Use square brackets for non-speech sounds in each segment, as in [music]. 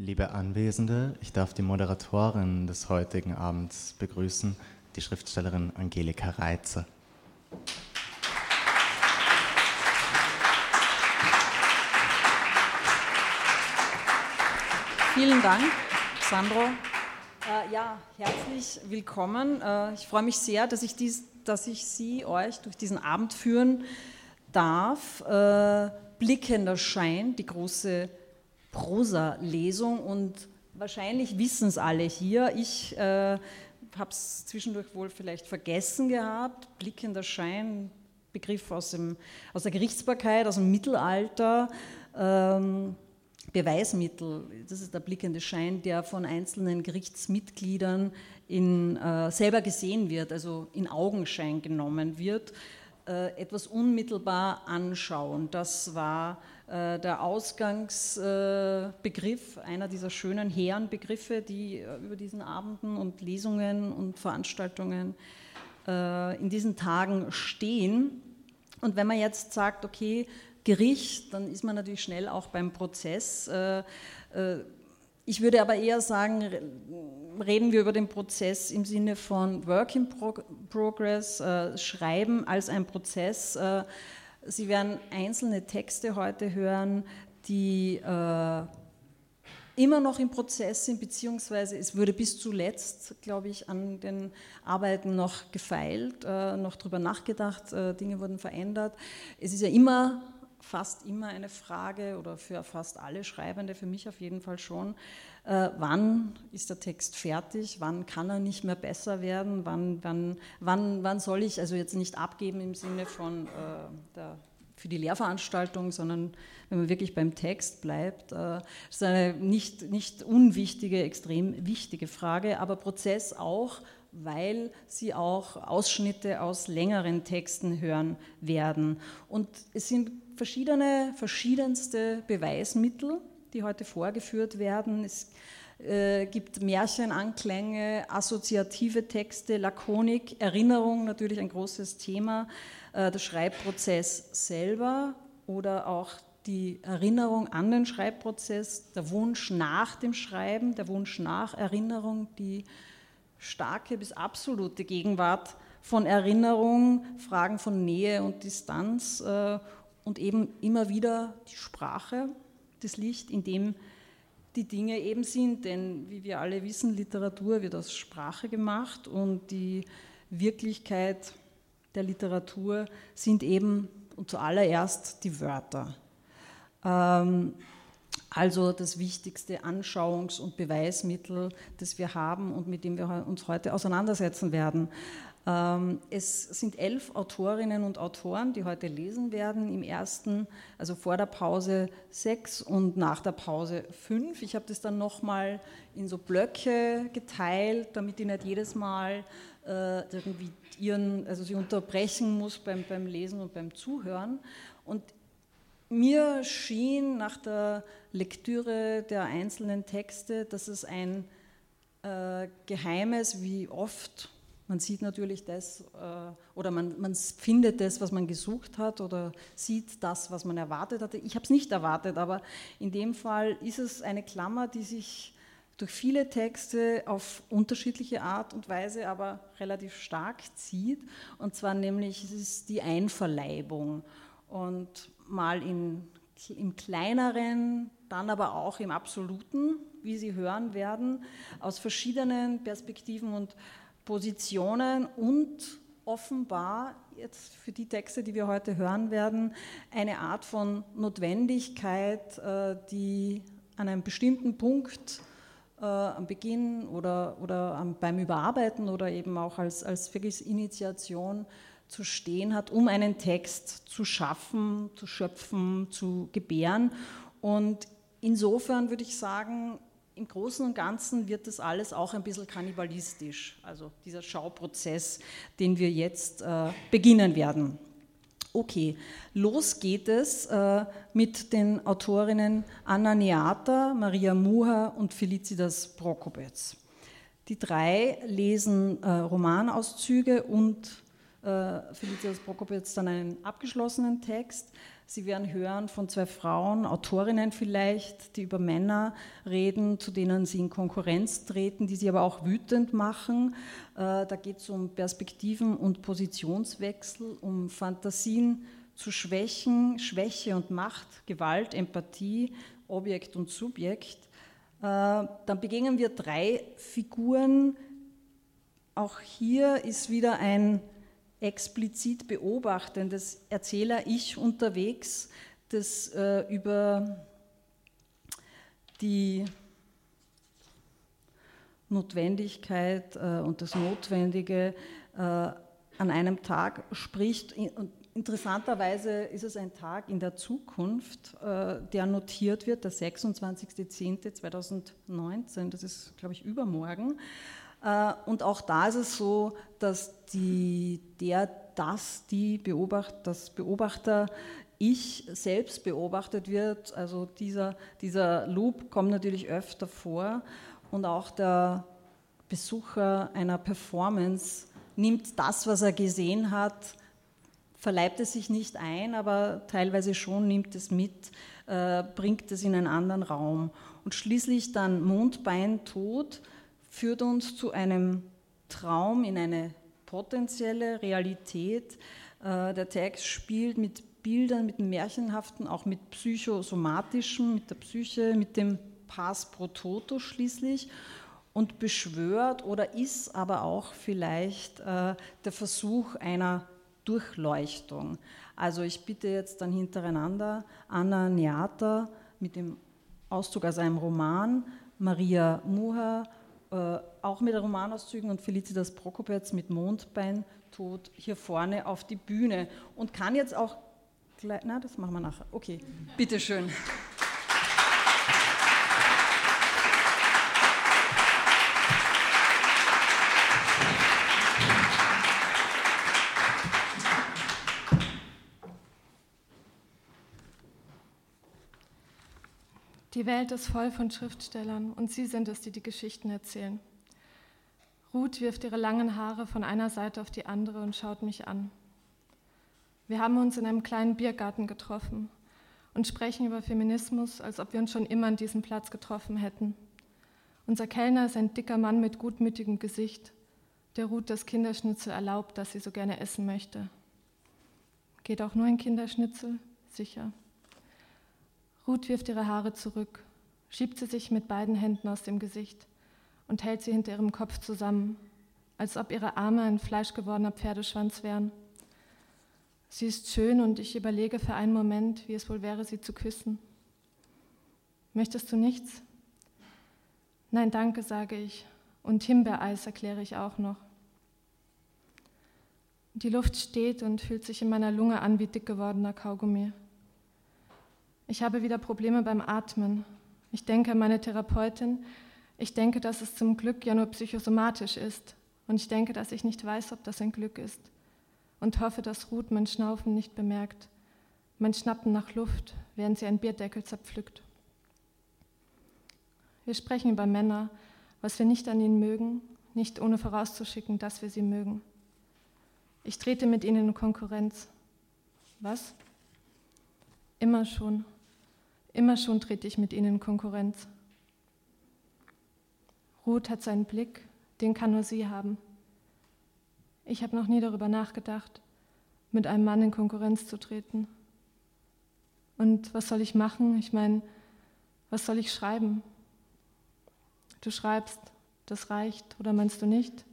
Liebe Anwesende, ich darf die Moderatorin des heutigen Abends begrüßen, die Schriftstellerin Angelika Reitze. Vielen Dank, Sandro. Äh, ja, herzlich willkommen. Äh, ich freue mich sehr, dass ich, dies, dass ich Sie, euch durch diesen Abend führen darf. Äh, Blickender Schein, die große Prosa-Lesung und wahrscheinlich wissen es alle hier. Ich äh, habe es zwischendurch wohl vielleicht vergessen gehabt. Blickender Schein, Begriff aus, dem, aus der Gerichtsbarkeit, aus dem Mittelalter. Ähm, Beweismittel, das ist der blickende Schein, der von einzelnen Gerichtsmitgliedern in, äh, selber gesehen wird, also in Augenschein genommen wird, äh, etwas unmittelbar anschauen. Das war der Ausgangsbegriff, äh, einer dieser schönen hehren Begriffe, die äh, über diesen Abenden und Lesungen und Veranstaltungen äh, in diesen Tagen stehen. Und wenn man jetzt sagt, okay, Gericht, dann ist man natürlich schnell auch beim Prozess. Äh, äh, ich würde aber eher sagen, reden wir über den Prozess im Sinne von Work in Progress, äh, Schreiben als ein Prozess. Sie werden einzelne Texte heute hören, die immer noch im Prozess sind, beziehungsweise es wurde bis zuletzt, glaube ich, an den Arbeiten noch gefeilt, noch darüber nachgedacht, Dinge wurden verändert. Es ist ja immer fast immer eine Frage oder für fast alle Schreibende, für mich auf jeden Fall schon, äh, wann ist der Text fertig, wann kann er nicht mehr besser werden, wann, wann, wann, wann soll ich, also jetzt nicht abgeben im Sinne von äh, der, für die Lehrveranstaltung, sondern wenn man wirklich beim Text bleibt. Äh, ist eine nicht, nicht unwichtige, extrem wichtige Frage, aber Prozess auch, weil sie auch Ausschnitte aus längeren Texten hören werden. Und es sind verschiedene, verschiedenste Beweismittel, die heute vorgeführt werden. Es äh, gibt Märchenanklänge, assoziative Texte, Lakonik, Erinnerung, natürlich ein großes Thema, äh, der Schreibprozess selber oder auch die Erinnerung an den Schreibprozess, der Wunsch nach dem Schreiben, der Wunsch nach Erinnerung, die starke bis absolute Gegenwart von Erinnerung, Fragen von Nähe und Distanz äh, und eben immer wieder die Sprache, das Licht, in dem die Dinge eben sind. Denn wie wir alle wissen, Literatur wird aus Sprache gemacht und die Wirklichkeit der Literatur sind eben und zuallererst die Wörter. Ähm, also das wichtigste Anschauungs- und Beweismittel, das wir haben und mit dem wir uns heute auseinandersetzen werden. Ähm, es sind elf Autorinnen und Autoren, die heute lesen werden. Im ersten, also vor der Pause sechs und nach der Pause fünf. Ich habe das dann nochmal in so Blöcke geteilt, damit ich nicht jedes Mal äh, irgendwie ihren, also sie unterbrechen muss beim, beim Lesen und beim Zuhören. Und mir schien nach der Lektüre der einzelnen Texte, dass es ein äh, geheimes, wie oft man sieht natürlich das äh, oder man, man, findet das, was man gesucht hat oder sieht das, was man erwartet hatte. Ich habe es nicht erwartet, aber in dem Fall ist es eine Klammer, die sich durch viele Texte auf unterschiedliche Art und Weise, aber relativ stark zieht. Und zwar nämlich es ist die Einverleibung. Und mal in, im kleineren, dann aber auch im absoluten, wie Sie hören werden, aus verschiedenen Perspektiven und Positionen und offenbar jetzt für die Texte, die wir heute hören werden, eine Art von Notwendigkeit, äh, die an einem bestimmten Punkt äh, am Beginn oder, oder beim Überarbeiten oder eben auch als, als wirklich Initiation zu stehen hat, um einen Text zu schaffen, zu schöpfen, zu gebären. Und insofern würde ich sagen, im Großen und Ganzen wird das alles auch ein bisschen kannibalistisch, also dieser Schauprozess, den wir jetzt äh, beginnen werden. Okay, los geht es äh, mit den Autorinnen Anna Neata, Maria Muha und Felicitas Prokopetz. Die drei lesen äh, Romanauszüge und äh, Felicitas Prokopetz dann einen abgeschlossenen Text. Sie werden hören von zwei Frauen, Autorinnen vielleicht, die über Männer reden, zu denen sie in Konkurrenz treten, die sie aber auch wütend machen. Äh, da geht es um Perspektiven und Positionswechsel, um Fantasien zu schwächen, Schwäche und Macht, Gewalt, Empathie, Objekt und Subjekt. Äh, dann begegnen wir drei Figuren. Auch hier ist wieder ein explizit beobachtendes Erzähler-Ich unterwegs, das äh, über die Notwendigkeit äh, und das Notwendige äh, an einem Tag spricht. Und interessanterweise ist es ein Tag in der Zukunft, äh, der notiert wird, der 26.10.2019, das ist, glaube ich, übermorgen. Äh, und auch da ist es so, dass die, der, das, die Beobacht, das Beobachter ich selbst beobachtet wird. Also dieser, dieser Loop kommt natürlich öfter vor und auch der Besucher einer Performance nimmt das, was er gesehen hat, verleibt es sich nicht ein, aber teilweise schon nimmt es mit, äh, bringt es in einen anderen Raum. Und schließlich dann Mondbein tot führt uns zu einem Traum in eine potenzielle Realität. Äh, der Text spielt mit Bildern, mit Märchenhaften, auch mit psychosomatischem, mit der Psyche, mit dem Pass pro Toto schließlich und beschwört oder ist aber auch vielleicht äh, der Versuch einer Durchleuchtung. Also ich bitte jetzt dann hintereinander Anna Neata mit dem Auszug aus einem Roman, Maria Muha äh, auch mit Romanauszügen und Felicitas Prokopetz mit Mondbeintod hier vorne auf die Bühne und kann jetzt auch gleich, na, das machen wir nachher. Okay, bitteschön. Die Welt ist voll von Schriftstellern und sie sind es, die die Geschichten erzählen. Ruth wirft ihre langen Haare von einer Seite auf die andere und schaut mich an. Wir haben uns in einem kleinen Biergarten getroffen und sprechen über Feminismus, als ob wir uns schon immer an diesem Platz getroffen hätten. Unser Kellner ist ein dicker Mann mit gutmütigem Gesicht, der Ruth das Kinderschnitzel erlaubt, das sie so gerne essen möchte. Geht auch nur ein Kinderschnitzel? Sicher. Ruth wirft ihre Haare zurück, schiebt sie sich mit beiden Händen aus dem Gesicht und hält sie hinter ihrem Kopf zusammen, als ob ihre Arme ein fleischgewordener Pferdeschwanz wären. Sie ist schön und ich überlege für einen Moment, wie es wohl wäre, sie zu küssen. Möchtest du nichts? Nein, danke, sage ich. Und Himbeereis erkläre ich auch noch. Die Luft steht und fühlt sich in meiner Lunge an wie dick gewordener Kaugummi. Ich habe wieder Probleme beim Atmen. Ich denke an meine Therapeutin. Ich denke, dass es zum Glück ja nur psychosomatisch ist. Und ich denke, dass ich nicht weiß, ob das ein Glück ist. Und hoffe, dass Ruth mein Schnaufen nicht bemerkt. Mein Schnappen nach Luft, während sie einen Bierdeckel zerpflückt. Wir sprechen über Männer, was wir nicht an ihnen mögen, nicht ohne vorauszuschicken, dass wir sie mögen. Ich trete mit ihnen in Konkurrenz. Was? Immer schon. Immer schon trete ich mit ihnen in Konkurrenz. Ruth hat seinen Blick, den kann nur sie haben. Ich habe noch nie darüber nachgedacht, mit einem Mann in Konkurrenz zu treten. Und was soll ich machen? Ich meine, was soll ich schreiben? Du schreibst, das reicht, oder meinst du nicht?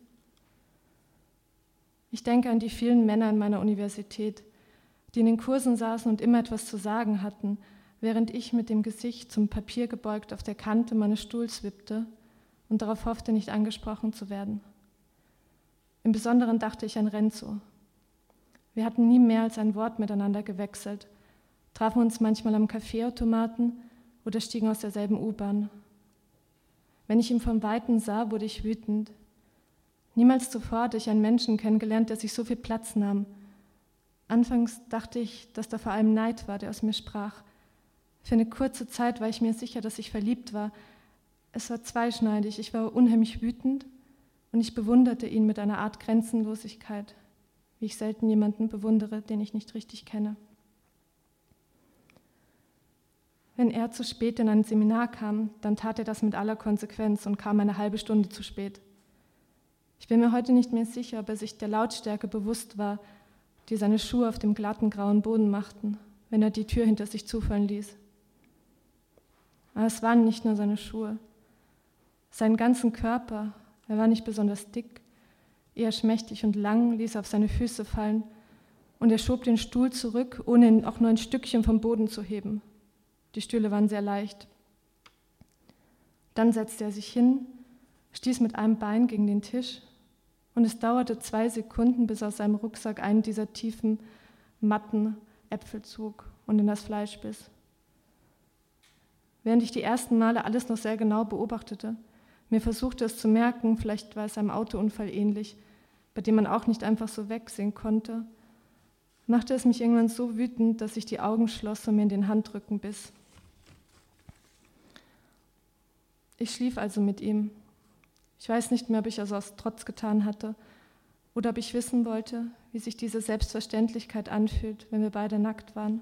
Ich denke an die vielen Männer in meiner Universität, die in den Kursen saßen und immer etwas zu sagen hatten, während ich mit dem Gesicht zum Papier gebeugt auf der Kante meines Stuhls wippte und darauf hoffte, nicht angesprochen zu werden. Im Besonderen dachte ich an Renzo. Wir hatten nie mehr als ein Wort miteinander gewechselt, trafen uns manchmal am Kaffeeautomaten oder stiegen aus derselben U-Bahn. Wenn ich ihn vom Weiten sah, wurde ich wütend. Niemals zuvor hatte ich einen Menschen kennengelernt, der sich so viel Platz nahm. Anfangs dachte ich, dass da vor allem Neid war, der aus mir sprach, für eine kurze Zeit war ich mir sicher, dass ich verliebt war. Es war zweischneidig. Ich war unheimlich wütend und ich bewunderte ihn mit einer Art Grenzenlosigkeit, wie ich selten jemanden bewundere, den ich nicht richtig kenne. Wenn er zu spät in ein Seminar kam, dann tat er das mit aller Konsequenz und kam eine halbe Stunde zu spät. Ich bin mir heute nicht mehr sicher, ob er sich der Lautstärke bewusst war, die seine Schuhe auf dem glatten grauen Boden machten, wenn er die Tür hinter sich zufallen ließ. Aber es waren nicht nur seine Schuhe. Seinen ganzen Körper, er war nicht besonders dick, eher schmächtig und lang, ließ auf seine Füße fallen und er schob den Stuhl zurück, ohne ihn auch nur ein Stückchen vom Boden zu heben. Die Stühle waren sehr leicht. Dann setzte er sich hin, stieß mit einem Bein gegen den Tisch und es dauerte zwei Sekunden, bis aus seinem Rucksack einen dieser tiefen, matten Äpfel zog und in das Fleisch biss. Während ich die ersten Male alles noch sehr genau beobachtete, mir versuchte es zu merken, vielleicht war es einem Autounfall ähnlich, bei dem man auch nicht einfach so wegsehen konnte, machte es mich irgendwann so wütend, dass ich die Augen schloss und mir in den Handrücken biss. Ich schlief also mit ihm. Ich weiß nicht mehr, ob ich es aus Trotz getan hatte oder ob ich wissen wollte, wie sich diese Selbstverständlichkeit anfühlt, wenn wir beide nackt waren.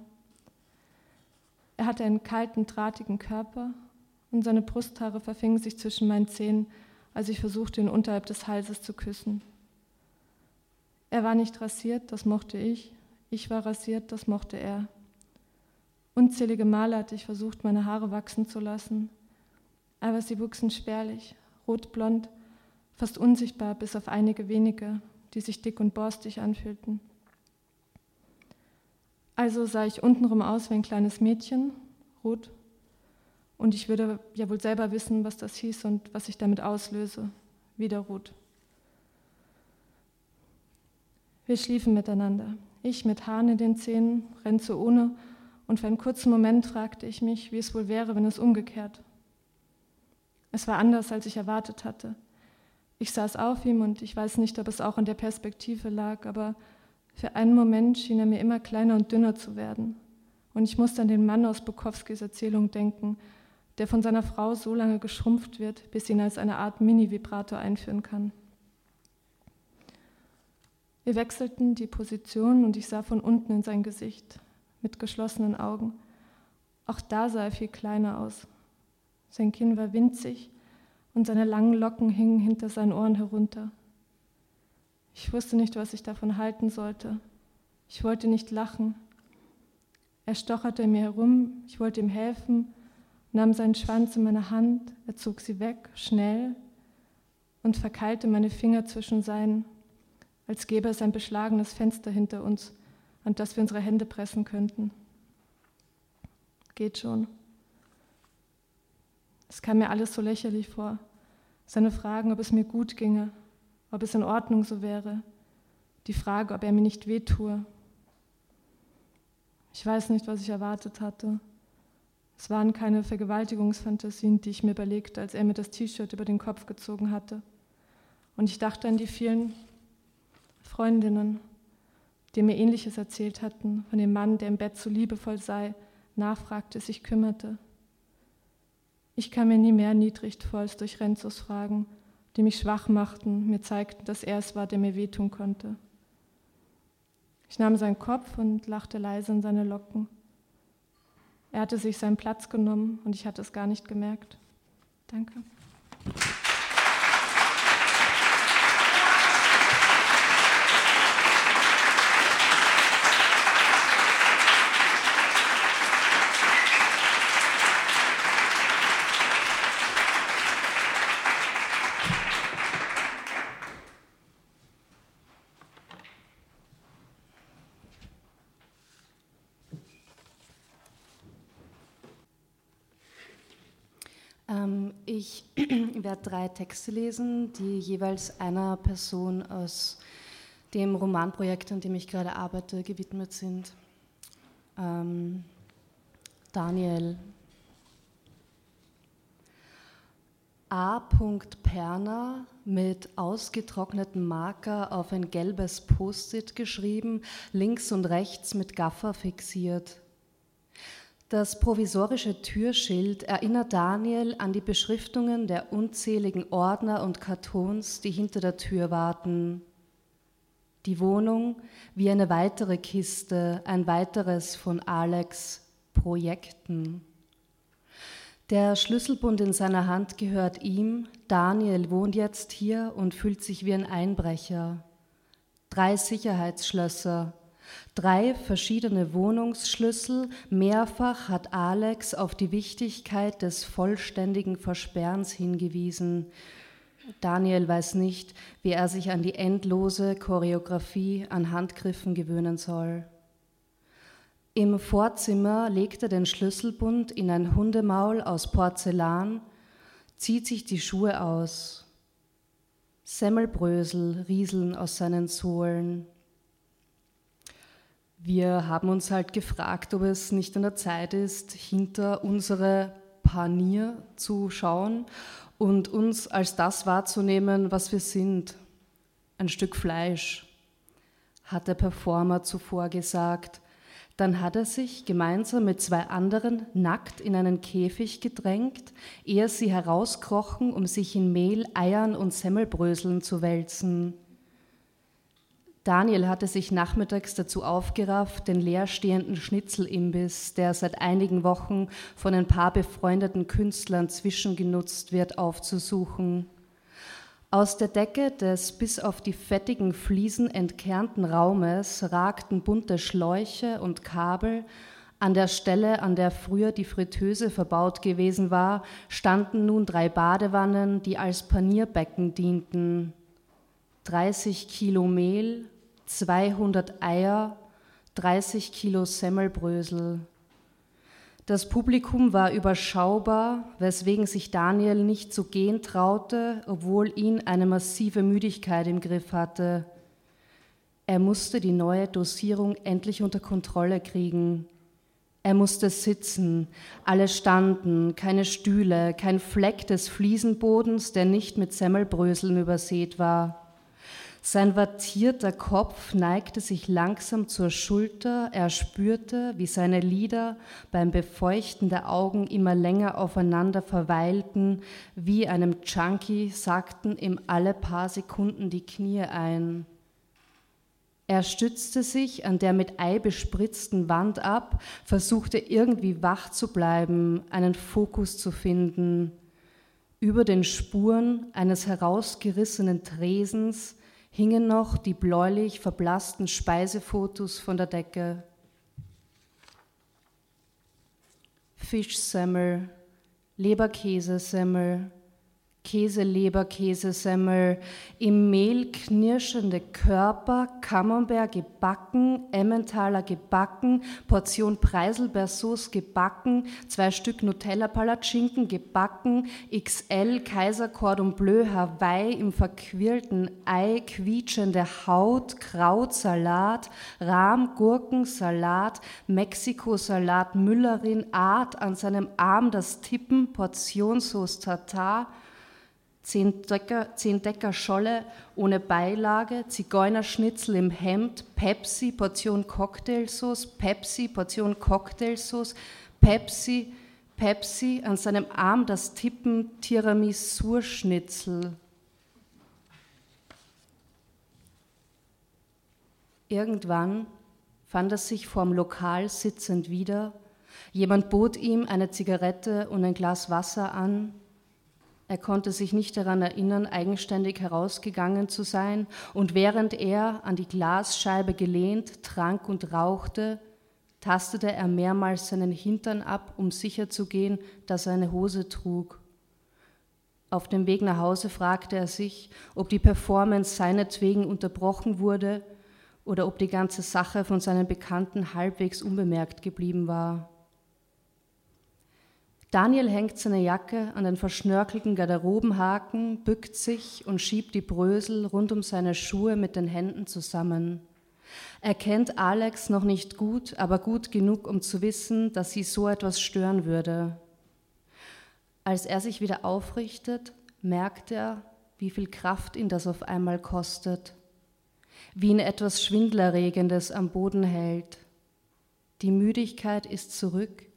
Er hatte einen kalten, drahtigen Körper und seine Brusthaare verfingen sich zwischen meinen Zähnen, als ich versuchte, ihn unterhalb des Halses zu küssen. Er war nicht rasiert, das mochte ich, ich war rasiert, das mochte er. Unzählige Male hatte ich versucht, meine Haare wachsen zu lassen, aber sie wuchsen spärlich, rotblond, fast unsichtbar bis auf einige wenige, die sich dick und borstig anfühlten. Also sah ich untenrum aus wie ein kleines Mädchen, rot, und ich würde ja wohl selber wissen, was das hieß und was ich damit auslöse, wieder rot. Wir schliefen miteinander. Ich mit Haaren in den Zähnen, Renze ohne, und für einen kurzen Moment fragte ich mich, wie es wohl wäre, wenn es umgekehrt. Es war anders, als ich erwartet hatte. Ich saß auf ihm und ich weiß nicht, ob es auch an der Perspektive lag, aber für einen Moment schien er mir immer kleiner und dünner zu werden. Und ich musste an den Mann aus Bukowskis Erzählung denken, der von seiner Frau so lange geschrumpft wird, bis ihn als eine Art Mini-Vibrator einführen kann. Wir wechselten die Position und ich sah von unten in sein Gesicht mit geschlossenen Augen. Auch da sah er viel kleiner aus. Sein Kinn war winzig und seine langen Locken hingen hinter seinen Ohren herunter. Ich wusste nicht, was ich davon halten sollte. Ich wollte nicht lachen. Er stocherte mir herum, ich wollte ihm helfen, nahm seinen Schwanz in meine Hand, er zog sie weg, schnell, und verkeilte meine Finger zwischen seinen als gäbe es ein beschlagenes Fenster hinter uns, an das wir unsere Hände pressen könnten. Geht schon. Es kam mir alles so lächerlich vor. Seine Fragen, ob es mir gut ginge, ob es in Ordnung so wäre. Die Frage, ob er mir nicht wehtue. Ich weiß nicht, was ich erwartet hatte. Es waren keine Vergewaltigungsfantasien, die ich mir überlegte, als er mir das T-Shirt über den Kopf gezogen hatte. Und ich dachte an die vielen Freundinnen, die mir ähnliches erzählt hatten, von dem Mann, der im Bett so liebevoll sei, nachfragte, sich kümmerte. Ich kam mir nie mehr erniedrigt vor als durch Renzos Fragen, die mich schwach machten, mir zeigten, dass er es war, der mir wehtun konnte. Ich nahm seinen Kopf und lachte leise in seine Locken. Er hatte sich seinen Platz genommen und ich hatte es gar nicht gemerkt. Danke. Ich [clears throat] werde drei Texte lesen, die jeweils einer Person aus dem Romanprojekt, an dem ich gerade arbeite, gewidmet sind. Ähm, Daniel. A. Perner mit ausgetrocknetem Marker auf ein gelbes Post-it geschrieben, links und rechts mit Gaffer fixiert. Das provisorische Türschild erinnert Daniel an die Beschriftungen der unzähligen Ordner und Kartons, die hinter der Tür warten. Die Wohnung wie eine weitere Kiste, ein weiteres von Alex Projekten. Der Schlüsselbund in seiner Hand gehört ihm. Daniel wohnt jetzt hier und fühlt sich wie ein Einbrecher. Drei Sicherheitsschlösser, drei verschiedene Wohnungsschlüssel. Mehrfach hat Alex auf die Wichtigkeit des vollständigen Versperrens hingewiesen. Daniel weiß nicht, wie er sich an die endlose Choreografie an Handgriffen gewöhnen soll. Im Vorzimmer legt er den Schlüsselbund in ein Hundemaul aus Porzellan, zieht sich die Schuhe aus. Semmelbrösel rieseln aus seinen Sohlen. Wir haben uns halt gefragt, ob es nicht an der Zeit ist, hinter unsere Panier zu schauen und uns als das wahrzunehmen, was wir sind. Ein Stück Fleisch, hat der Performer zuvor gesagt. Dann hat er sich gemeinsam mit zwei anderen nackt in einen Käfig gedrängt, ehe sie herauskrochen, um sich in Mehl, Eiern und Semmelbröseln zu wälzen. Daniel hatte sich nachmittags dazu aufgerafft, den leerstehenden Schnitzelimbiss, der seit einigen Wochen von ein paar befreundeten Künstlern zwischengenutzt wird, aufzusuchen. Aus der Decke des bis auf die fettigen Fliesen entkernten Raumes ragten bunte Schläuche und Kabel. An der Stelle, an der früher die Fritteuse verbaut gewesen war, standen nun drei Badewannen, die als Panierbecken dienten. 30 Kilo Mehl, 200 Eier, 30 Kilo Semmelbrösel. Das Publikum war überschaubar, weswegen sich Daniel nicht zu gehen traute, obwohl ihn eine massive Müdigkeit im Griff hatte. Er musste die neue Dosierung endlich unter Kontrolle kriegen. Er musste sitzen, alle standen, keine Stühle, kein Fleck des Fliesenbodens, der nicht mit Semmelbröseln übersät war. Sein wattierter Kopf neigte sich langsam zur Schulter, er spürte, wie seine Lider beim Befeuchten der Augen immer länger aufeinander verweilten, wie einem Junkie sackten ihm alle paar Sekunden die Knie ein. Er stützte sich an der mit Ei bespritzten Wand ab, versuchte irgendwie wach zu bleiben, einen Fokus zu finden. Über den Spuren eines herausgerissenen Tresens hingen noch die bläulich verblassten Speisefotos von der Decke. Fischsemmel, Leberkäsesemmel, Käse-Leberkäsesemmel, im Mehl knirschende Körper, Camembert gebacken, Emmentaler gebacken, Portion Preiselbeersauce gebacken, zwei Stück Nutella-Palatschinken gebacken, XL Kaiser Cordon Bleu Hawaii im verquirlten Ei, quietschende Haut, Krautsalat, Rahm, Gurkensalat, Mexikosalat, Müllerin, Art an seinem Arm das Tippen, Portionsauce Tartar, zehn Decker, zehn Decker Scholle ohne Beilage, Zigeunerschnitzel im Hemd, Pepsi, Portion Cocktailsauce, Pepsi, Portion Cocktailsauce, Pepsi, Pepsi, an seinem Arm das Tippen Tiramisu-Schnitzel. Irgendwann fand er sich vorm Lokal sitzend wieder. Jemand bot ihm eine Zigarette und ein Glas Wasser an. Er konnte sich nicht daran erinnern, eigenständig herausgegangen zu sein, und während er an die Glasscheibe gelehnt trank und rauchte, tastete er mehrmals seinen Hintern ab, um sicherzugehen, dass er eine Hose trug. Auf dem Weg nach Hause fragte er sich, ob die Performance seinetwegen unterbrochen wurde oder ob die ganze Sache von seinen Bekannten halbwegs unbemerkt geblieben war. Daniel hängt seine Jacke an den verschnörkelten Garderobenhaken, bückt sich und schiebt die Brösel rund um seine Schuhe mit den Händen zusammen. Er kennt Alex noch nicht gut, aber gut genug, um zu wissen, dass sie so etwas stören würde. Als er sich wieder aufrichtet, merkt er, wie viel Kraft ihn das auf einmal kostet, wie ihn etwas Schwindlerregendes am Boden hält. Die Müdigkeit ist zurück,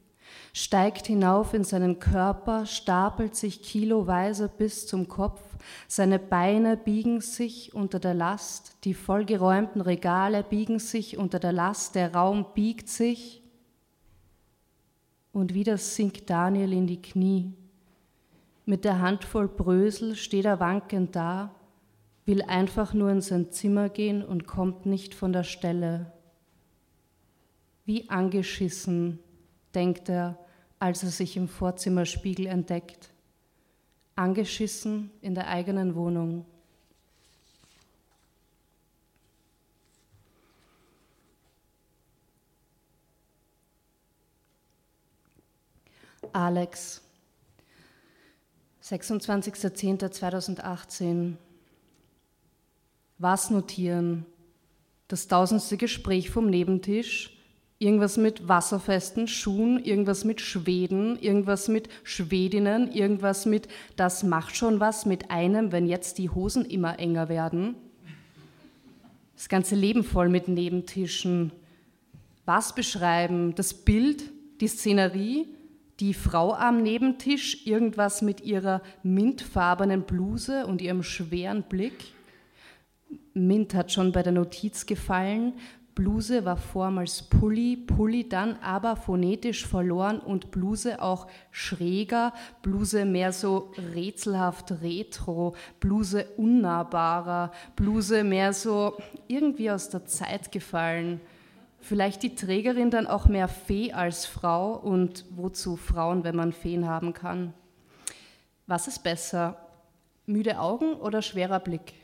steigt hinauf in seinen Körper, stapelt sich kiloweise bis zum Kopf, seine Beine biegen sich unter der Last, die vollgeräumten Regale biegen sich unter der Last, der Raum biegt sich und wieder sinkt Daniel in die Knie. Mit der Handvoll Brösel steht er wankend da, will einfach nur in sein Zimmer gehen und kommt nicht von der Stelle. Wie angeschissen, denkt er, als er sich im Vorzimmerspiegel entdeckt. Angeschissen in der eigenen Wohnung. Alex, 26.10.2018. Was notieren? Das tausendste Gespräch vom Nebentisch, irgendwas mit wasserfesten Schuhen, irgendwas mit Schweden, irgendwas mit Schwedinnen, irgendwas mit das macht schon was mit einem, wenn jetzt die Hosen immer enger werden. Das ganze Leben voll mit Nebentischen. Was beschreiben? Das Bild, die Szenerie, die Frau am Nebentisch, irgendwas mit ihrer mintfarbenen Bluse und ihrem schweren Blick. Mint hat schon bei der Notiz gefallen. Bluse war vormals Pulli, Pulli dann aber phonetisch verloren und Bluse auch schräger, Bluse mehr so rätselhaft retro, Bluse unnahbarer, Bluse mehr so irgendwie aus der Zeit gefallen. Vielleicht die Trägerin dann auch mehr Fee als Frau und wozu Frauen, wenn man Feen haben kann? Was ist besser? Müde Augen oder schwerer Blick?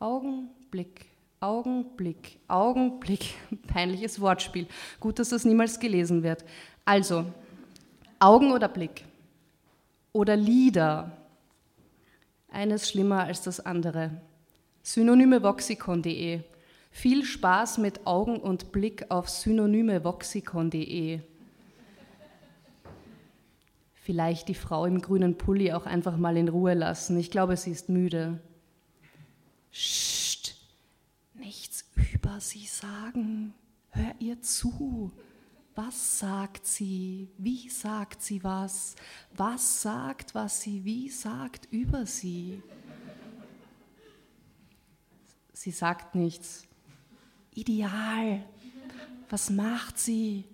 Augenblick, Augenblick, Augenblick. [laughs] Peinliches Wortspiel. Gut, dass das niemals gelesen wird. Also, Augen oder Blick? Oder Lieder? Eines schlimmer als das andere. Synonyme voxicon.de viel Spaß mit Augen und Blick auf synonymevoxicon.de. Vielleicht die Frau im grünen Pulli auch einfach mal in Ruhe lassen. Ich glaube, sie ist müde. Psst, nichts über sie sagen. Hör ihr zu. Was sagt sie? Wie sagt sie was? Was sagt, was sie wie sagt über sie? Sie sagt nichts ideal. Was macht sie?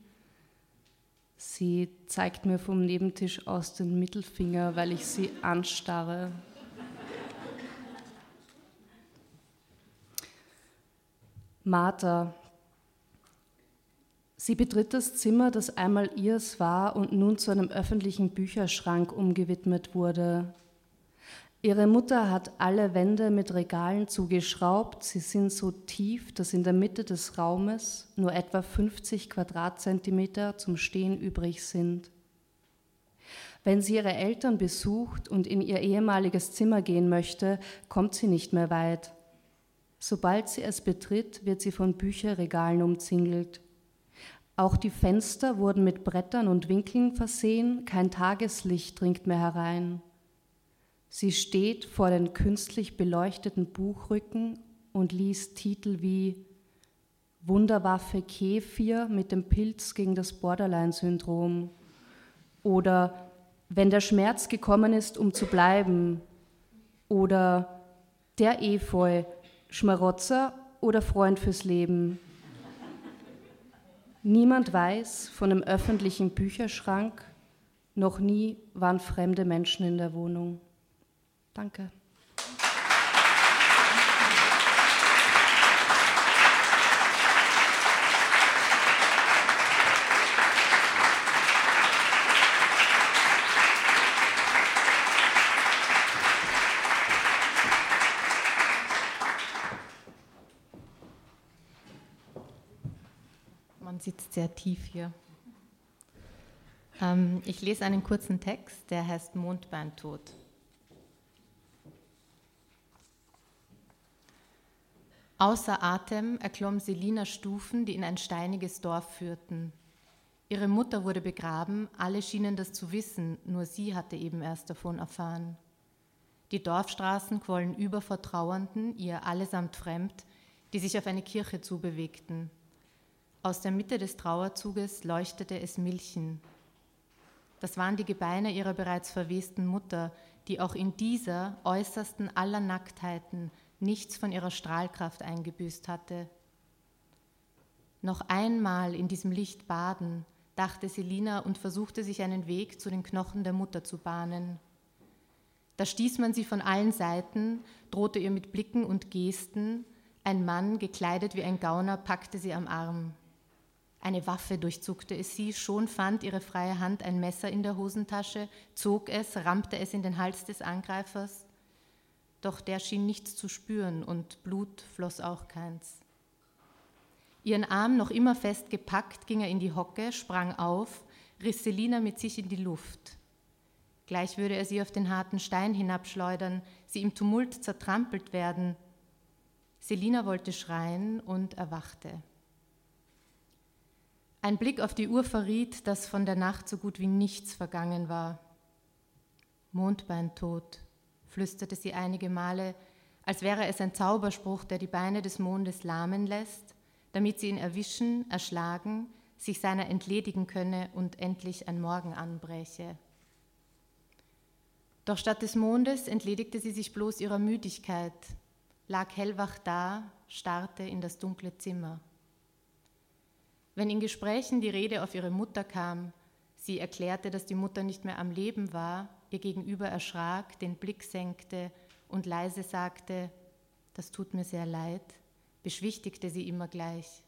Sie zeigt mir vom Nebentisch aus den Mittelfinger, weil ich sie anstarre. Martha. Sie betritt das Zimmer, das einmal ihrs war und nun zu einem öffentlichen Bücherschrank umgewidmet wurde. Ihre Mutter hat alle Wände mit Regalen zugeschraubt. Sie sind so tief, dass in der Mitte des Raumes nur etwa 50 Quadratzentimeter zum Stehen übrig sind. Wenn sie ihre Eltern besucht und in ihr ehemaliges Zimmer gehen möchte, kommt sie nicht mehr weit. Sobald sie es betritt, wird sie von Bücherregalen umzingelt. Auch die Fenster wurden mit Brettern und Winkeln versehen, kein Tageslicht dringt mehr herein. Sie steht vor den künstlich beleuchteten Buchrücken und liest Titel wie Wunderwaffe Kefir mit dem Pilz gegen das Borderline-Syndrom oder Wenn der Schmerz gekommen ist, um zu bleiben oder Der Efeu, Schmarotzer oder Freund fürs Leben. Niemand weiß von dem öffentlichen Bücherschrank, noch nie waren fremde Menschen in der Wohnung. Danke. Man sitzt sehr tief hier. Ähm, ich lese einen kurzen Text, der heißt Mondbeintod. Außer Atem erklomm Selina Stufen, die in ein steiniges Dorf führten. Ihre Mutter wurde begraben, alle schienen das zu wissen, nur sie hatte eben erst davon erfahren. Die Dorfstraßen quollen über vor Trauernden, ihr allesamt fremd, die sich auf eine Kirche zubewegten. Aus der Mitte des Trauerzuges leuchtete es Milchen. Das waren die Gebeine ihrer bereits verwesten Mutter, die auch in dieser äußersten aller Nacktheiten nichts von ihrer Strahlkraft eingebüßt hatte. Noch einmal in diesem Licht baden, dachte Selina und versuchte sich einen Weg zu den Knochen der Mutter zu bahnen. Da stieß man sie von allen Seiten, drohte ihr mit Blicken und Gesten, ein Mann, gekleidet wie ein Gauner, packte sie am Arm. Eine Waffe durchzuckte es sie, schon fand ihre freie Hand ein Messer in der Hosentasche, zog es, rammte es in den Hals des Angreifers. Doch der schien nichts zu spüren und Blut floss auch keins. Ihren Arm noch immer fest gepackt, ging er in die Hocke, sprang auf, riss Selina mit sich in die Luft. Gleich würde er sie auf den harten Stein hinabschleudern, sie im Tumult zertrampelt werden. Selina wollte schreien und erwachte. Ein Blick auf die Uhr verriet, dass von der Nacht so gut wie nichts vergangen war. Mondbein tot, flüsterte sie einige Male, als wäre es ein Zauberspruch, der die Beine des Mondes lahmen lässt, damit sie ihn erwischen, erschlagen, sich seiner entledigen könne und endlich ein Morgen anbräche. Doch statt des Mondes entledigte sie sich bloß ihrer Müdigkeit, lag hellwach da, starrte in das dunkle Zimmer. Wenn in Gesprächen die Rede auf ihre Mutter kam, sie erklärte, dass die Mutter nicht mehr am Leben war, ihr gegenüber erschrak, den Blick senkte und leise sagte, das tut mir sehr leid, beschwichtigte sie immer gleich.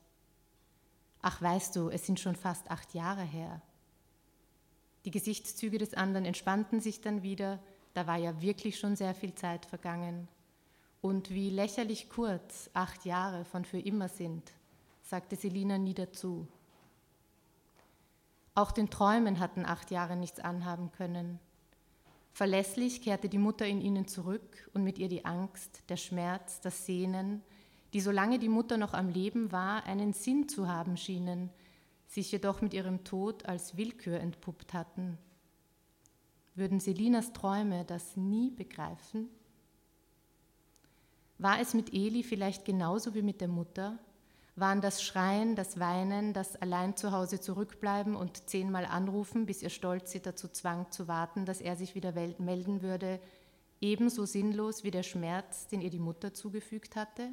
Ach weißt du, es sind schon fast acht Jahre her. Die Gesichtszüge des anderen entspannten sich dann wieder, da war ja wirklich schon sehr viel Zeit vergangen. Und wie lächerlich kurz acht Jahre von für immer sind sagte Selina nie dazu. Auch den Träumen hatten acht Jahre nichts anhaben können. Verlässlich kehrte die Mutter in ihnen zurück und mit ihr die Angst, der Schmerz, das Sehnen, die solange die Mutter noch am Leben war, einen Sinn zu haben schienen, sich jedoch mit ihrem Tod als Willkür entpuppt hatten. Würden Selinas Träume das nie begreifen? War es mit Eli vielleicht genauso wie mit der Mutter? Waren das Schreien, das Weinen, das allein zu Hause zurückbleiben und zehnmal anrufen, bis ihr Stolz sie dazu zwang zu warten, dass er sich wieder melden würde, ebenso sinnlos wie der Schmerz, den ihr die Mutter zugefügt hatte?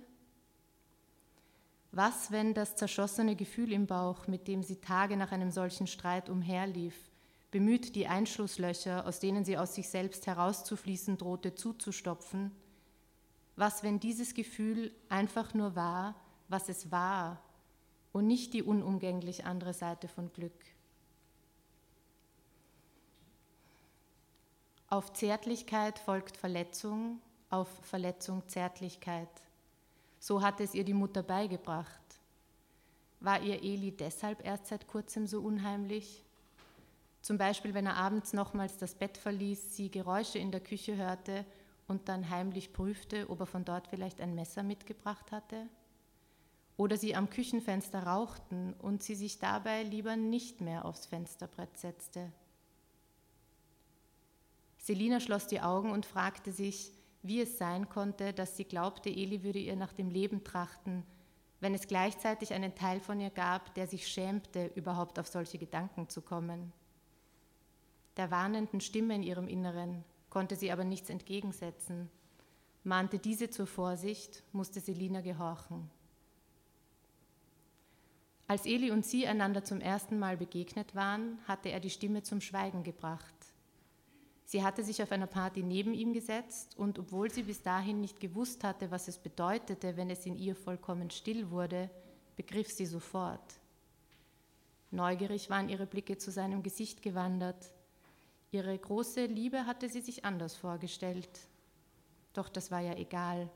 Was, wenn das zerschossene Gefühl im Bauch, mit dem sie Tage nach einem solchen Streit umherlief, bemüht, die Einschlusslöcher, aus denen sie aus sich selbst herauszufließen drohte, zuzustopfen? Was, wenn dieses Gefühl einfach nur war, was es war und nicht die unumgänglich andere Seite von Glück. Auf Zärtlichkeit folgt Verletzung, auf Verletzung Zärtlichkeit. So hatte es ihr die Mutter beigebracht. War ihr Eli deshalb erst seit kurzem so unheimlich? Zum Beispiel, wenn er abends nochmals das Bett verließ, sie Geräusche in der Küche hörte und dann heimlich prüfte, ob er von dort vielleicht ein Messer mitgebracht hatte? Oder sie am Küchenfenster rauchten und sie sich dabei lieber nicht mehr aufs Fensterbrett setzte. Selina schloss die Augen und fragte sich, wie es sein konnte, dass sie glaubte, Eli würde ihr nach dem Leben trachten, wenn es gleichzeitig einen Teil von ihr gab, der sich schämte, überhaupt auf solche Gedanken zu kommen. Der warnenden Stimme in ihrem Inneren konnte sie aber nichts entgegensetzen. Mahnte diese zur Vorsicht, musste Selina gehorchen. Als Eli und sie einander zum ersten Mal begegnet waren, hatte er die Stimme zum Schweigen gebracht. Sie hatte sich auf einer Party neben ihm gesetzt und obwohl sie bis dahin nicht gewusst hatte, was es bedeutete, wenn es in ihr vollkommen still wurde, begriff sie sofort. Neugierig waren ihre Blicke zu seinem Gesicht gewandert. Ihre große Liebe hatte sie sich anders vorgestellt. Doch das war ja egal.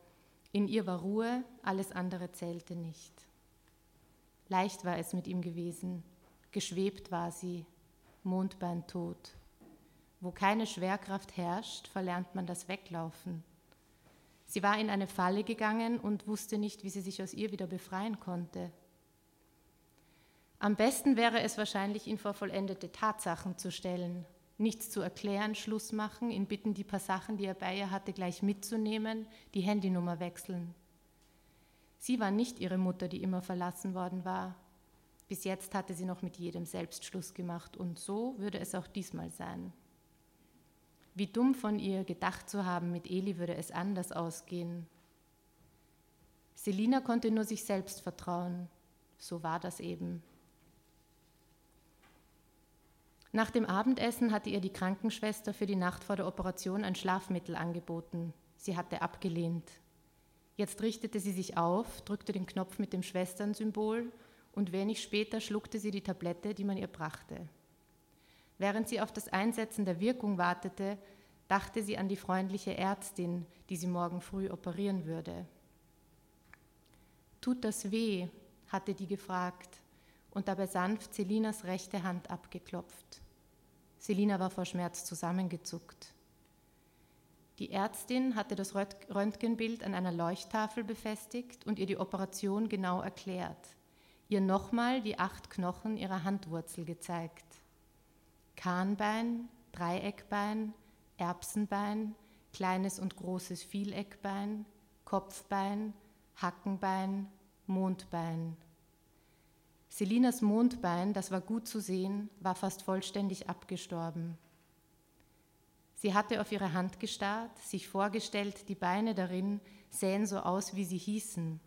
In ihr war Ruhe, alles andere zählte nicht. Leicht war es mit ihm gewesen, geschwebt war sie, Mondbein tot. Wo keine Schwerkraft herrscht, verlernt man das Weglaufen. Sie war in eine Falle gegangen und wusste nicht, wie sie sich aus ihr wieder befreien konnte. Am besten wäre es wahrscheinlich, ihn vor vollendete Tatsachen zu stellen, nichts zu erklären, Schluss machen, ihn bitten, die paar Sachen, die er bei ihr hatte, gleich mitzunehmen, die Handynummer wechseln. Sie war nicht ihre Mutter, die immer verlassen worden war. Bis jetzt hatte sie noch mit jedem Selbstschluss gemacht und so würde es auch diesmal sein. Wie dumm von ihr gedacht zu haben, mit Eli würde es anders ausgehen. Selina konnte nur sich selbst vertrauen. So war das eben. Nach dem Abendessen hatte ihr die Krankenschwester für die Nacht vor der Operation ein Schlafmittel angeboten. Sie hatte abgelehnt. Jetzt richtete sie sich auf, drückte den Knopf mit dem Schwesternsymbol und wenig später schluckte sie die Tablette, die man ihr brachte. Während sie auf das Einsetzen der Wirkung wartete, dachte sie an die freundliche Ärztin, die sie morgen früh operieren würde. Tut das weh? hatte die gefragt und dabei sanft Selinas rechte Hand abgeklopft. Selina war vor Schmerz zusammengezuckt. Die Ärztin hatte das Röntgenbild an einer Leuchttafel befestigt und ihr die Operation genau erklärt, ihr nochmal die acht Knochen ihrer Handwurzel gezeigt. Kahnbein, Dreieckbein, Erbsenbein, kleines und großes Vieleckbein, Kopfbein, Hackenbein, Mondbein. Selinas Mondbein, das war gut zu sehen, war fast vollständig abgestorben. Sie hatte auf ihre Hand gestarrt, sich vorgestellt, die Beine darin sähen so aus, wie sie hießen,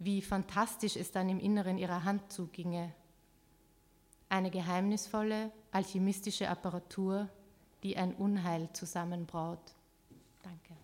wie fantastisch es dann im Inneren ihrer Hand zuginge. Eine geheimnisvolle, alchemistische Apparatur, die ein Unheil zusammenbraut. Danke.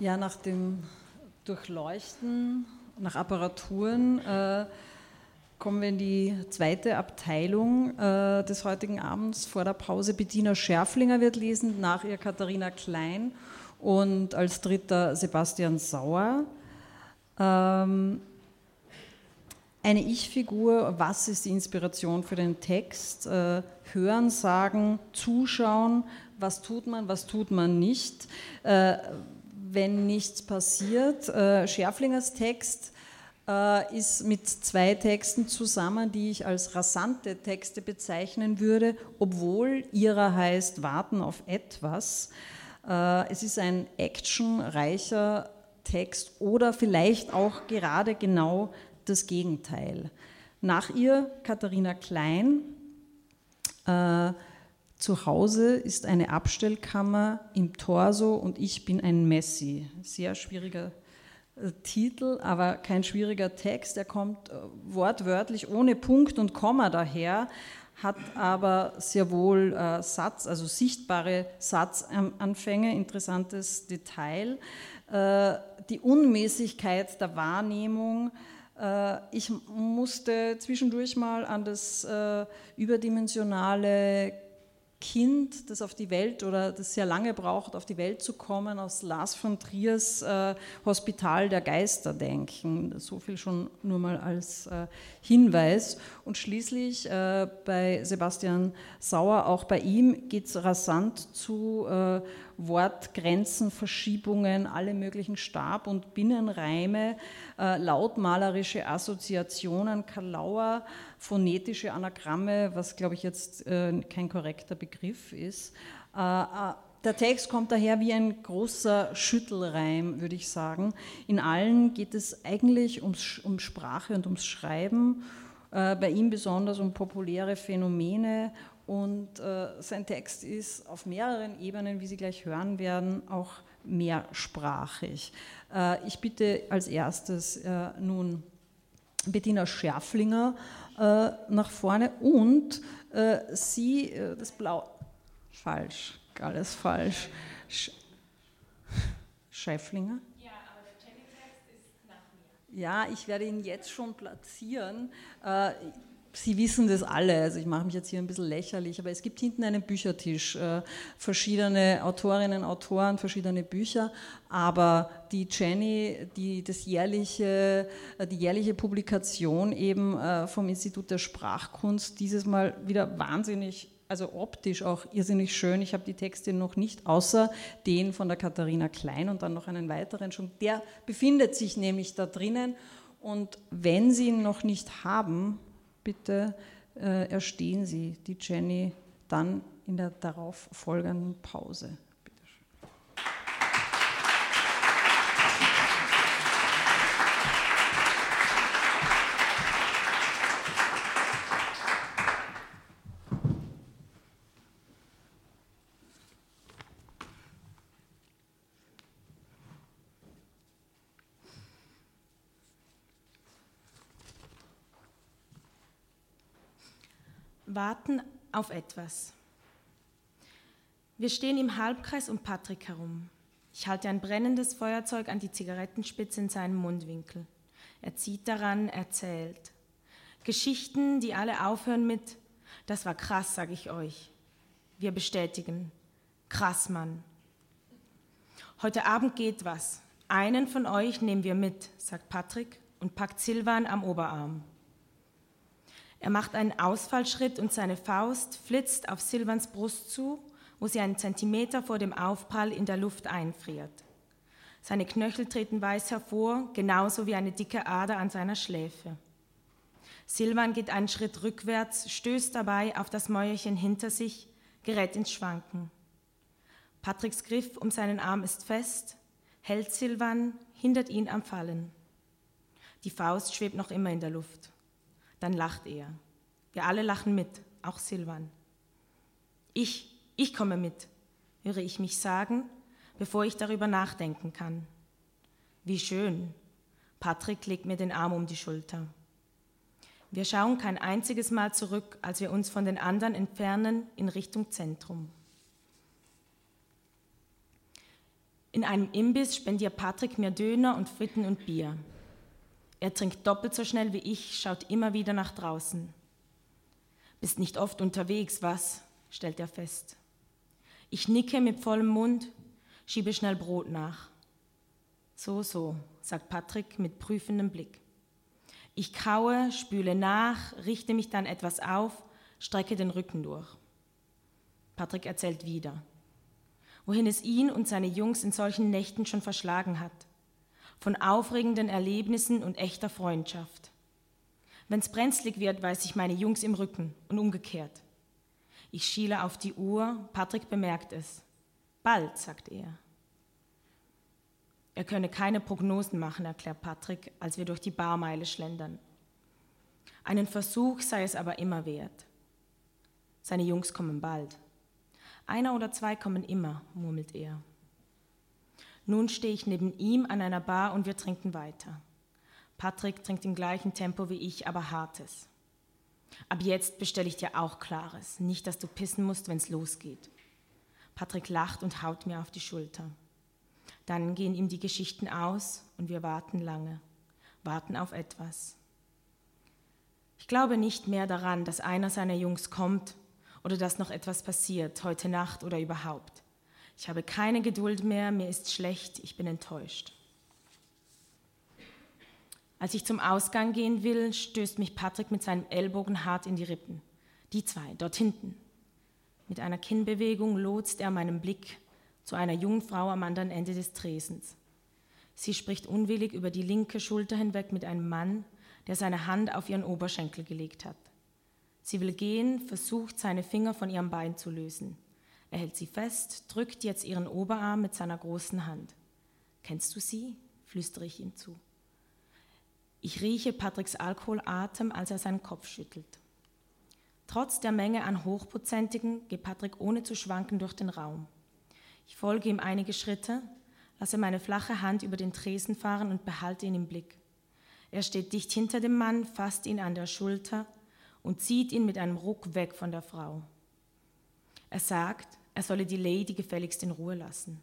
Ja, nach dem Durchleuchten, nach Apparaturen äh, kommen wir in die zweite Abteilung äh, des heutigen Abends. Vor der Pause Bettina Schärflinger wird lesen, nach ihr Katharina Klein und als dritter Sebastian Sauer. Ähm, eine Ich-Figur, was ist die Inspiration für den Text? Äh, hören, sagen, zuschauen, was tut man, was tut man nicht? Äh, wenn nichts passiert. Äh, Schärflingers Text äh, ist mit zwei Texten zusammen, die ich als rasante Texte bezeichnen würde, obwohl ihrer heißt Warten auf etwas. Äh, es ist ein actionreicher Text oder vielleicht auch gerade genau das Gegenteil. Nach ihr Katharina Klein. Äh, zu Hause ist eine Abstellkammer im Torso und ich bin ein Messi. Sehr schwieriger äh, Titel, aber kein schwieriger Text. Er kommt äh, wortwörtlich ohne Punkt und Komma daher, hat aber sehr wohl äh, Satz, also sichtbare Satzanfänge, interessantes Detail. Die Unmäßigkeit der Wahrnehmung, ich musste zwischendurch mal an das überdimensionale Kind, das auf die Welt oder das sehr lange braucht, auf die Welt zu kommen, aus Lars von Triers äh, Hospital der Geister denken. So viel schon nur mal als äh, Hinweis. Und schließlich äh, bei Sebastian Sauer, auch bei ihm geht es rasant zu äh, Wortgrenzen, Verschiebungen, alle möglichen Stab- und Binnenreime, äh, lautmalerische Assoziationen, Kalauer, phonetische Anagramme, was glaube ich jetzt äh, kein korrekter Begriff ist. Äh, äh, der Text kommt daher wie ein großer Schüttelreim, würde ich sagen. In allen geht es eigentlich ums, um Sprache und ums Schreiben, äh, bei ihm besonders um populäre Phänomene und äh, sein Text ist auf mehreren Ebenen, wie Sie gleich hören werden, auch mehrsprachig. Äh, ich bitte als erstes äh, nun Bettina Schärflinger äh, nach vorne und äh, Sie, äh, das Blau, falsch, alles falsch. Sch Schäflinger? Ja, aber der ist nach mir. Ja, ich werde ihn jetzt schon platzieren. Sie wissen das alle, also ich mache mich jetzt hier ein bisschen lächerlich, aber es gibt hinten einen Büchertisch, äh, verschiedene Autorinnen, Autoren, verschiedene Bücher, aber die Jenny, die, das jährliche, äh, die jährliche Publikation eben äh, vom Institut der Sprachkunst, dieses Mal wieder wahnsinnig, also optisch auch irrsinnig schön. Ich habe die Texte noch nicht, außer den von der Katharina Klein und dann noch einen weiteren schon. Der befindet sich nämlich da drinnen und wenn Sie ihn noch nicht haben, bitte äh, erstehen Sie die Jenny dann in der darauf folgenden Pause. Warten auf etwas. Wir stehen im Halbkreis um Patrick herum. Ich halte ein brennendes Feuerzeug an die Zigarettenspitze in seinem Mundwinkel. Er zieht daran, erzählt. Geschichten, die alle aufhören mit, das war krass, sage ich euch. Wir bestätigen, krass, Mann. Heute Abend geht was. Einen von euch nehmen wir mit, sagt Patrick und packt Silvan am Oberarm. Er macht einen Ausfallschritt und seine Faust flitzt auf Silvans Brust zu wo sie einen Zentimeter vor dem Aufprall in der Luft einfriert. Seine Knöchel treten weiß hervor, genauso wie eine dicke Ader an seiner Schläfe. Silvan geht einen Schritt rückwärts, stößt dabei auf das Mäuerchen hinter sich, gerät ins Schwanken. Patricks Griff um seinen Arm ist fest, hält Silvan, hindert ihn am Fallen. Die Faust schwebt noch immer in der Luft. Dann lacht er. Wir alle lachen mit, auch Silvan. Ich, ich komme mit, höre ich mich sagen, bevor ich darüber nachdenken kann. Wie schön. Patrick legt mir den Arm um die Schulter. Wir schauen kein einziges Mal zurück, als wir uns von den anderen entfernen in Richtung Zentrum. In einem Imbiss spendiert Patrick mir Döner und Fritten und Bier. Er trinkt doppelt so schnell wie ich, schaut immer wieder nach draußen. Bist nicht oft unterwegs, was? stellt er fest. Ich nicke mit vollem Mund, schiebe schnell Brot nach. So, so, sagt Patrick mit prüfendem Blick. Ich kaue, spüle nach, richte mich dann etwas auf, strecke den Rücken durch. Patrick erzählt wieder, wohin es ihn und seine Jungs in solchen Nächten schon verschlagen hat. Von aufregenden Erlebnissen und echter Freundschaft. Wenn's brenzlig wird, weiß ich meine Jungs im Rücken und umgekehrt. Ich schiele auf die Uhr, Patrick bemerkt es. Bald, sagt er. Er könne keine Prognosen machen, erklärt Patrick, als wir durch die Barmeile schlendern. Einen Versuch sei es aber immer wert. Seine Jungs kommen bald. Einer oder zwei kommen immer, murmelt er. Nun stehe ich neben ihm an einer Bar und wir trinken weiter. Patrick trinkt im gleichen Tempo wie ich, aber hartes. Ab jetzt bestelle ich dir auch Klares. Nicht, dass du pissen musst, wenn es losgeht. Patrick lacht und haut mir auf die Schulter. Dann gehen ihm die Geschichten aus und wir warten lange, warten auf etwas. Ich glaube nicht mehr daran, dass einer seiner Jungs kommt oder dass noch etwas passiert, heute Nacht oder überhaupt. Ich habe keine Geduld mehr, mir ist schlecht, ich bin enttäuscht. Als ich zum Ausgang gehen will, stößt mich Patrick mit seinem Ellbogen hart in die Rippen. Die zwei, dort hinten. Mit einer Kinnbewegung lotst er meinen Blick zu einer jungen Frau am anderen Ende des Tresens. Sie spricht unwillig über die linke Schulter hinweg mit einem Mann, der seine Hand auf ihren Oberschenkel gelegt hat. Sie will gehen, versucht seine Finger von ihrem Bein zu lösen. Er hält sie fest, drückt jetzt ihren Oberarm mit seiner großen Hand. Kennst du sie? flüstere ich ihm zu. Ich rieche Patricks Alkoholatem, als er seinen Kopf schüttelt. Trotz der Menge an Hochprozentigen geht Patrick ohne zu schwanken durch den Raum. Ich folge ihm einige Schritte, lasse meine flache Hand über den Tresen fahren und behalte ihn im Blick. Er steht dicht hinter dem Mann, fasst ihn an der Schulter und zieht ihn mit einem Ruck weg von der Frau. Er sagt, er solle die Lady gefälligst in Ruhe lassen.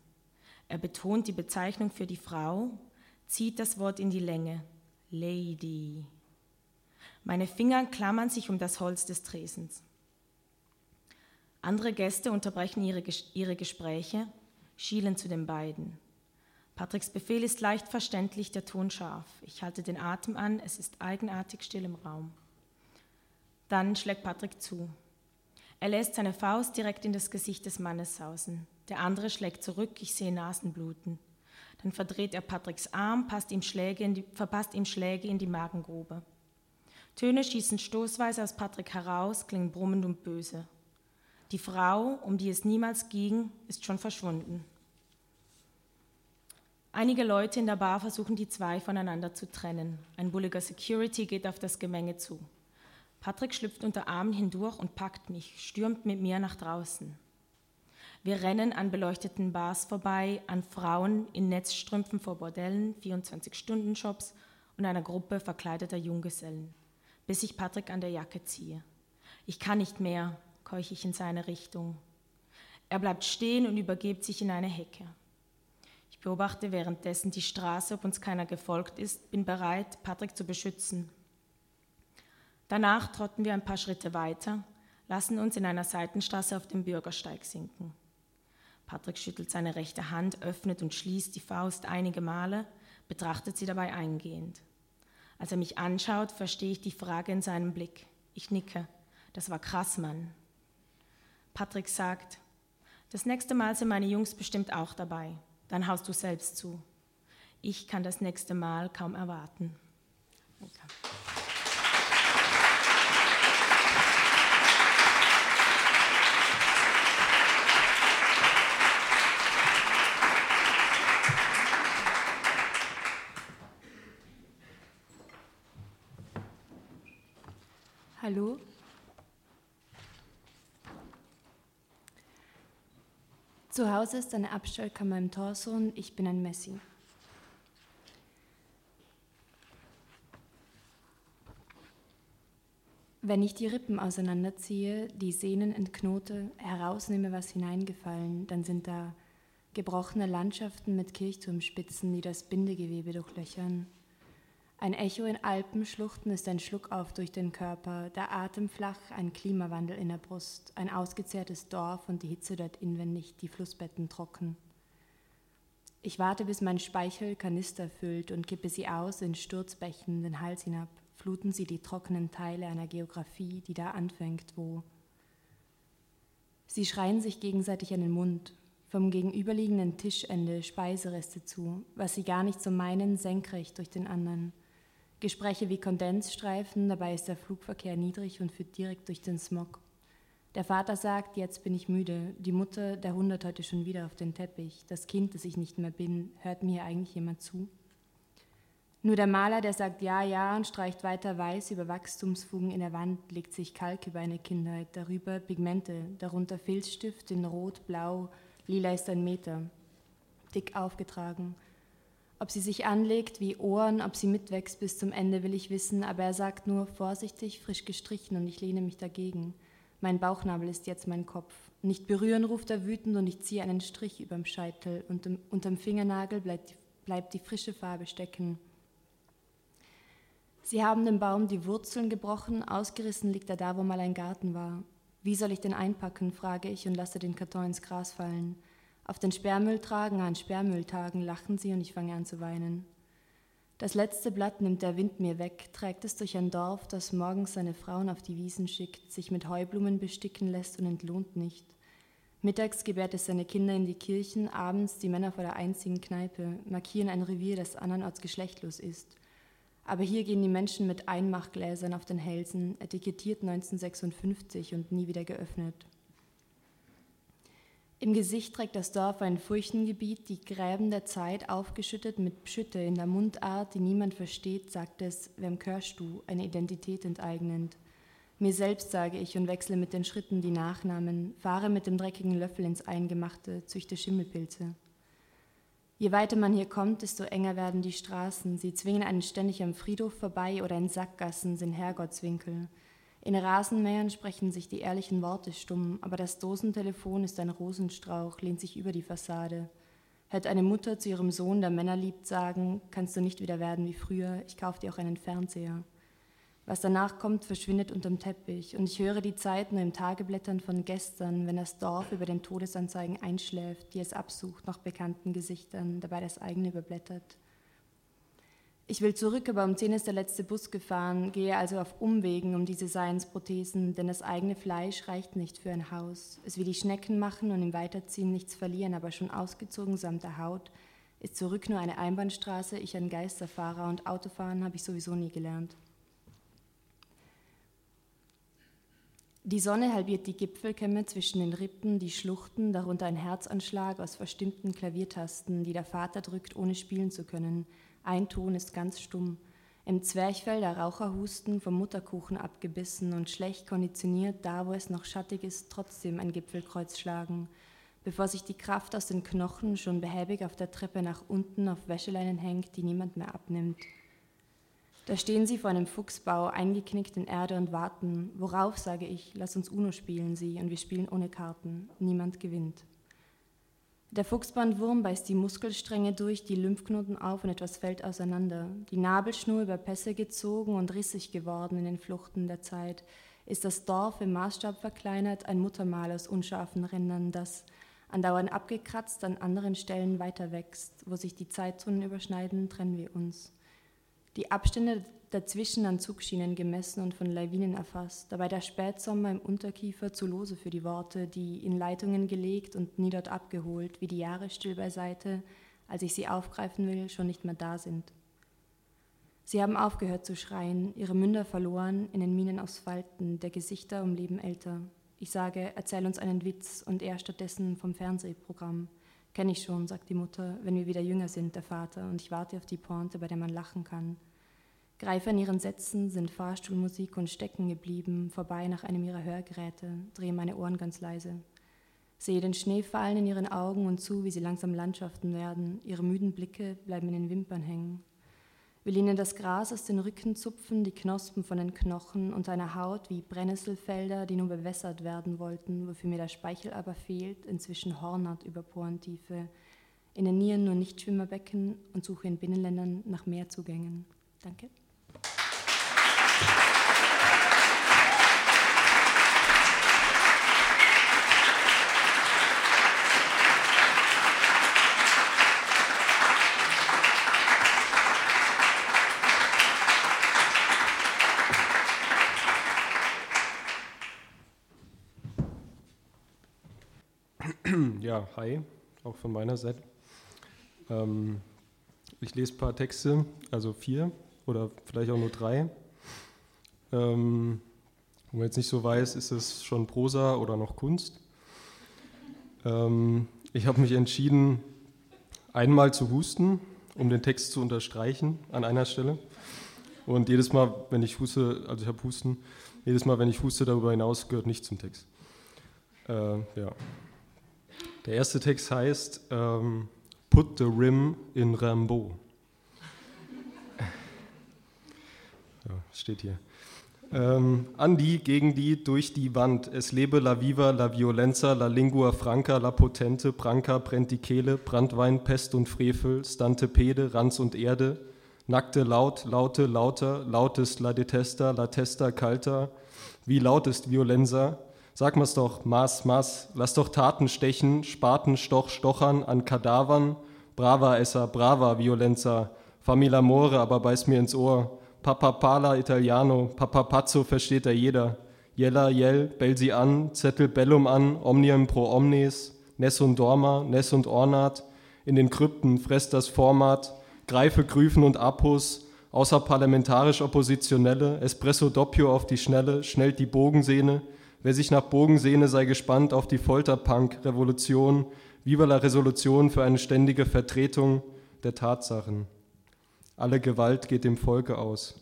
Er betont die Bezeichnung für die Frau, zieht das Wort in die Länge, Lady. Meine Finger klammern sich um das Holz des Tresens. Andere Gäste unterbrechen ihre, ihre Gespräche, schielen zu den beiden. Patricks Befehl ist leicht verständlich, der Ton scharf. Ich halte den Atem an, es ist eigenartig still im Raum. Dann schlägt Patrick zu. Er lässt seine Faust direkt in das Gesicht des Mannes sausen. Der andere schlägt zurück, ich sehe Nasenbluten. Dann verdreht er Patricks Arm, ihm die, verpasst ihm Schläge in die Magengrube. Töne schießen stoßweise aus Patrick heraus, klingen brummend und böse. Die Frau, um die es niemals ging, ist schon verschwunden. Einige Leute in der Bar versuchen die zwei voneinander zu trennen. Ein bulliger Security geht auf das Gemenge zu. Patrick schlüpft unter Armen hindurch und packt mich, stürmt mit mir nach draußen. Wir rennen an beleuchteten Bars vorbei, an Frauen in Netzstrümpfen vor Bordellen, 24-Stunden-Shops und einer Gruppe verkleideter Junggesellen, bis ich Patrick an der Jacke ziehe. Ich kann nicht mehr, keuche ich in seine Richtung. Er bleibt stehen und übergibt sich in eine Hecke. Ich beobachte währenddessen die Straße, ob uns keiner gefolgt ist, bin bereit, Patrick zu beschützen. Danach trotten wir ein paar Schritte weiter, lassen uns in einer Seitenstraße auf den Bürgersteig sinken. Patrick schüttelt seine rechte Hand, öffnet und schließt die Faust einige Male, betrachtet sie dabei eingehend. Als er mich anschaut, verstehe ich die Frage in seinem Blick. Ich nicke. Das war krass, Mann. Patrick sagt, das nächste Mal sind meine Jungs bestimmt auch dabei. Dann haust du selbst zu. Ich kann das nächste Mal kaum erwarten. Danke. Hallo. Zu Hause ist eine Abstellkammer im Torso und ich bin ein Messi. Wenn ich die Rippen auseinanderziehe, die Sehnen entknote, herausnehme, was hineingefallen, dann sind da gebrochene Landschaften mit Kirchturmspitzen, die das Bindegewebe durchlöchern. Ein Echo in Alpenschluchten ist ein Schluckauf durch den Körper, der Atem flach, ein Klimawandel in der Brust, ein ausgezehrtes Dorf und die Hitze dort inwendig, die Flussbetten trocken. Ich warte, bis mein Speichel Kanister füllt und kippe sie aus in Sturzbächen den Hals hinab, fluten sie die trockenen Teile einer Geografie, die da anfängt, wo. Sie schreien sich gegenseitig an den Mund, vom gegenüberliegenden Tischende Speisereste zu, was sie gar nicht so meinen, senkrecht durch den anderen – Gespräche wie Kondensstreifen, dabei ist der Flugverkehr niedrig und führt direkt durch den Smog. Der Vater sagt, jetzt bin ich müde. Die Mutter, der hundert heute schon wieder auf den Teppich. Das Kind, das ich nicht mehr bin, hört mir eigentlich jemand zu? Nur der Maler, der sagt ja, ja und streicht weiter weiß über Wachstumsfugen in der Wand, legt sich Kalk über eine Kindheit, darüber Pigmente, darunter Filzstift in Rot, Blau, Lila ist ein Meter, dick aufgetragen. Ob sie sich anlegt wie Ohren, ob sie mitwächst bis zum Ende, will ich wissen, aber er sagt nur vorsichtig, frisch gestrichen und ich lehne mich dagegen. Mein Bauchnabel ist jetzt mein Kopf. Nicht berühren, ruft er wütend und ich ziehe einen Strich überm Scheitel und unterm Fingernagel bleibt, bleibt die frische Farbe stecken. Sie haben dem Baum die Wurzeln gebrochen, ausgerissen liegt er da, wo mal ein Garten war. Wie soll ich den einpacken, frage ich und lasse den Karton ins Gras fallen. Auf den Sperrmüll tragen, an Sperrmülltagen lachen sie und ich fange an zu weinen. Das letzte Blatt nimmt der Wind mir weg, trägt es durch ein Dorf, das morgens seine Frauen auf die Wiesen schickt, sich mit Heublumen besticken lässt und entlohnt nicht. Mittags gebärt es seine Kinder in die Kirchen, abends die Männer vor der einzigen Kneipe, markieren ein Revier, das andernorts geschlechtlos ist. Aber hier gehen die Menschen mit Einmachgläsern auf den Hälsen, etikettiert 1956 und nie wieder geöffnet. Im Gesicht trägt das Dorf ein Furchtengebiet, die Gräben der Zeit aufgeschüttet mit Pschütte in der Mundart, die niemand versteht, sagt es, wem körst du, eine Identität enteignend. Mir selbst sage ich und wechsle mit den Schritten die Nachnamen, fahre mit dem dreckigen Löffel ins Eingemachte, züchte Schimmelpilze. Je weiter man hier kommt, desto enger werden die Straßen. Sie zwingen einen ständig am Friedhof vorbei oder in Sackgassen sind Herrgottswinkel. In Rasenmähern sprechen sich die ehrlichen Worte stumm, aber das Dosentelefon ist ein Rosenstrauch, lehnt sich über die Fassade. Hört eine Mutter zu ihrem Sohn, der Männer liebt, sagen, kannst du nicht wieder werden wie früher, ich kauf dir auch einen Fernseher. Was danach kommt, verschwindet unterm Teppich, und ich höre die Zeit nur im Tageblättern von gestern, wenn das Dorf über den Todesanzeigen einschläft, die es absucht nach bekannten Gesichtern, dabei das eigene überblättert. Ich will zurück, aber um 10 ist der letzte Bus gefahren, gehe also auf Umwegen um diese Seinsprothesen, denn das eigene Fleisch reicht nicht für ein Haus. Es will die Schnecken machen und im Weiterziehen nichts verlieren, aber schon ausgezogen samt der Haut ist zurück nur eine Einbahnstraße, ich ein Geisterfahrer und Autofahren habe ich sowieso nie gelernt. Die Sonne halbiert die Gipfelkämme zwischen den Rippen, die Schluchten, darunter ein Herzanschlag aus verstimmten Klaviertasten, die der Vater drückt, ohne spielen zu können – ein Ton ist ganz stumm. Im Zwerchfell der Raucherhusten vom Mutterkuchen abgebissen und schlecht konditioniert, da wo es noch schattig ist, trotzdem ein Gipfelkreuz schlagen, bevor sich die Kraft aus den Knochen schon behäbig auf der Treppe nach unten auf Wäscheleinen hängt, die niemand mehr abnimmt. Da stehen sie vor einem Fuchsbau, eingeknickt in Erde und warten. Worauf, sage ich, lass uns Uno spielen sie und wir spielen ohne Karten. Niemand gewinnt. Der Fuchsbandwurm beißt die Muskelstränge durch, die Lymphknoten auf und etwas fällt auseinander. Die Nabelschnur über Pässe gezogen und rissig geworden in den Fluchten der Zeit. Ist das Dorf im Maßstab verkleinert, ein Muttermal aus unscharfen Rändern, das andauernd abgekratzt an anderen Stellen weiter wächst. Wo sich die Zeitzonen überschneiden, trennen wir uns die Abstände dazwischen an Zugschienen gemessen und von Lawinen erfasst, dabei der Spätsommer im Unterkiefer zu lose für die Worte, die in Leitungen gelegt und nie dort abgeholt, wie die Jahre still beiseite, als ich sie aufgreifen will, schon nicht mehr da sind. Sie haben aufgehört zu schreien, ihre Münder verloren in den Minen aus Falten, der Gesichter um Leben älter. Ich sage, erzähl uns einen Witz und er stattdessen vom Fernsehprogramm. Kenn ich schon, sagt die Mutter, wenn wir wieder jünger sind, der Vater, und ich warte auf die Pointe, bei der man lachen kann. Greife an ihren Sätzen, sind Fahrstuhlmusik und stecken geblieben, vorbei nach einem ihrer Hörgeräte, drehe meine Ohren ganz leise. Sehe den Schnee fallen in ihren Augen und zu, wie sie langsam Landschaften werden, ihre müden Blicke bleiben in den Wimpern hängen will ihnen das Gras aus den Rücken zupfen, die Knospen von den Knochen und einer Haut wie Brennnesselfelder, die nur bewässert werden wollten, wofür mir der Speichel aber fehlt, inzwischen hornert über Porentiefe, in den Nieren nur Nichtschwimmerbecken und suche in Binnenländern nach Meerzugängen. Danke. Hi, auch von meiner Seite. Ähm, ich lese ein paar Texte, also vier oder vielleicht auch nur drei. Ähm, wenn man jetzt nicht so weiß, ist es schon Prosa oder noch Kunst. Ähm, ich habe mich entschieden, einmal zu husten, um den Text zu unterstreichen an einer Stelle. Und jedes Mal, wenn ich huste, also ich habe Husten, jedes Mal, wenn ich huste, darüber hinaus gehört nicht zum Text. Äh, ja. Der erste Text heißt ähm, Put the Rim in Rambo. ja, steht hier. Ähm, an die, gegen die, durch die Wand. Es lebe la viva, la violenza, la lingua franca, la potente, branca, brennt die Kehle, Brandwein, Pest und Frevel, stante Pede, Ranz und Erde, nackte laut, laute, lauter, lautest la detesta, la testa, kalter, wie lautest violenza, Sag mal's doch, Maß, Maß, lass doch Taten stechen, Spaten, Stoch, Stochern an Kadavern, Brava Esser, Brava Violenza, Famila More, aber beiß mir ins Ohr, Papa Pala Italiano, Papa Pazzo versteht da jeder, Jella, Jell, bell sie an, Zettel Bellum an, Omnium pro Omnes, Ness und Dorma, Ness und Ornat, in den Krypten fresst das Format, Greife, Grüfen und Apus, außerparlamentarisch Oppositionelle, Espresso Doppio auf die Schnelle, schnellt die Bogensehne, Wer sich nach Bogen sehne, sei gespannt auf die Folterpunk-Revolution, Viva la Resolution für eine ständige Vertretung der Tatsachen. Alle Gewalt geht dem Volke aus.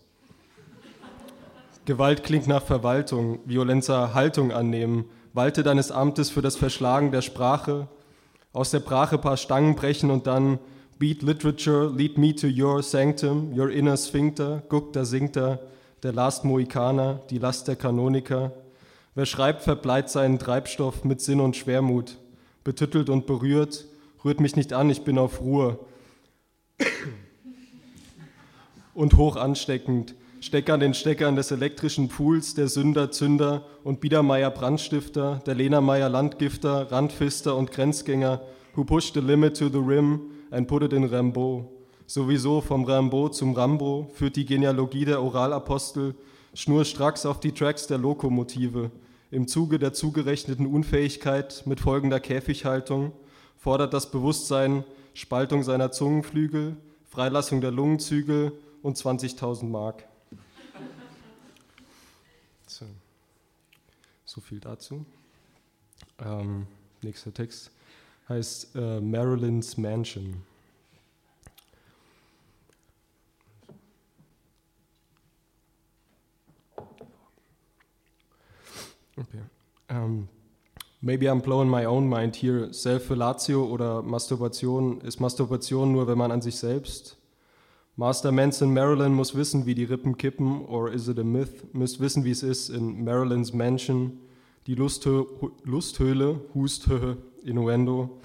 Gewalt klingt nach Verwaltung, violenzer Haltung annehmen, walte deines Amtes für das Verschlagen der Sprache, aus der Brache paar Stangen brechen und dann Beat Literature, lead me to your sanctum, your inner sphincter, guck, da singt er, der Last Mohikaner, die Last der Kanoniker, Wer schreibt, verbleibt seinen Treibstoff mit Sinn und Schwermut. Betüttelt und berührt, rührt mich nicht an, ich bin auf Ruhe. Und hoch ansteckend, steck an den Steckern des elektrischen Pools, der Sünder, Zünder und Biedermeier Brandstifter, der Lehnermeier Landgifter, Randfister und Grenzgänger, who pushed the limit to the rim and put it in Rambo. Sowieso vom Rambo zum Rambo führt die Genealogie der Oralapostel schnurstracks auf die Tracks der Lokomotive. Im Zuge der zugerechneten Unfähigkeit mit folgender Käfighaltung fordert das Bewusstsein Spaltung seiner Zungenflügel, Freilassung der Lungenzügel und 20.000 Mark. So. so, viel dazu. Ähm, nächster Text heißt äh, Marilyn's Mansion. Okay. Um, maybe I'm blowing my own mind here. Self-Fellatio oder Masturbation, ist Masturbation nur, wenn man an sich selbst Master Manson Marilyn muss wissen, wie die Rippen kippen, or is it a myth? Müsst wissen, wie es ist in Marilyns Mansion. Die Lusthö Lusthöhle, Husthöhe, Innuendo.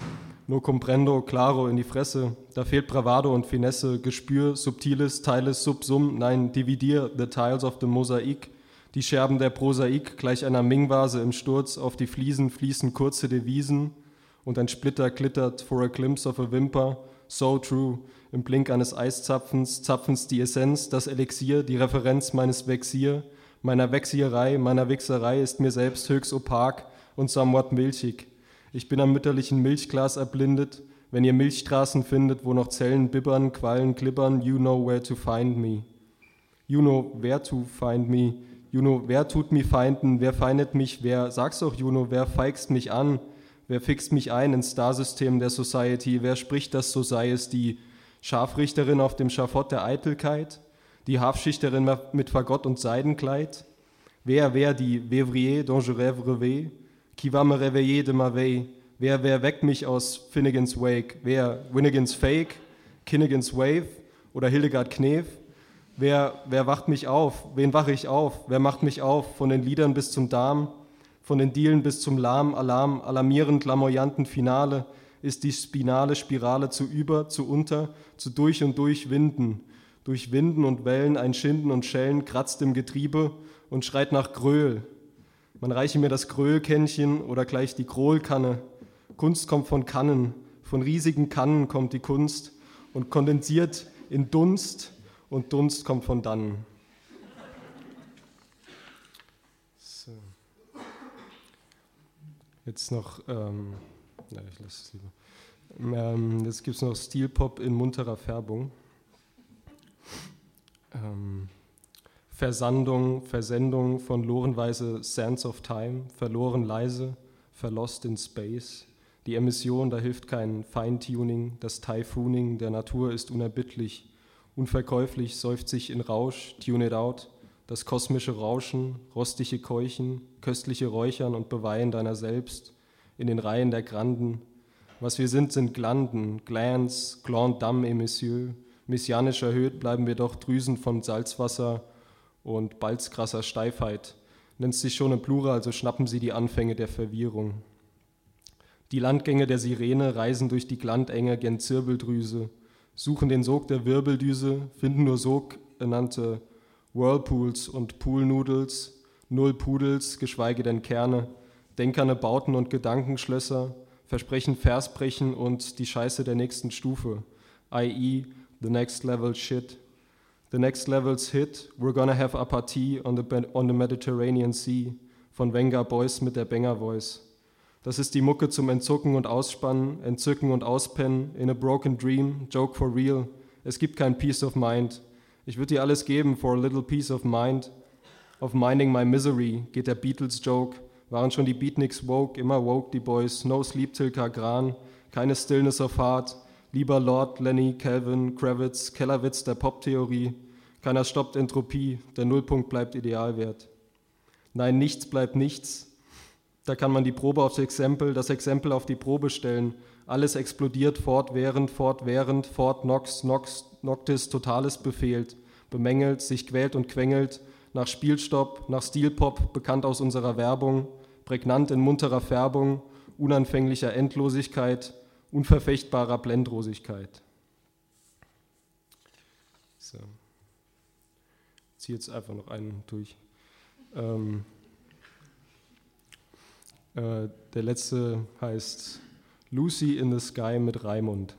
No comprendo, claro in die Fresse. Da fehlt Bravado und Finesse, Gespür, subtiles, Teiles, Subsum, nein, dividier, the tiles of the Mosaik. Die Scherben der Prosaik, gleich einer Ming-Vase im Sturz, auf die Fliesen fließen kurze Devisen und ein Splitter glittert for a glimpse of a Wimper. So true, im Blink eines Eiszapfens, Zapfens die Essenz, das Elixier, die Referenz meines Vexier, meiner Wechsierei, meiner Wichserei ist mir selbst höchst opak und somewhat milchig. Ich bin am mütterlichen Milchglas erblindet. Wenn ihr Milchstraßen findet, wo noch Zellen bibbern, Quallen klippern, you know where to find me. You know where to find me. Juno, wer tut mir Feinden, wer feindet mich, wer, sag's doch Juno, wer feigst mich an, wer fixt mich ein ins Starsystem der Society, wer spricht das, so sei es die Scharfrichterin auf dem Schafott der Eitelkeit, die Hafschichterin mit Fagott und Seidenkleid, wer, wer die Vevrier dont je qui va me réveiller de ma veille, wer, wer weckt mich aus Finnegans Wake, wer, Winnegans Fake, Kinnegans Wave? Oder Hildegard Knef, Wer, wer wacht mich auf? Wen wache ich auf? Wer macht mich auf? Von den Liedern bis zum Darm, von den Dielen bis zum Lahm, Alarm, alarmierend lamoyanten Finale ist die spinale Spirale zu über, zu unter, zu durch und durch Winden. Durch Winden und Wellen ein Schinden und Schellen kratzt im Getriebe und schreit nach Gröhl. Man reiche mir das Gröhlkännchen oder gleich die Krohlkanne. Kunst kommt von Kannen, von riesigen Kannen kommt die Kunst und kondensiert in Dunst und Dunst kommt von dann. So. Jetzt noch, ähm, na, ich lasse es lieber. Ähm, jetzt gibt es noch Stilpop in munterer Färbung. Ähm, Versandung, Versendung von lorenweise Sands of Time, verloren leise, verlost in Space. Die Emission, da hilft kein Feintuning, das Typhooning der Natur ist unerbittlich Unverkäuflich seufzt sich in Rausch, tune it out, das kosmische Rauschen, rostige Keuchen, köstliche Räuchern und Beweihen deiner selbst in den Reihen der Granden. Was wir sind, sind Glanden, Glans, Gland d'âme et Messieurs. Messianisch erhöht bleiben wir doch Drüsen von Salzwasser und balzkrasser Steifheit. Nennt sich schon im Plural, so schnappen sie die Anfänge der Verwirrung. Die Landgänge der Sirene reisen durch die Glandenge gen Zirbeldrüse suchen den Sog der Wirbeldüse, finden nur sogenannte Whirlpools und Poolnoodles, null Pudels, geschweige denn Kerne, denkerne Bauten und Gedankenschlösser, versprechen Versbrechen und die Scheiße der nächsten Stufe, i.e. the next level shit. The next level's hit, we're gonna have a party on the, on the Mediterranean Sea von Venga Boys mit der Banger Voice. Das ist die Mucke zum Entzucken und Ausspannen, Entzücken und Auspennen, in a broken dream, joke for real. Es gibt kein Peace of Mind. Ich würde dir alles geben for a little peace of mind. Of minding my misery geht der Beatles-Joke. Waren schon die Beatniks woke, immer woke die Boys. No sleep till Kagran, keine Stillness of heart. Lieber Lord, Lenny, Calvin, Kravitz, Kellerwitz der Pop-Theorie. Keiner stoppt Entropie, der Nullpunkt bleibt Idealwert. Nein, nichts bleibt nichts, da kann man die Probe aufs Exempel, das Exempel auf die Probe stellen. Alles explodiert fortwährend, fortwährend, fort nox, nox, noctis, totales befehlt, bemängelt, sich quält und quengelt, nach Spielstopp, nach Stilpop, bekannt aus unserer Werbung, prägnant in munterer Färbung, unanfänglicher Endlosigkeit, unverfechtbarer Blendrosigkeit. So. Ich ziehe jetzt einfach noch einen durch. Ähm äh, der letzte heißt Lucy in the Sky mit Raimund.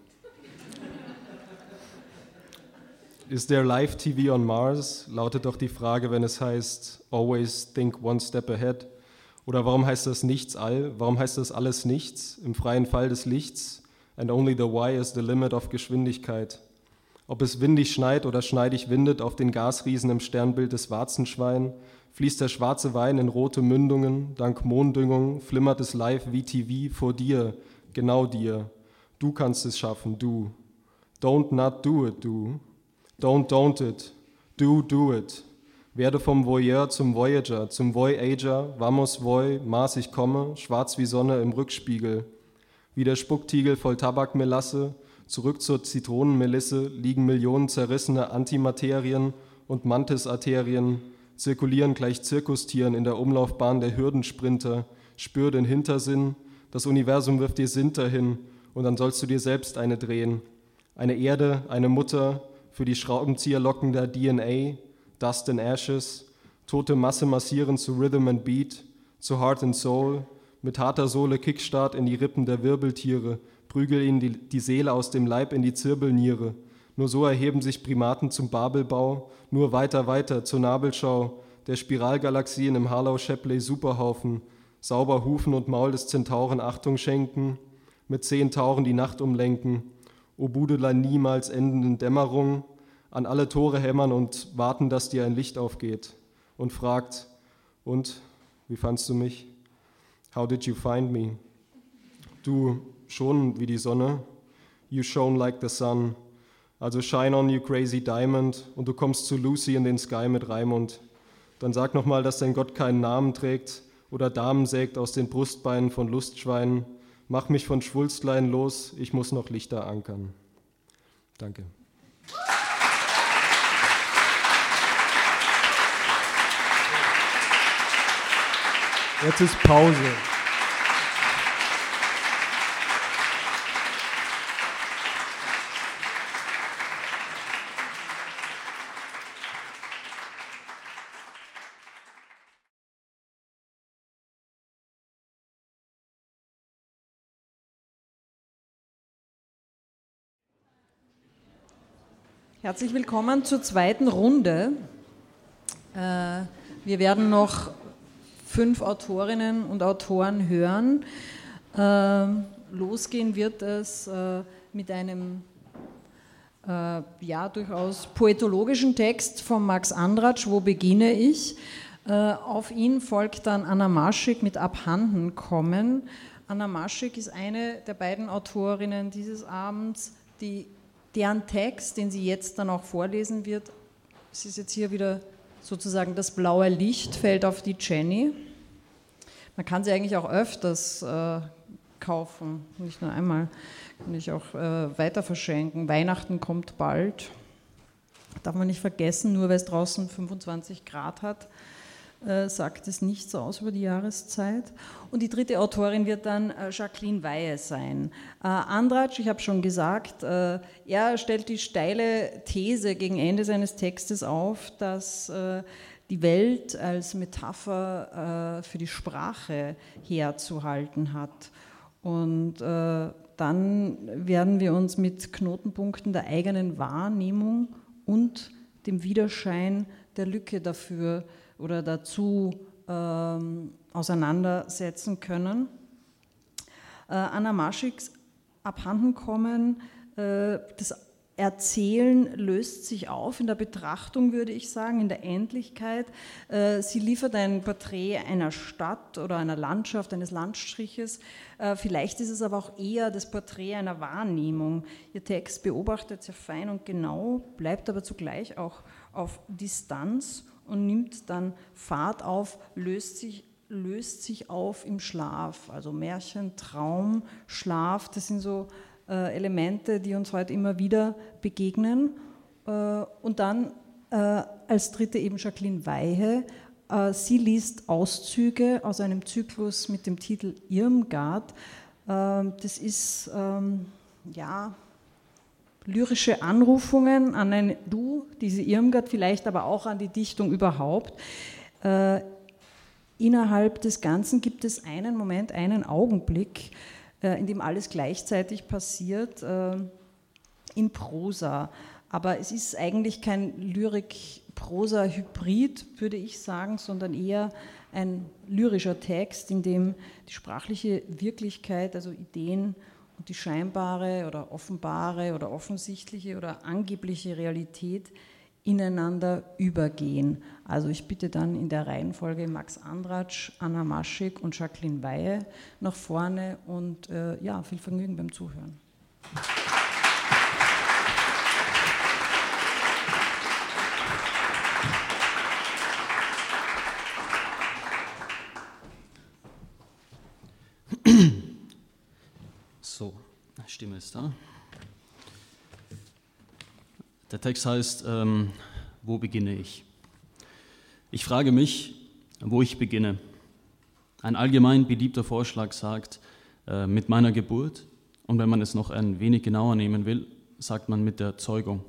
Is there live TV on Mars? lautet doch die Frage, wenn es heißt Always think one step ahead. Oder warum heißt das Nichts all? Warum heißt das alles nichts im freien Fall des Lichts? And only the Y is the limit of Geschwindigkeit. Ob es windig schneit oder schneidig windet auf den Gasriesen im Sternbild des Warzenschwein, fließt der schwarze Wein in rote Mündungen, dank Monddüngung flimmert es live wie TV vor dir, genau dir. Du kannst es schaffen, du. Don't not do it, du. Don't don't it. Do do it. Werde vom Voyeur zum Voyager, zum Voyager, vamos voy, Mars ich komme, schwarz wie Sonne im Rückspiegel. Wie der Spucktiegel voll Tabakmelasse, Zurück zur Zitronenmelisse liegen Millionen zerrissene Antimaterien und Mantisarterien, zirkulieren gleich Zirkustieren in der Umlaufbahn der Hürdensprinter. Spür den Hintersinn, das Universum wirft dir Sinter hin und dann sollst du dir selbst eine drehen. Eine Erde, eine Mutter, für die Schraubenzieherlocken der DNA, Dust and Ashes, tote Masse massieren zu Rhythm and Beat, zu Heart and Soul, mit harter Sohle Kickstart in die Rippen der Wirbeltiere, prügel ihnen die, die Seele aus dem Leib in die Zirbelniere. Nur so erheben sich Primaten zum Babelbau, nur weiter, weiter zur Nabelschau der Spiralgalaxien im Harlow-Shapley-Superhaufen, sauber Hufen und Maul des Zentauren Achtung schenken, mit zehn Tauren die Nacht umlenken, o Budeler niemals endenden Dämmerung, an alle Tore hämmern und warten, dass dir ein Licht aufgeht. Und fragt, und, wie fandst du mich? How did you find me? Du schon wie die Sonne, you shone like the sun, also shine on you crazy diamond und du kommst zu Lucy in den Sky mit Raimund. Dann sag nochmal, dass dein Gott keinen Namen trägt oder Damen sägt aus den Brustbeinen von Lustschweinen. Mach mich von Schwulstlein los, ich muss noch Lichter ankern. Danke. Jetzt ist Pause. Herzlich willkommen zur zweiten Runde. Äh, wir werden noch fünf Autorinnen und Autoren hören. Äh, losgehen wird es äh, mit einem ja, durchaus poetologischen Text von Max Andratsch, Wo beginne ich? Auf ihn folgt dann Anna Maschik mit Abhanden kommen. Anna Maschik ist eine der beiden Autorinnen dieses Abends, die deren Text, den sie jetzt dann auch vorlesen wird, es ist jetzt hier wieder sozusagen das blaue Licht fällt auf die Jenny. Man kann sie eigentlich auch öfters äh, kaufen, nicht nur einmal, kann ich auch äh, weiter verschenken. Weihnachten kommt bald, darf man nicht vergessen, nur weil es draußen 25 Grad hat äh, sagt es nichts aus über die Jahreszeit. Und die dritte Autorin wird dann äh, Jacqueline Weihe sein. Äh, Andratsch, ich habe schon gesagt, äh, er stellt die steile These gegen Ende seines Textes auf, dass äh, die Welt als Metapher äh, für die Sprache herzuhalten hat. Und dann werden wir uns mit Knotenpunkten der eigenen Wahrnehmung und dem Widerschein der Lücke dafür oder dazu ähm, auseinandersetzen können. Äh, Anna Maschiks Abhandenkommen, äh, das Erzählen löst sich auf in der Betrachtung, würde ich sagen, in der Endlichkeit. Äh, sie liefert ein Porträt einer Stadt oder einer Landschaft, eines Landstriches. Äh, vielleicht ist es aber auch eher das Porträt einer Wahrnehmung. Ihr Text beobachtet sehr fein und genau, bleibt aber zugleich auch auf Distanz und nimmt dann Fahrt auf, löst sich, löst sich auf im Schlaf. Also Märchen, Traum, Schlaf, das sind so äh, Elemente, die uns heute immer wieder begegnen. Äh, und dann äh, als dritte eben Jacqueline Weihe. Äh, sie liest Auszüge aus einem Zyklus mit dem Titel Irmgard. Ähm, das ist ähm, ja lyrische Anrufungen an ein Du, diese Irmgard, vielleicht aber auch an die Dichtung überhaupt. Äh, innerhalb des Ganzen gibt es einen Moment, einen Augenblick, äh, in dem alles gleichzeitig passiert, äh, in Prosa. Aber es ist eigentlich kein Lyrik-Prosa-Hybrid, würde ich sagen, sondern eher ein lyrischer Text, in dem die sprachliche Wirklichkeit, also Ideen und die scheinbare oder offenbare oder offensichtliche oder angebliche Realität ineinander übergehen. Also ich bitte dann in der Reihenfolge Max Andratsch, Anna Maschik und Jacqueline Weihe nach vorne und äh, ja, viel Vergnügen beim Zuhören. So, Stimme ist da. Der Text heißt, ähm, wo beginne ich? Ich frage mich, wo ich beginne. Ein allgemein beliebter Vorschlag sagt, äh, mit meiner Geburt und wenn man es noch ein wenig genauer nehmen will, sagt man mit der Zeugung.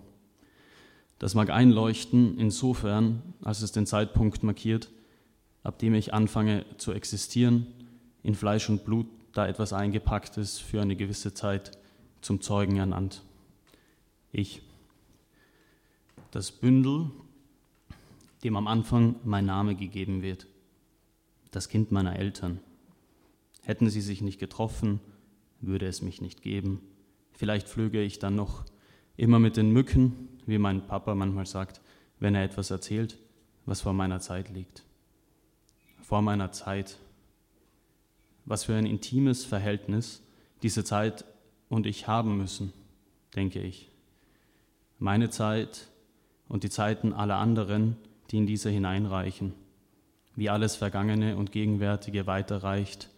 Das mag einleuchten insofern, als es den Zeitpunkt markiert, ab dem ich anfange zu existieren, in Fleisch und Blut, da etwas eingepackt ist, für eine gewisse Zeit zum Zeugen ernannt. Ich. Das Bündel, dem am Anfang mein Name gegeben wird. Das Kind meiner Eltern. Hätten sie sich nicht getroffen, würde es mich nicht geben. Vielleicht flöge ich dann noch immer mit den Mücken, wie mein Papa manchmal sagt, wenn er etwas erzählt, was vor meiner Zeit liegt. Vor meiner Zeit. Was für ein intimes Verhältnis diese Zeit und ich haben müssen, denke ich. Meine Zeit und die Zeiten aller anderen, die in diese hineinreichen, wie alles Vergangene und Gegenwärtige weiterreicht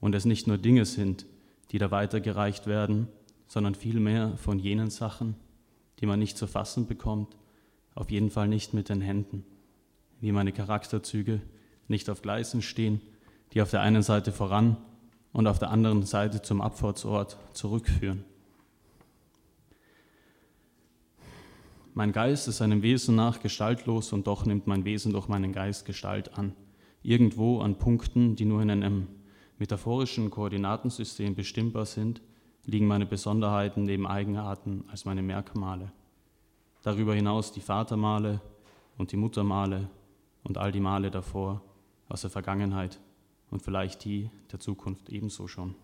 und es nicht nur Dinge sind, die da weitergereicht werden, sondern vielmehr von jenen Sachen, die man nicht zu fassen bekommt, auf jeden Fall nicht mit den Händen, wie meine Charakterzüge nicht auf Gleisen stehen, die auf der einen Seite voran und auf der anderen Seite zum Abfahrtsort zurückführen. Mein Geist ist seinem Wesen nach gestaltlos und doch nimmt mein Wesen durch meinen Geist Gestalt an. Irgendwo an Punkten, die nur in einem metaphorischen Koordinatensystem bestimmbar sind, liegen meine Besonderheiten neben Eigenarten als meine Merkmale. Darüber hinaus die Vatermale und die Muttermale und all die Male davor aus der Vergangenheit und vielleicht die der Zukunft ebenso schon.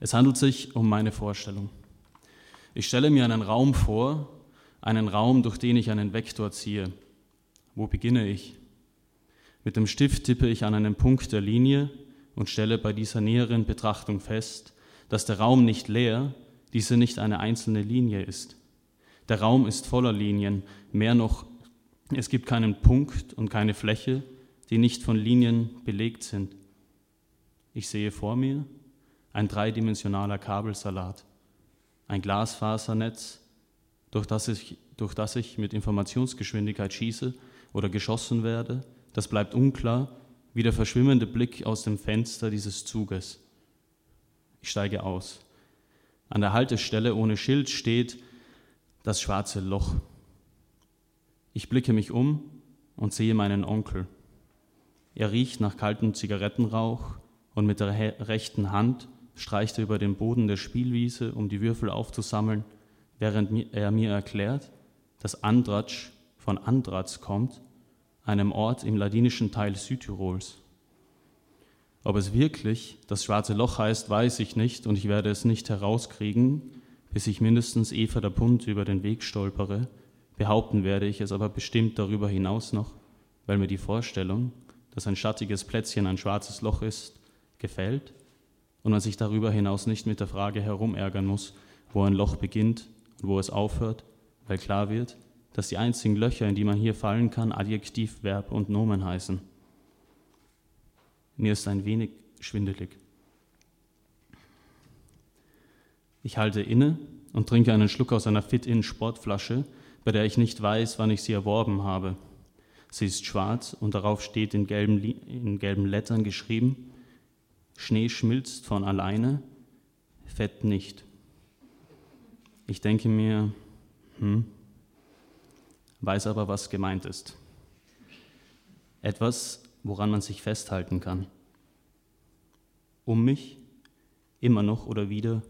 Es handelt sich um meine Vorstellung. Ich stelle mir einen Raum vor, einen Raum, durch den ich einen Vektor ziehe. Wo beginne ich? Mit dem Stift tippe ich an einen Punkt der Linie und stelle bei dieser näheren Betrachtung fest, dass der Raum nicht leer, diese nicht eine einzelne Linie ist. Der Raum ist voller Linien, mehr noch, es gibt keinen Punkt und keine Fläche, die nicht von Linien belegt sind. Ich sehe vor mir ein dreidimensionaler Kabelsalat, ein Glasfasernetz, durch das ich, durch das ich mit Informationsgeschwindigkeit schieße oder geschossen werde, das bleibt unklar, wie der verschwimmende Blick aus dem Fenster dieses Zuges. Ich steige aus. An der Haltestelle ohne Schild steht das schwarze Loch. Ich blicke mich um und sehe meinen Onkel. Er riecht nach kaltem Zigarettenrauch und mit der rechten Hand streicht er über den Boden der Spielwiese, um die Würfel aufzusammeln, während er mir erklärt, dass Andratsch von Andratz kommt einem Ort im ladinischen Teil Südtirols. Ob es wirklich das schwarze Loch heißt, weiß ich nicht und ich werde es nicht herauskriegen, bis ich mindestens Eva der Pund über den Weg stolpere. Behaupten werde ich es aber bestimmt darüber hinaus noch, weil mir die Vorstellung, dass ein schattiges Plätzchen ein schwarzes Loch ist, gefällt und man sich darüber hinaus nicht mit der Frage herumärgern muss, wo ein Loch beginnt und wo es aufhört, weil klar wird, dass die einzigen Löcher, in die man hier fallen kann, Adjektiv, Verb und Nomen heißen. Mir ist ein wenig schwindelig. Ich halte inne und trinke einen Schluck aus einer Fit-In-Sportflasche, bei der ich nicht weiß, wann ich sie erworben habe. Sie ist schwarz und darauf steht in gelben, in gelben Lettern geschrieben, Schnee schmilzt von alleine, Fett nicht. Ich denke mir, hm, weiß aber, was gemeint ist. Etwas, woran man sich festhalten kann. Um mich, immer noch oder wieder,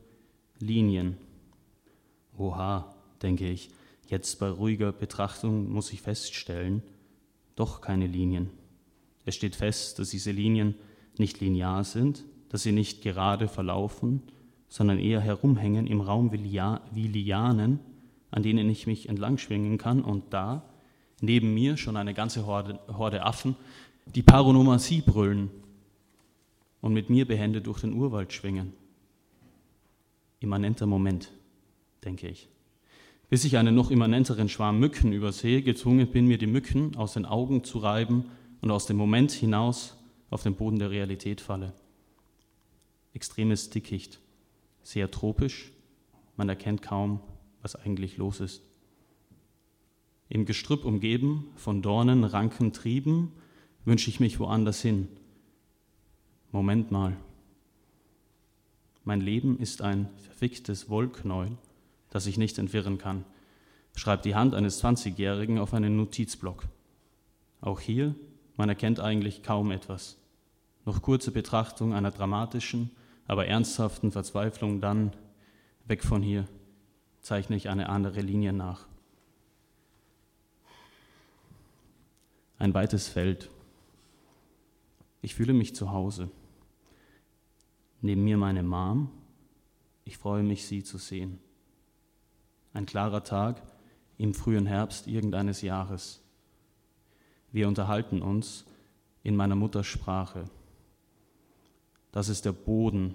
Linien. Oha, denke ich, jetzt bei ruhiger Betrachtung muss ich feststellen, doch keine Linien. Es steht fest, dass diese Linien nicht linear sind, dass sie nicht gerade verlaufen, sondern eher herumhängen im Raum wie Lianen, an denen ich mich entlang schwingen kann und da neben mir schon eine ganze Horde, Horde Affen, die Paronomasie brüllen und mit mir behende durch den Urwald schwingen. Immanenter Moment, denke ich. Bis ich einen noch immanenteren Schwarm Mücken übersehe, gezwungen bin, mir die Mücken aus den Augen zu reiben und aus dem Moment hinaus auf den Boden der Realität falle. Extremes Dickicht, sehr tropisch, man erkennt kaum, was eigentlich los ist. Im Gestrüpp umgeben, von Dornen, Ranken trieben, wünsche ich mich woanders hin. Moment mal. Mein Leben ist ein verficktes Wollknäuel, das ich nicht entwirren kann, schreibt die Hand eines 20-Jährigen auf einen Notizblock. Auch hier, man erkennt eigentlich kaum etwas. Noch kurze Betrachtung einer dramatischen, aber ernsthaften Verzweiflung, dann weg von hier, zeichne ich eine andere Linie nach. Ein weites Feld. Ich fühle mich zu Hause. Neben mir meine Mom. Ich freue mich, sie zu sehen. Ein klarer Tag im frühen Herbst irgendeines Jahres. Wir unterhalten uns in meiner Muttersprache. Das ist der Boden.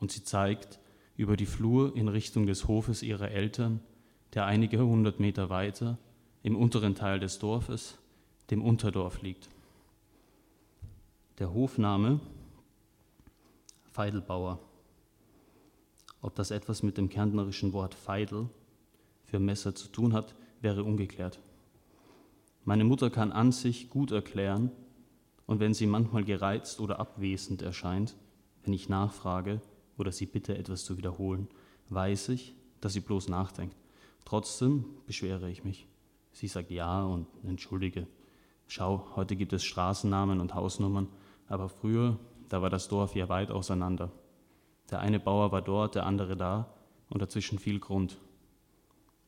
Und sie zeigt über die Flur in Richtung des Hofes ihrer Eltern, der einige hundert Meter weiter im unteren Teil des Dorfes, dem Unterdorf liegt. Der Hofname Feidelbauer. Ob das etwas mit dem kärntnerischen Wort Feidel für Messer zu tun hat, wäre ungeklärt. Meine Mutter kann an sich gut erklären, und wenn sie manchmal gereizt oder abwesend erscheint, wenn ich nachfrage oder sie bitte, etwas zu wiederholen, weiß ich, dass sie bloß nachdenkt. Trotzdem beschwere ich mich. Sie sagt ja und entschuldige. Schau, heute gibt es Straßennamen und Hausnummern, aber früher, da war das Dorf ja weit auseinander. Der eine Bauer war dort, der andere da und dazwischen viel Grund.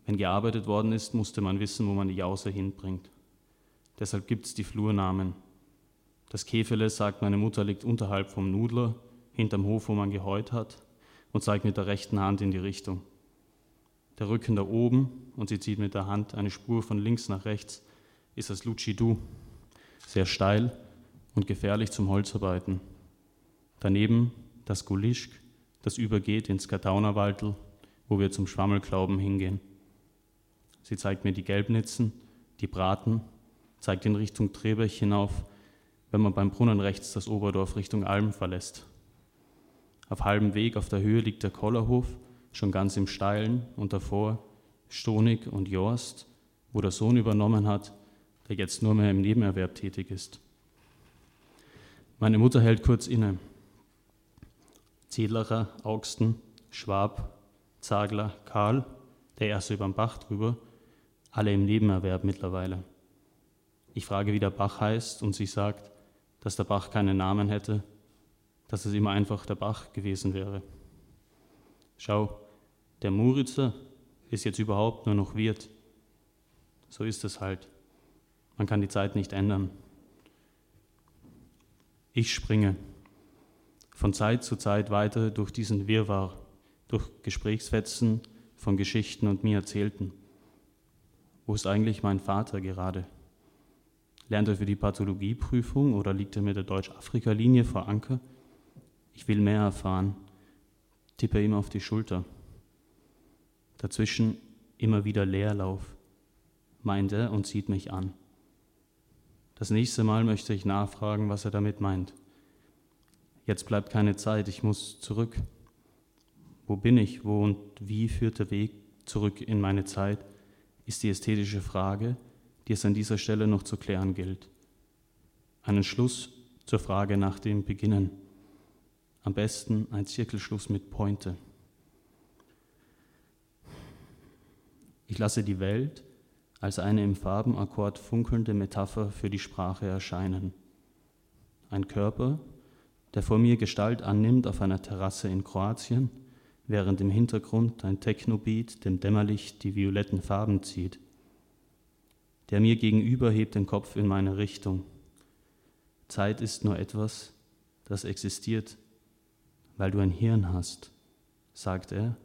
Wenn gearbeitet worden ist, musste man wissen, wo man die Jause hinbringt. Deshalb gibt es die Flurnamen, das Käfele, sagt meine Mutter, liegt unterhalb vom Nudler, hinterm Hof, wo man gehäut hat, und zeigt mit der rechten Hand in die Richtung. Der Rücken da oben, und sie zieht mit der Hand eine Spur von links nach rechts, ist das Lucidu, sehr steil und gefährlich zum Holzarbeiten. Daneben das Gulischk, das übergeht ins Kataunerwaldl, wo wir zum Schwammelklauben hingehen. Sie zeigt mir die Gelbnitzen, die Braten, zeigt in Richtung Trebech hinauf wenn man beim Brunnen rechts das Oberdorf Richtung Alm verlässt. Auf halbem Weg auf der Höhe liegt der Kollerhof, schon ganz im Steilen und davor Stonig und Jorst, wo der Sohn übernommen hat, der jetzt nur mehr im Nebenerwerb tätig ist. Meine Mutter hält kurz inne. Zedlerer, Augsten, Schwab, Zagler, Karl, der erste über den Bach drüber, alle im Nebenerwerb mittlerweile. Ich frage, wie der Bach heißt, und sie sagt, dass der Bach keinen Namen hätte, dass es immer einfach der Bach gewesen wäre. Schau, der Muritzer ist jetzt überhaupt nur noch Wirt. So ist es halt. Man kann die Zeit nicht ändern. Ich springe von Zeit zu Zeit weiter durch diesen Wirrwarr, durch Gesprächsfetzen von Geschichten und mir erzählten. Wo ist eigentlich mein Vater gerade? Lernt er für die Pathologieprüfung oder liegt er mit der Deutsch-Afrika-Linie vor Anker? Ich will mehr erfahren. Tippe ihm auf die Schulter. Dazwischen immer wieder Leerlauf, meint er und sieht mich an. Das nächste Mal möchte ich nachfragen, was er damit meint. Jetzt bleibt keine Zeit, ich muss zurück. Wo bin ich, wo und wie führt der Weg zurück in meine Zeit, ist die ästhetische Frage, die es an dieser Stelle noch zu klären gilt. Einen Schluss zur Frage nach dem Beginnen. Am besten ein Zirkelschluss mit Pointe. Ich lasse die Welt als eine im Farbenakkord funkelnde Metapher für die Sprache erscheinen. Ein Körper, der vor mir Gestalt annimmt auf einer Terrasse in Kroatien, während im Hintergrund ein Technobeat dem Dämmerlicht die violetten Farben zieht. Der mir gegenüber hebt den Kopf in meine Richtung. Zeit ist nur etwas, das existiert, weil du ein Hirn hast, sagt er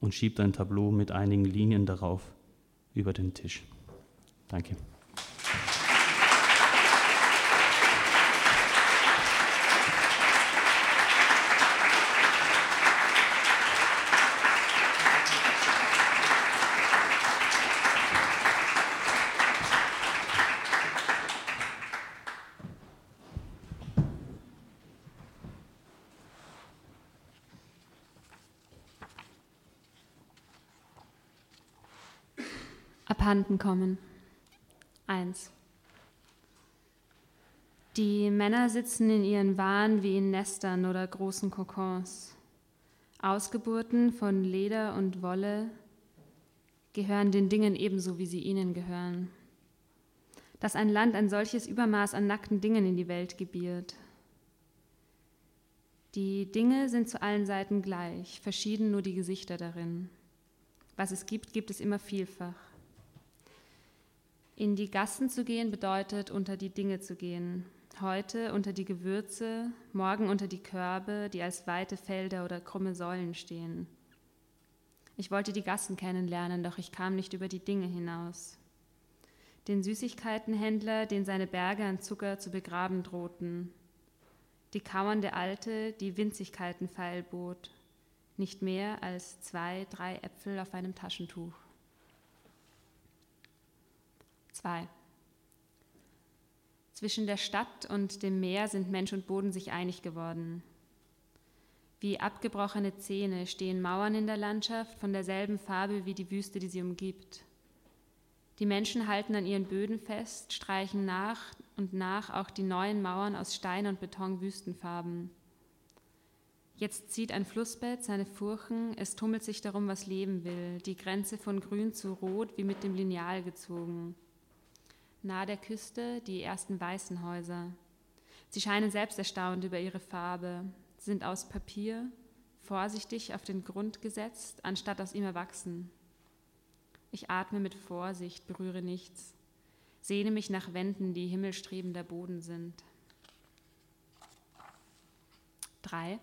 und schiebt ein Tableau mit einigen Linien darauf über den Tisch. Danke. Abhanden kommen. 1. Die Männer sitzen in ihren Waren wie in Nestern oder großen Kokons. Ausgeburten von Leder und Wolle gehören den Dingen ebenso, wie sie ihnen gehören. Dass ein Land ein solches Übermaß an nackten Dingen in die Welt gebiert. Die Dinge sind zu allen Seiten gleich, verschieden nur die Gesichter darin. Was es gibt, gibt es immer vielfach. In die Gassen zu gehen bedeutet, unter die Dinge zu gehen, Heute unter die Gewürze, morgen unter die Körbe, die als weite Felder oder krumme Säulen stehen. Ich wollte die Gassen kennenlernen, doch ich kam nicht über die Dinge hinaus. Den Süßigkeitenhändler, den seine Berge an Zucker zu begraben drohten. Die kauernde Alte, die Winzigkeiten feilbot. Nicht mehr als zwei, drei Äpfel auf einem Taschentuch. 2. Zwischen der Stadt und dem Meer sind Mensch und Boden sich einig geworden. Wie abgebrochene Zähne stehen Mauern in der Landschaft von derselben Farbe wie die Wüste, die sie umgibt. Die Menschen halten an ihren Böden fest, streichen nach und nach auch die neuen Mauern aus Stein und Beton Wüstenfarben. Jetzt zieht ein Flussbett seine Furchen, es tummelt sich darum, was leben will, die Grenze von grün zu rot wie mit dem Lineal gezogen nahe der Küste die ersten weißen Häuser. Sie scheinen selbst erstaunt über ihre Farbe, sind aus Papier, vorsichtig auf den Grund gesetzt, anstatt aus ihm erwachsen. Ich atme mit Vorsicht, berühre nichts, sehne mich nach Wänden, die himmelstrebender Boden sind. 3.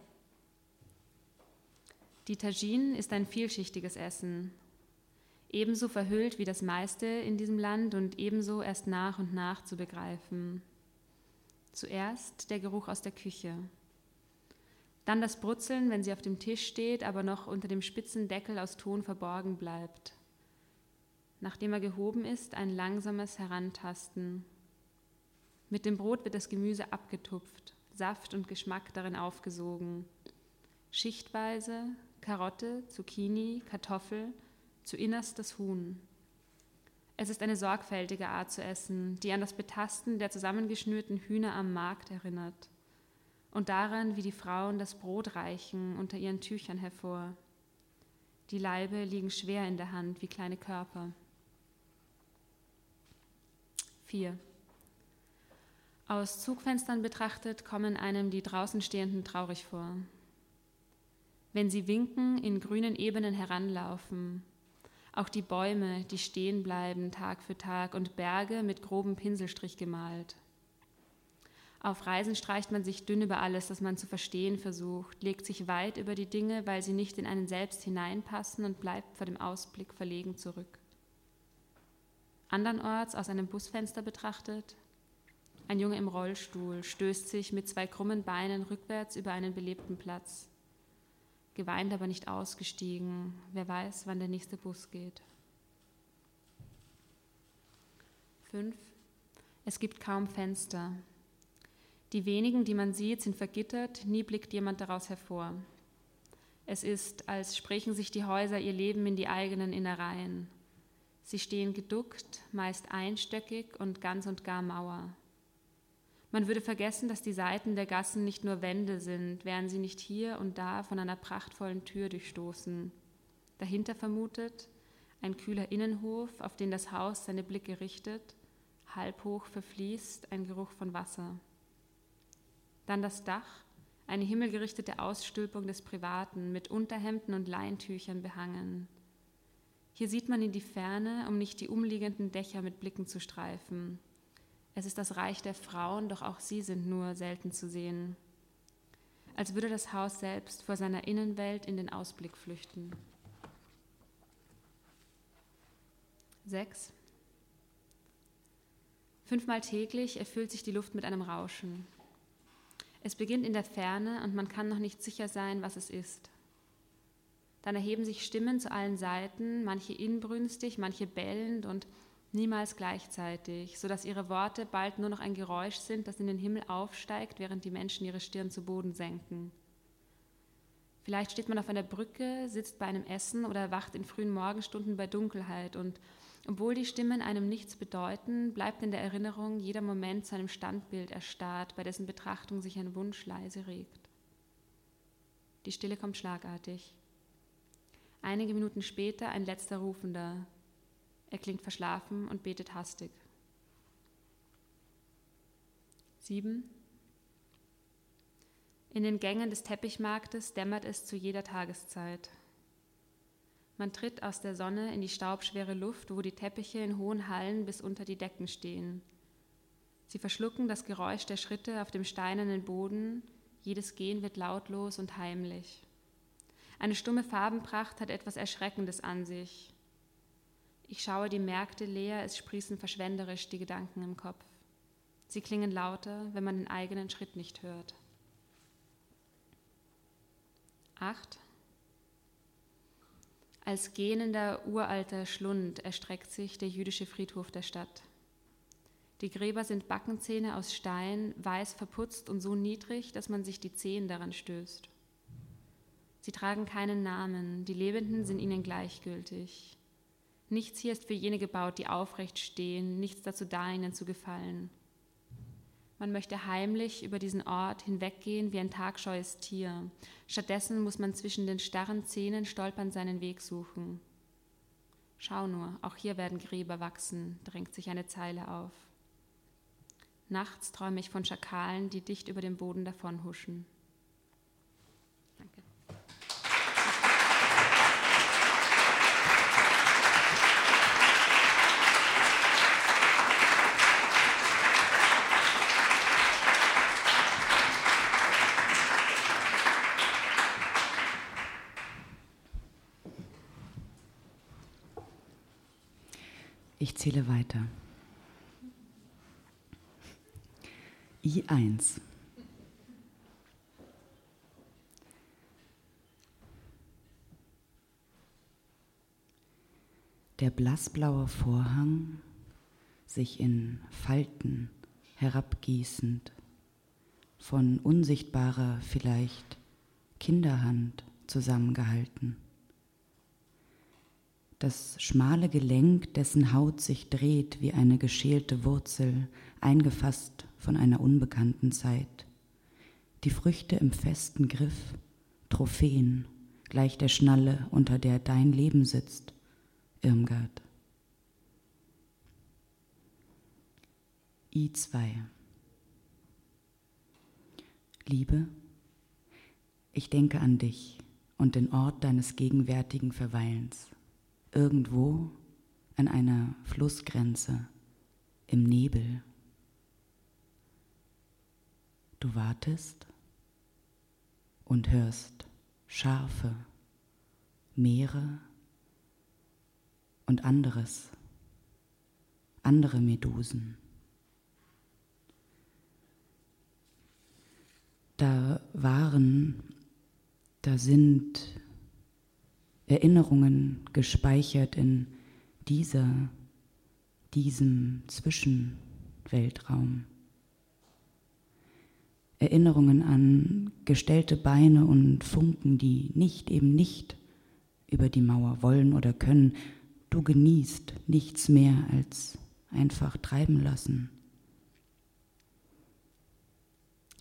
Die Tagine ist ein vielschichtiges Essen, ebenso verhüllt wie das meiste in diesem Land und ebenso erst nach und nach zu begreifen. Zuerst der Geruch aus der Küche, dann das Brutzeln, wenn sie auf dem Tisch steht, aber noch unter dem spitzen Deckel aus Ton verborgen bleibt. Nachdem er gehoben ist, ein langsames Herantasten. Mit dem Brot wird das Gemüse abgetupft, Saft und Geschmack darin aufgesogen. Schichtweise Karotte, Zucchini, Kartoffel, zu innerst das Huhn. Es ist eine sorgfältige Art zu essen, die an das Betasten der zusammengeschnürten Hühner am Markt erinnert und daran, wie die Frauen das Brot reichen unter ihren Tüchern hervor. Die Leibe liegen schwer in der Hand wie kleine Körper. 4. Aus Zugfenstern betrachtet kommen einem die draußen Stehenden traurig vor. Wenn sie winken, in grünen Ebenen heranlaufen, auch die Bäume, die stehen bleiben Tag für Tag und Berge mit grobem Pinselstrich gemalt. Auf Reisen streicht man sich dünn über alles, das man zu verstehen versucht, legt sich weit über die Dinge, weil sie nicht in einen selbst hineinpassen und bleibt vor dem Ausblick verlegen zurück. Andernorts aus einem Busfenster betrachtet, ein Junge im Rollstuhl stößt sich mit zwei krummen Beinen rückwärts über einen belebten Platz geweint, aber nicht ausgestiegen. Wer weiß, wann der nächste Bus geht. 5. Es gibt kaum Fenster. Die wenigen, die man sieht, sind vergittert, nie blickt jemand daraus hervor. Es ist, als sprechen sich die Häuser ihr Leben in die eigenen Innereien. Sie stehen geduckt, meist einstöckig und ganz und gar Mauer. Man würde vergessen, dass die Seiten der Gassen nicht nur Wände sind, wären sie nicht hier und da von einer prachtvollen Tür durchstoßen. Dahinter vermutet ein kühler Innenhof, auf den das Haus seine Blicke richtet, halb hoch verfließt ein Geruch von Wasser. Dann das Dach, eine himmelgerichtete Ausstülpung des Privaten, mit Unterhemden und Leintüchern behangen. Hier sieht man in die Ferne, um nicht die umliegenden Dächer mit Blicken zu streifen. Es ist das Reich der Frauen, doch auch sie sind nur selten zu sehen. Als würde das Haus selbst vor seiner Innenwelt in den Ausblick flüchten. 6. Fünfmal täglich erfüllt sich die Luft mit einem Rauschen. Es beginnt in der Ferne und man kann noch nicht sicher sein, was es ist. Dann erheben sich Stimmen zu allen Seiten, manche inbrünstig, manche bellend und niemals gleichzeitig, sodass ihre Worte bald nur noch ein Geräusch sind, das in den Himmel aufsteigt, während die Menschen ihre Stirn zu Boden senken. Vielleicht steht man auf einer Brücke, sitzt bei einem Essen oder wacht in frühen Morgenstunden bei Dunkelheit und Obwohl die Stimmen einem nichts bedeuten, bleibt in der Erinnerung jeder Moment zu einem Standbild erstarrt, bei dessen Betrachtung sich ein Wunsch leise regt. Die Stille kommt schlagartig. Einige Minuten später ein letzter Rufender. Er klingt verschlafen und betet hastig. Sieben. In den Gängen des Teppichmarktes dämmert es zu jeder Tageszeit. Man tritt aus der Sonne in die staubschwere Luft, wo die Teppiche in hohen Hallen bis unter die Decken stehen. Sie verschlucken das Geräusch der Schritte auf dem steinernen Boden, jedes Gehen wird lautlos und heimlich. Eine stumme Farbenpracht hat etwas Erschreckendes an sich. Ich schaue die Märkte leer, es sprießen verschwenderisch die Gedanken im Kopf. Sie klingen lauter, wenn man den eigenen Schritt nicht hört. Acht. Als gähnender uralter Schlund erstreckt sich der jüdische Friedhof der Stadt. Die Gräber sind Backenzähne aus Stein, weiß verputzt und so niedrig, dass man sich die Zehen daran stößt. Sie tragen keinen Namen, die Lebenden sind ihnen gleichgültig. Nichts hier ist für jene gebaut, die aufrecht stehen, nichts dazu da, ihnen zu gefallen. Man möchte heimlich über diesen Ort hinweggehen wie ein tagscheues Tier. Stattdessen muss man zwischen den starren Zähnen stolpern seinen Weg suchen. Schau nur, auch hier werden Gräber wachsen, drängt sich eine Zeile auf. Nachts träume ich von Schakalen, die dicht über dem Boden davonhuschen. Ich zähle weiter. I1. Der blassblaue Vorhang sich in Falten herabgießend, von unsichtbarer vielleicht Kinderhand zusammengehalten das schmale Gelenk, dessen Haut sich dreht wie eine geschälte Wurzel, eingefasst von einer unbekannten Zeit. Die Früchte im festen Griff, Trophäen, gleich der Schnalle, unter der dein Leben sitzt, Irmgard. I2 Liebe, ich denke an dich und den Ort deines gegenwärtigen Verweilens irgendwo an einer Flussgrenze im Nebel. Du wartest und hörst Schafe, Meere und anderes, andere Medusen. Da waren, da sind Erinnerungen gespeichert in dieser, diesem Zwischenweltraum. Erinnerungen an gestellte Beine und Funken, die nicht eben nicht über die Mauer wollen oder können. Du genießt nichts mehr als einfach treiben lassen.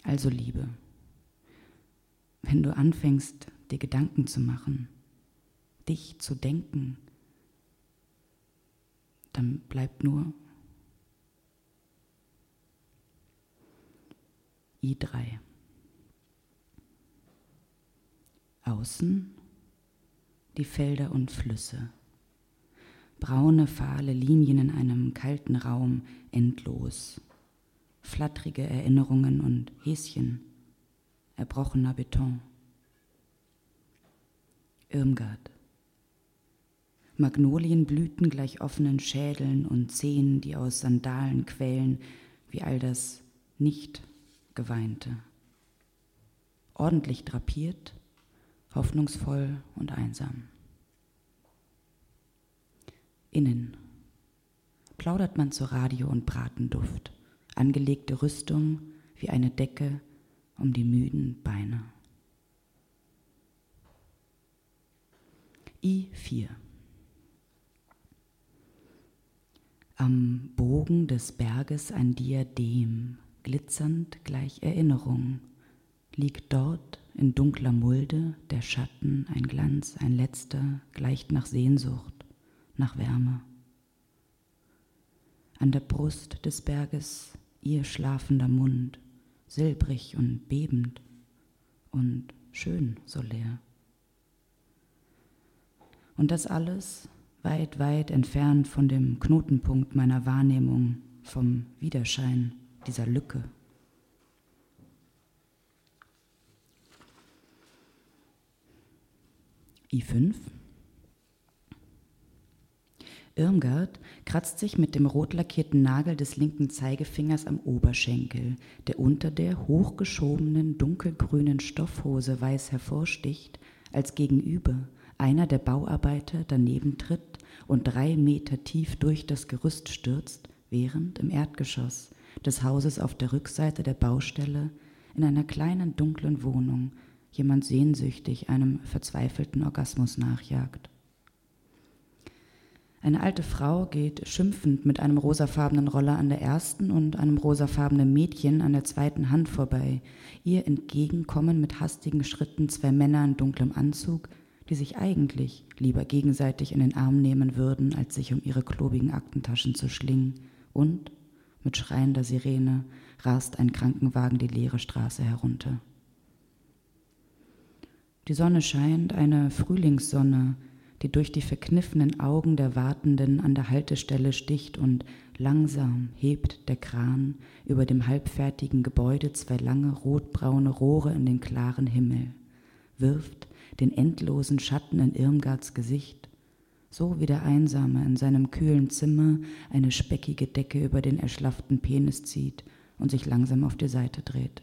Also Liebe, wenn du anfängst, dir Gedanken zu machen, dich zu denken, dann bleibt nur I3. Außen die Felder und Flüsse, braune, fahle Linien in einem kalten Raum, endlos, flattrige Erinnerungen und Häschen, erbrochener Beton. Irmgard. Magnolienblüten gleich offenen Schädeln und Zehen, die aus Sandalen quellen, wie all das Nicht-Geweinte. Ordentlich drapiert, hoffnungsvoll und einsam. Innen plaudert man zu Radio und Bratenduft, angelegte Rüstung wie eine Decke um die müden Beine. I4 Am Bogen des Berges ein Diadem, glitzernd gleich Erinnerung, liegt dort in dunkler Mulde der Schatten, ein Glanz, ein letzter, gleicht nach Sehnsucht, nach Wärme. An der Brust des Berges ihr schlafender Mund, silbrig und bebend und schön so leer. Und das alles weit, weit entfernt von dem Knotenpunkt meiner Wahrnehmung, vom Widerschein dieser Lücke. I5 Irmgard kratzt sich mit dem rot lackierten Nagel des linken Zeigefingers am Oberschenkel, der unter der hochgeschobenen dunkelgrünen Stoffhose weiß hervorsticht, als gegenüber einer der Bauarbeiter daneben tritt und drei Meter tief durch das Gerüst stürzt, während im Erdgeschoss des Hauses auf der Rückseite der Baustelle in einer kleinen dunklen Wohnung jemand sehnsüchtig einem verzweifelten Orgasmus nachjagt. Eine alte Frau geht schimpfend mit einem rosafarbenen Roller an der ersten und einem rosafarbenen Mädchen an der zweiten Hand vorbei. Ihr entgegenkommen mit hastigen Schritten zwei Männer in dunklem Anzug, die sich eigentlich lieber gegenseitig in den Arm nehmen würden, als sich um ihre klobigen Aktentaschen zu schlingen. Und mit schreiender Sirene rast ein Krankenwagen die leere Straße herunter. Die Sonne scheint, eine Frühlingssonne, die durch die verkniffenen Augen der Wartenden an der Haltestelle sticht und langsam hebt der Kran über dem halbfertigen Gebäude zwei lange rotbraune Rohre in den klaren Himmel, wirft den endlosen Schatten in Irmgards Gesicht, so wie der Einsame in seinem kühlen Zimmer eine speckige Decke über den erschlafften Penis zieht und sich langsam auf die Seite dreht.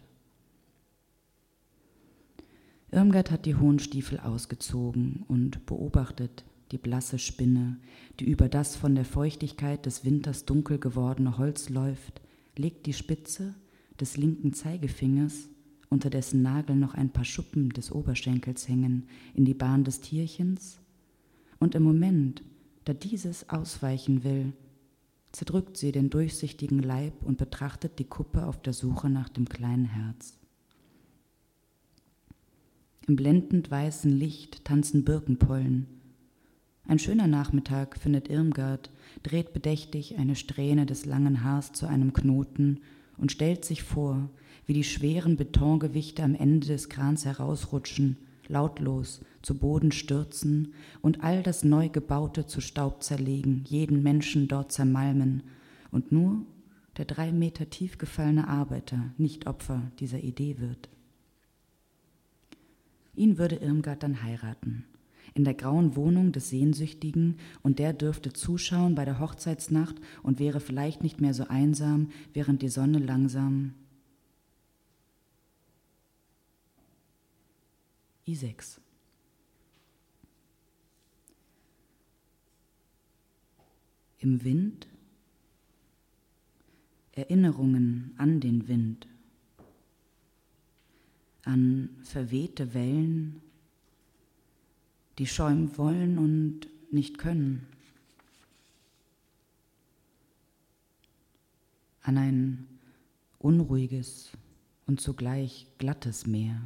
Irmgard hat die hohen Stiefel ausgezogen und beobachtet die blasse Spinne, die über das von der Feuchtigkeit des Winters dunkel gewordene Holz läuft, legt die Spitze des linken Zeigefingers, unter dessen Nagel noch ein paar Schuppen des Oberschenkels hängen, in die Bahn des Tierchens, und im Moment, da dieses ausweichen will, zerdrückt sie den durchsichtigen Leib und betrachtet die Kuppe auf der Suche nach dem kleinen Herz. Im blendend weißen Licht tanzen Birkenpollen. Ein schöner Nachmittag, findet Irmgard, dreht bedächtig eine Strähne des langen Haars zu einem Knoten und stellt sich vor, wie die schweren Betongewichte am Ende des Krans herausrutschen, lautlos zu Boden stürzen und all das neu gebaute zu Staub zerlegen, jeden Menschen dort zermalmen und nur der drei Meter tief gefallene Arbeiter nicht Opfer dieser Idee wird. Ihn würde Irmgard dann heiraten. In der grauen Wohnung des Sehnsüchtigen und der dürfte zuschauen bei der Hochzeitsnacht und wäre vielleicht nicht mehr so einsam, während die Sonne langsam. I6. Im Wind Erinnerungen an den Wind an verwehte Wellen, die schäumen wollen und nicht können, an ein unruhiges und zugleich glattes Meer.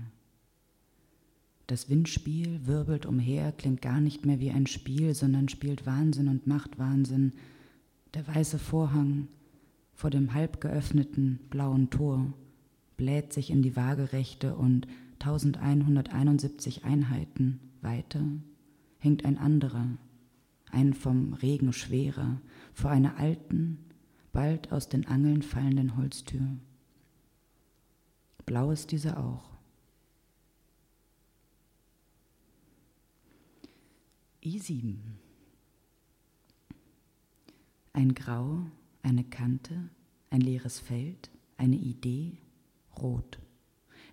Das Windspiel wirbelt umher, klingt gar nicht mehr wie ein Spiel, sondern spielt Wahnsinn und macht Wahnsinn. Der weiße Vorhang vor dem halb geöffneten blauen Tor bläht sich in die waagerechte und 1171 Einheiten weiter hängt ein anderer, ein vom Regen schwerer, vor einer alten, bald aus den Angeln fallenden Holztür. Blau ist diese auch. I7. Ein Grau, eine Kante, ein leeres Feld, eine Idee, rot.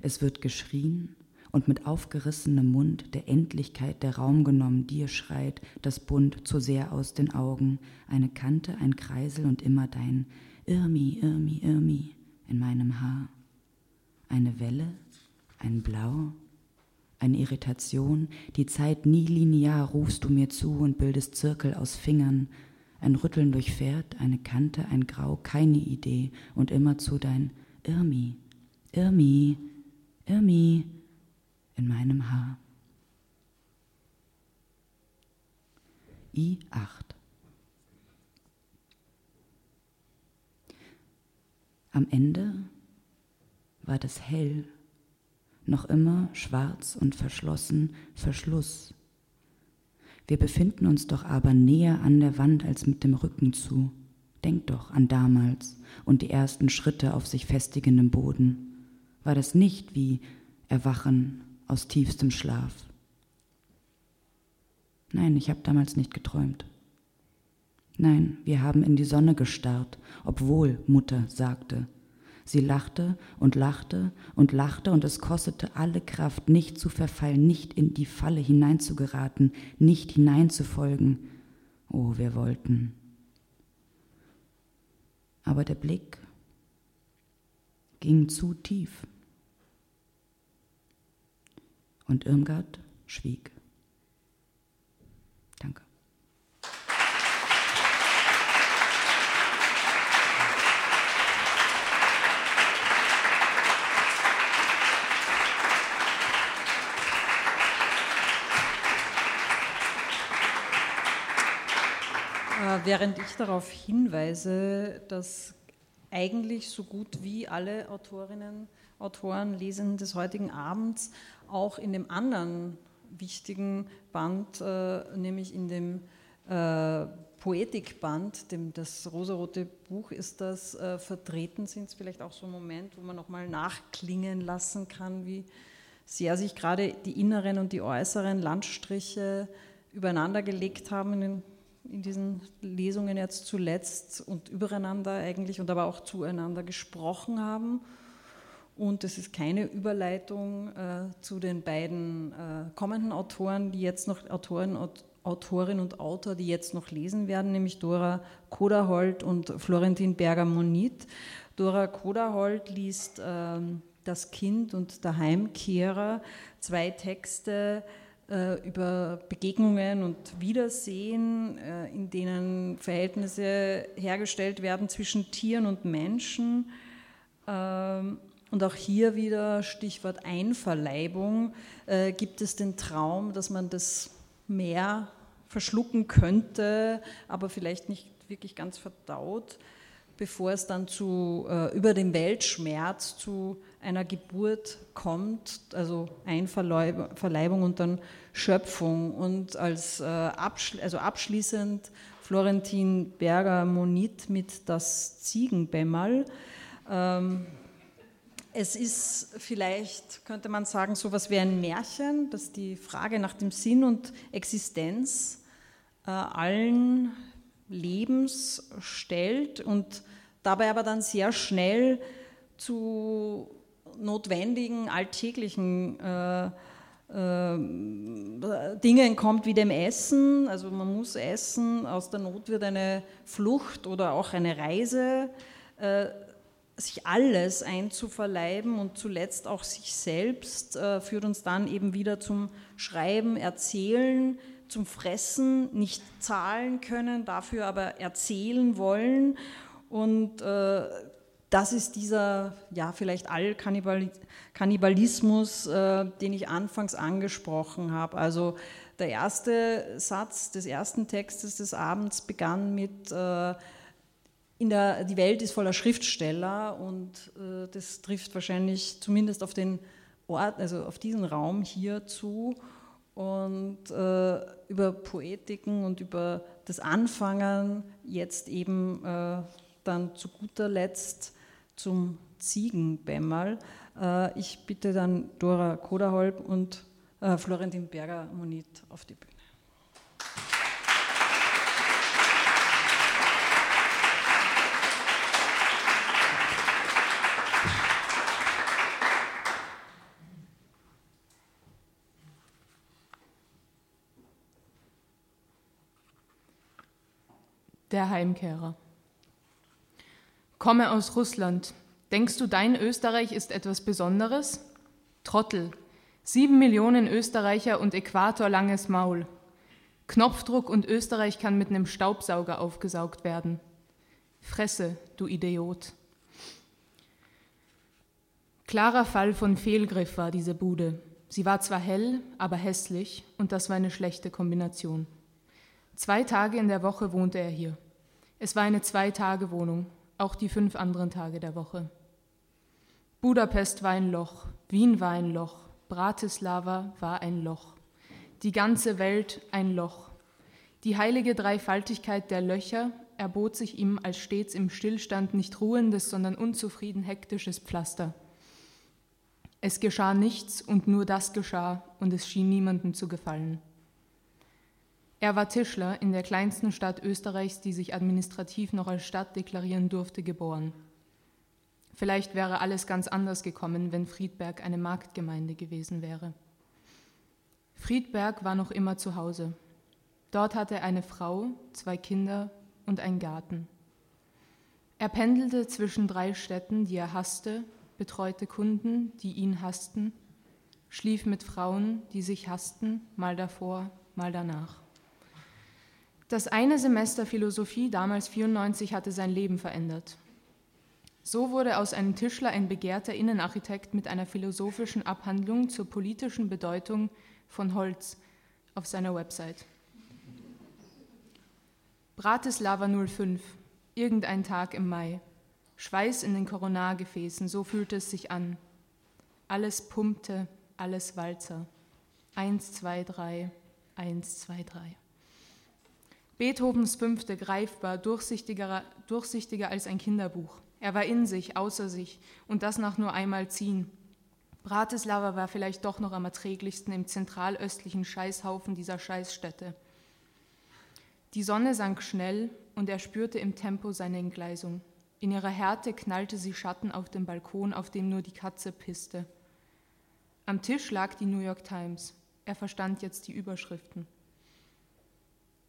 Es wird geschrien und mit aufgerissenem Mund der Endlichkeit der Raum genommen, dir schreit das Bund zu sehr aus den Augen, eine Kante, ein Kreisel und immer dein Irmi, Irmi, Irmi in meinem Haar. Eine Welle, ein Blau, eine Irritation, die Zeit nie linear rufst du mir zu und bildest Zirkel aus Fingern, Ein Rütteln durchfährt, eine Kante, ein Grau, keine Idee und immerzu dein Irmi, Irmi, Irmi in meinem Haar. I8. Am Ende war das hell, noch immer schwarz und verschlossen, Verschluss. Wir befinden uns doch aber näher an der Wand als mit dem Rücken zu. Denk doch an damals und die ersten Schritte auf sich festigendem Boden. War das nicht wie Erwachen aus tiefstem Schlaf? Nein, ich habe damals nicht geträumt. Nein, wir haben in die Sonne gestarrt, obwohl Mutter sagte. Sie lachte und lachte und lachte und es kostete alle Kraft, nicht zu verfallen, nicht in die Falle hineinzugeraten, nicht hineinzufolgen. Oh, wir wollten. Aber der Blick ging zu tief. Und Irmgard schwieg. Danke. Äh, während ich darauf hinweise, dass eigentlich so gut wie alle Autorinnen, Autoren, Lesenden des heutigen Abends auch in dem anderen wichtigen Band, äh, nämlich in dem äh, Poetikband, dem, das rosarote Buch ist das, äh, vertreten sind. Vielleicht auch so ein Moment, wo man nochmal nachklingen lassen kann, wie sehr sich gerade die inneren und die äußeren Landstriche übereinander gelegt haben in, den, in diesen Lesungen jetzt zuletzt und übereinander eigentlich und aber auch zueinander gesprochen haben. Und es ist keine Überleitung äh, zu den beiden äh, kommenden Autoren, die jetzt noch Autoren, Autorin und Autor, die jetzt noch lesen werden, nämlich Dora Koderholt und Florentin Berger-Monit. Dora Koderholt liest äh, Das Kind und der Heimkehrer, zwei Texte über Begegnungen und Wiedersehen, äh, in denen Verhältnisse hergestellt werden zwischen Tieren und Menschen. Ähm, und auch hier wieder Stichwort Einverleibung, äh, gibt es den Traum, dass man das Meer verschlucken könnte, aber vielleicht nicht wirklich ganz verdaut, bevor es dann zu, äh, über den Weltschmerz zu einer Geburt kommt, also Einverleibung und dann Schöpfung. Und als äh, abschli also abschließend Florentin Berger-Monit mit Das Ziegenbämmerl. Ähm, es ist vielleicht, könnte man sagen, so etwas wie ein Märchen, das die Frage nach dem Sinn und Existenz äh, allen Lebens stellt und dabei aber dann sehr schnell zu notwendigen alltäglichen äh, äh, Dingen kommt wie dem Essen. Also man muss essen, aus der Not wird eine Flucht oder auch eine Reise. Äh, sich alles einzuverleiben und zuletzt auch sich selbst, äh, führt uns dann eben wieder zum Schreiben, Erzählen, zum Fressen, nicht zahlen können, dafür aber erzählen wollen. Und äh, das ist dieser, ja, vielleicht Allkannibalismus, äh, den ich anfangs angesprochen habe. Also der erste Satz des ersten Textes des Abends begann mit äh, in der, die Welt ist voller Schriftsteller und äh, das trifft wahrscheinlich zumindest auf den Ort, also auf diesen Raum hier zu. Und äh, über Poetiken und über das Anfangen jetzt eben äh, dann zu guter Letzt zum Ziegenbämmerl. Äh, ich bitte dann Dora Koderholb und äh, Florentin Berger-Monit auf die Bühne. Der Heimkehrer. Komme aus Russland. Denkst du, dein Österreich ist etwas Besonderes? Trottel. Sieben Millionen Österreicher und äquatorlanges Maul. Knopfdruck und Österreich kann mit einem Staubsauger aufgesaugt werden. Fresse, du Idiot. Klarer Fall von Fehlgriff war diese Bude. Sie war zwar hell, aber hässlich, und das war eine schlechte Kombination. Zwei Tage in der Woche wohnte er hier. Es war eine Zwei-Tage-Wohnung, auch die fünf anderen Tage der Woche. Budapest war ein Loch, Wien war ein Loch, Bratislava war ein Loch, die ganze Welt ein Loch. Die heilige Dreifaltigkeit der Löcher erbot sich ihm als stets im Stillstand nicht ruhendes, sondern unzufrieden hektisches Pflaster. Es geschah nichts und nur das geschah und es schien niemandem zu gefallen. Er war Tischler in der kleinsten Stadt Österreichs, die sich administrativ noch als Stadt deklarieren durfte, geboren. Vielleicht wäre alles ganz anders gekommen, wenn Friedberg eine Marktgemeinde gewesen wäre. Friedberg war noch immer zu Hause. Dort hatte er eine Frau, zwei Kinder und einen Garten. Er pendelte zwischen drei Städten, die er hasste, betreute Kunden, die ihn hassten, schlief mit Frauen, die sich hassten, mal davor, mal danach. Das eine Semester Philosophie, damals 94, hatte sein Leben verändert. So wurde aus einem Tischler ein begehrter Innenarchitekt mit einer philosophischen Abhandlung zur politischen Bedeutung von Holz auf seiner Website. Bratislava 05, irgendein Tag im Mai. Schweiß in den Koronargefäßen, so fühlte es sich an. Alles pumpte, alles Walzer. Eins, zwei, drei, eins, zwei, drei. Beethovens Fünfte greifbar, durchsichtiger, durchsichtiger als ein Kinderbuch. Er war in sich, außer sich, und das nach nur einmal ziehen. Bratislava war vielleicht doch noch am erträglichsten im zentralöstlichen Scheißhaufen dieser Scheißstätte. Die Sonne sank schnell und er spürte im Tempo seine Entgleisung. In ihrer Härte knallte sie Schatten auf dem Balkon, auf dem nur die Katze pisste. Am Tisch lag die New York Times. Er verstand jetzt die Überschriften.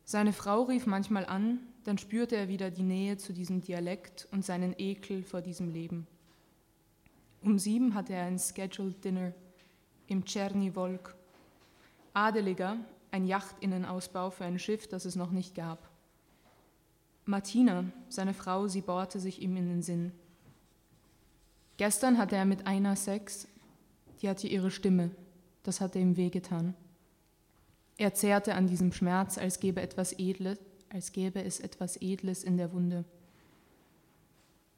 Seine Frau rief manchmal an, dann spürte er wieder die Nähe zu diesem Dialekt und seinen Ekel vor diesem Leben. Um sieben hatte er ein Scheduled Dinner im Czerny Volk. Adeliger, ein Yachtinnenausbau für ein Schiff, das es noch nicht gab. Martina, seine Frau, sie bohrte sich ihm in den Sinn. Gestern hatte er mit einer Sex, die hatte ihre Stimme, das hatte ihm wehgetan. Er zehrte an diesem Schmerz, als gäbe, etwas Edles, als gäbe es etwas Edles in der Wunde.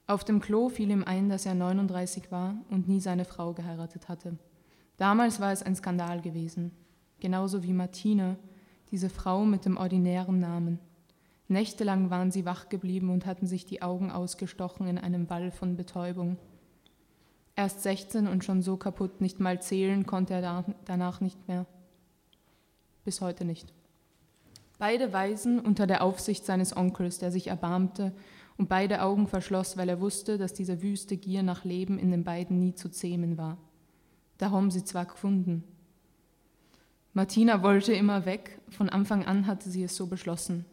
Auf dem Klo fiel ihm ein, dass er 39 war und nie seine Frau geheiratet hatte. Damals war es ein Skandal gewesen, genauso wie Martine, diese Frau mit dem ordinären Namen. Nächtelang waren sie wach geblieben und hatten sich die Augen ausgestochen in einem Wall von Betäubung. Erst 16 und schon so kaputt, nicht mal zählen konnte er danach nicht mehr bis heute nicht. Beide Waisen unter der Aufsicht seines Onkels, der sich erbarmte und beide Augen verschloss, weil er wusste, dass diese wüste Gier nach Leben in den beiden nie zu zähmen war. Darum sie zwar gefunden. Martina wollte immer weg, von Anfang an hatte sie es so beschlossen.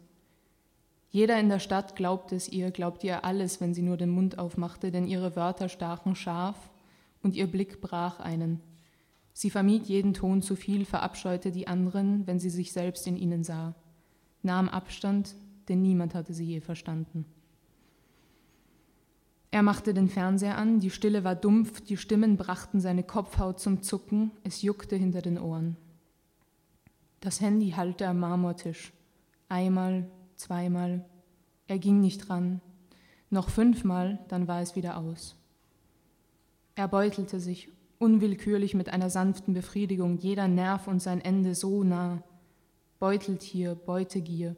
Jeder in der Stadt glaubte es ihr, glaubte ihr alles, wenn sie nur den Mund aufmachte, denn ihre Wörter stachen scharf und ihr Blick brach einen. Sie vermied jeden Ton zu viel, verabscheute die anderen, wenn sie sich selbst in ihnen sah, nahm Abstand, denn niemand hatte sie je verstanden. Er machte den Fernseher an, die Stille war dumpf, die Stimmen brachten seine Kopfhaut zum Zucken, es juckte hinter den Ohren. Das Handy hallte am Marmortisch. Einmal, zweimal. Er ging nicht ran. Noch fünfmal, dann war es wieder aus. Er beutelte sich unwillkürlich mit einer sanften Befriedigung, jeder Nerv und sein Ende so nah. Beuteltier, Beutegier.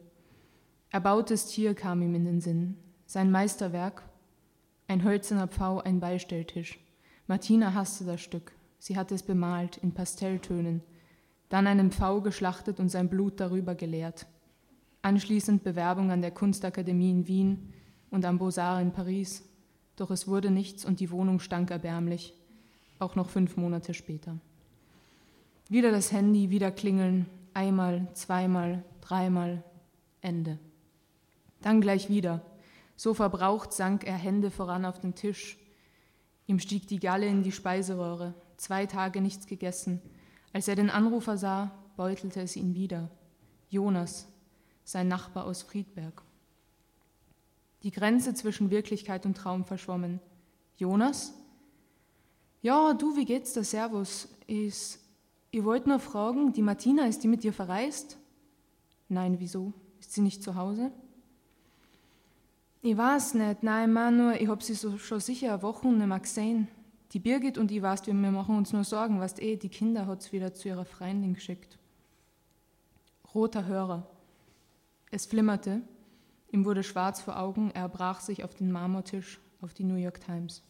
Erbautes Tier kam ihm in den Sinn. Sein Meisterwerk, ein hölzerner Pfau, ein Beistelltisch. Martina hasste das Stück. Sie hatte es bemalt in Pastelltönen, dann einen Pfau geschlachtet und sein Blut darüber geleert. Anschließend Bewerbung an der Kunstakademie in Wien und am Beaux-Arts in Paris. Doch es wurde nichts und die Wohnung stank erbärmlich auch noch fünf Monate später. Wieder das Handy, wieder klingeln, einmal, zweimal, dreimal, Ende. Dann gleich wieder. So verbraucht sank er Hände voran auf den Tisch. Ihm stieg die Galle in die Speiseröhre, zwei Tage nichts gegessen. Als er den Anrufer sah, beutelte es ihn wieder. Jonas, sein Nachbar aus Friedberg. Die Grenze zwischen Wirklichkeit und Traum verschwommen. Jonas? Ja, du, wie geht's dir? Servus. Ist, ihr wollt nur fragen, die Martina, ist die mit dir verreist? Nein, wieso? Ist sie nicht zu Hause? Ich weiß nicht, nein, ich nur, ich hab sie so, schon sicher Wochen nicht mehr gesehen. Die Birgit und ich, weißt, wir machen uns nur Sorgen, weißt eh, die Kinder hat's wieder zu ihrer Freundin geschickt. Roter Hörer. Es flimmerte, ihm wurde schwarz vor Augen, er brach sich auf den Marmortisch auf die New York Times.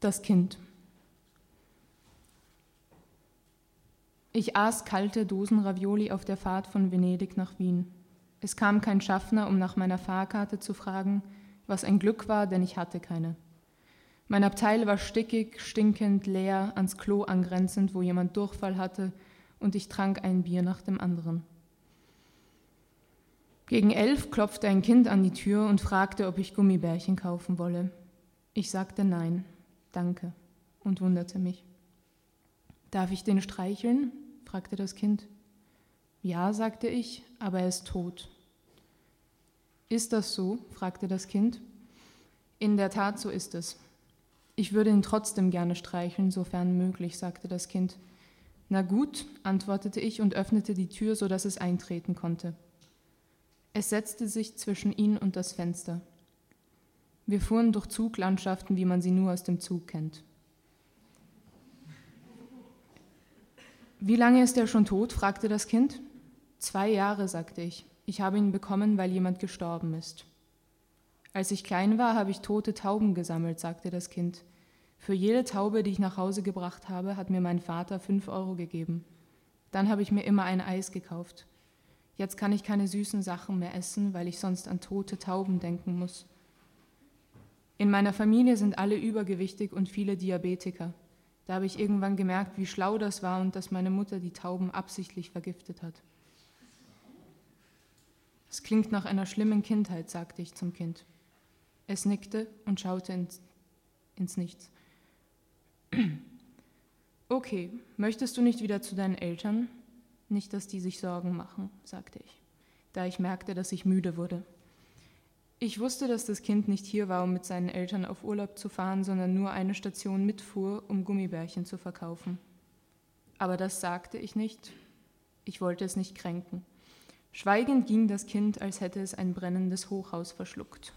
Das Kind. Ich aß kalte Dosen Ravioli auf der Fahrt von Venedig nach Wien. Es kam kein Schaffner, um nach meiner Fahrkarte zu fragen, was ein Glück war, denn ich hatte keine. Mein Abteil war stickig, stinkend, leer, ans Klo angrenzend, wo jemand Durchfall hatte, und ich trank ein Bier nach dem anderen. Gegen elf klopfte ein Kind an die Tür und fragte, ob ich Gummibärchen kaufen wolle. Ich sagte nein, danke, und wunderte mich. Darf ich den streicheln? fragte das Kind. Ja, sagte ich, aber er ist tot. Ist das so? fragte das Kind. In der Tat, so ist es. Ich würde ihn trotzdem gerne streicheln, sofern möglich, sagte das Kind. Na gut, antwortete ich und öffnete die Tür, so dass es eintreten konnte. Es setzte sich zwischen ihn und das Fenster. Wir fuhren durch Zuglandschaften, wie man sie nur aus dem Zug kennt. Wie lange ist er schon tot? fragte das Kind. Zwei Jahre, sagte ich. Ich habe ihn bekommen, weil jemand gestorben ist. Als ich klein war, habe ich tote Tauben gesammelt, sagte das Kind. Für jede Taube, die ich nach Hause gebracht habe, hat mir mein Vater fünf Euro gegeben. Dann habe ich mir immer ein Eis gekauft. Jetzt kann ich keine süßen Sachen mehr essen, weil ich sonst an tote Tauben denken muss. In meiner Familie sind alle übergewichtig und viele Diabetiker. Da habe ich irgendwann gemerkt, wie schlau das war und dass meine Mutter die Tauben absichtlich vergiftet hat. Es klingt nach einer schlimmen Kindheit, sagte ich zum Kind. Es nickte und schaute ins, ins Nichts. [clears throat] Okay, möchtest du nicht wieder zu deinen Eltern? Nicht, dass die sich Sorgen machen, sagte ich, da ich merkte, dass ich müde wurde. Ich wusste, dass das Kind nicht hier war, um mit seinen Eltern auf Urlaub zu fahren, sondern nur eine Station mitfuhr, um Gummibärchen zu verkaufen. Aber das sagte ich nicht. Ich wollte es nicht kränken. Schweigend ging das Kind, als hätte es ein brennendes Hochhaus verschluckt.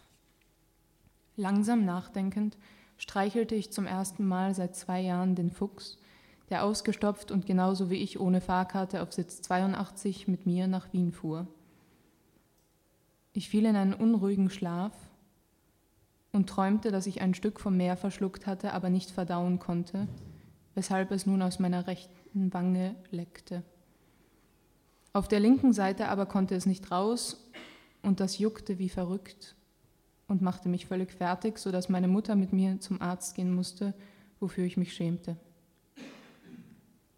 Langsam nachdenkend streichelte ich zum ersten Mal seit zwei Jahren den Fuchs, der ausgestopft und genauso wie ich ohne Fahrkarte auf Sitz 82 mit mir nach Wien fuhr. Ich fiel in einen unruhigen Schlaf und träumte, dass ich ein Stück vom Meer verschluckt hatte, aber nicht verdauen konnte, weshalb es nun aus meiner rechten Wange leckte. Auf der linken Seite aber konnte es nicht raus und das juckte wie verrückt und machte mich völlig fertig, sodass meine Mutter mit mir zum Arzt gehen musste, wofür ich mich schämte.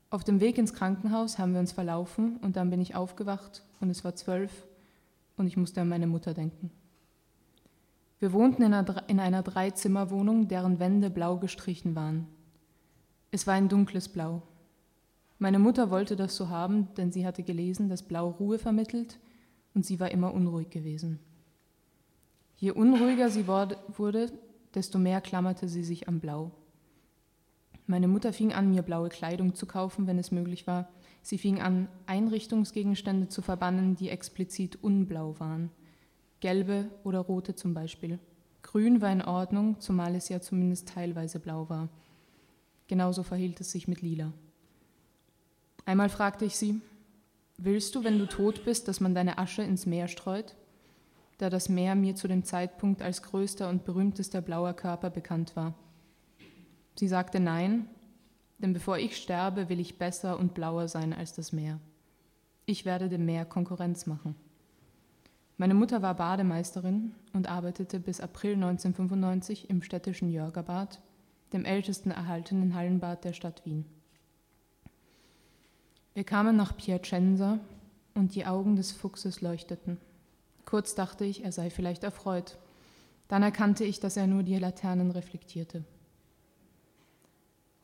Auf dem Weg ins Krankenhaus haben wir uns verlaufen und dann bin ich aufgewacht und es war zwölf und ich musste an meine Mutter denken. Wir wohnten in einer, in einer Dreizimmerwohnung, deren Wände blau gestrichen waren. Es war ein dunkles Blau, meine Mutter wollte das so haben, denn sie hatte gelesen, dass Blau Ruhe vermittelt und sie war immer unruhig gewesen. Je unruhiger sie wurde, desto mehr klammerte sie sich am Blau. Meine Mutter fing an, mir blaue Kleidung zu kaufen, wenn es möglich war. Sie fing an, Einrichtungsgegenstände zu verbannen, die explizit unblau waren. Gelbe oder rote zum Beispiel. Grün war in Ordnung, zumal es ja zumindest teilweise blau war. Genauso verhielt es sich mit lila. Einmal fragte ich sie, willst du, wenn du tot bist, dass man deine Asche ins Meer streut? Da das Meer mir zu dem Zeitpunkt als größter und berühmtester blauer Körper bekannt war. Sie sagte nein, denn bevor ich sterbe, will ich besser und blauer sein als das Meer. Ich werde dem Meer Konkurrenz machen. Meine Mutter war Bademeisterin und arbeitete bis April 1995 im städtischen Jörgerbad, dem ältesten erhaltenen Hallenbad der Stadt Wien. Wir kamen nach Piacenza und die Augen des Fuchses leuchteten. Kurz dachte ich, er sei vielleicht erfreut. Dann erkannte ich, dass er nur die Laternen reflektierte.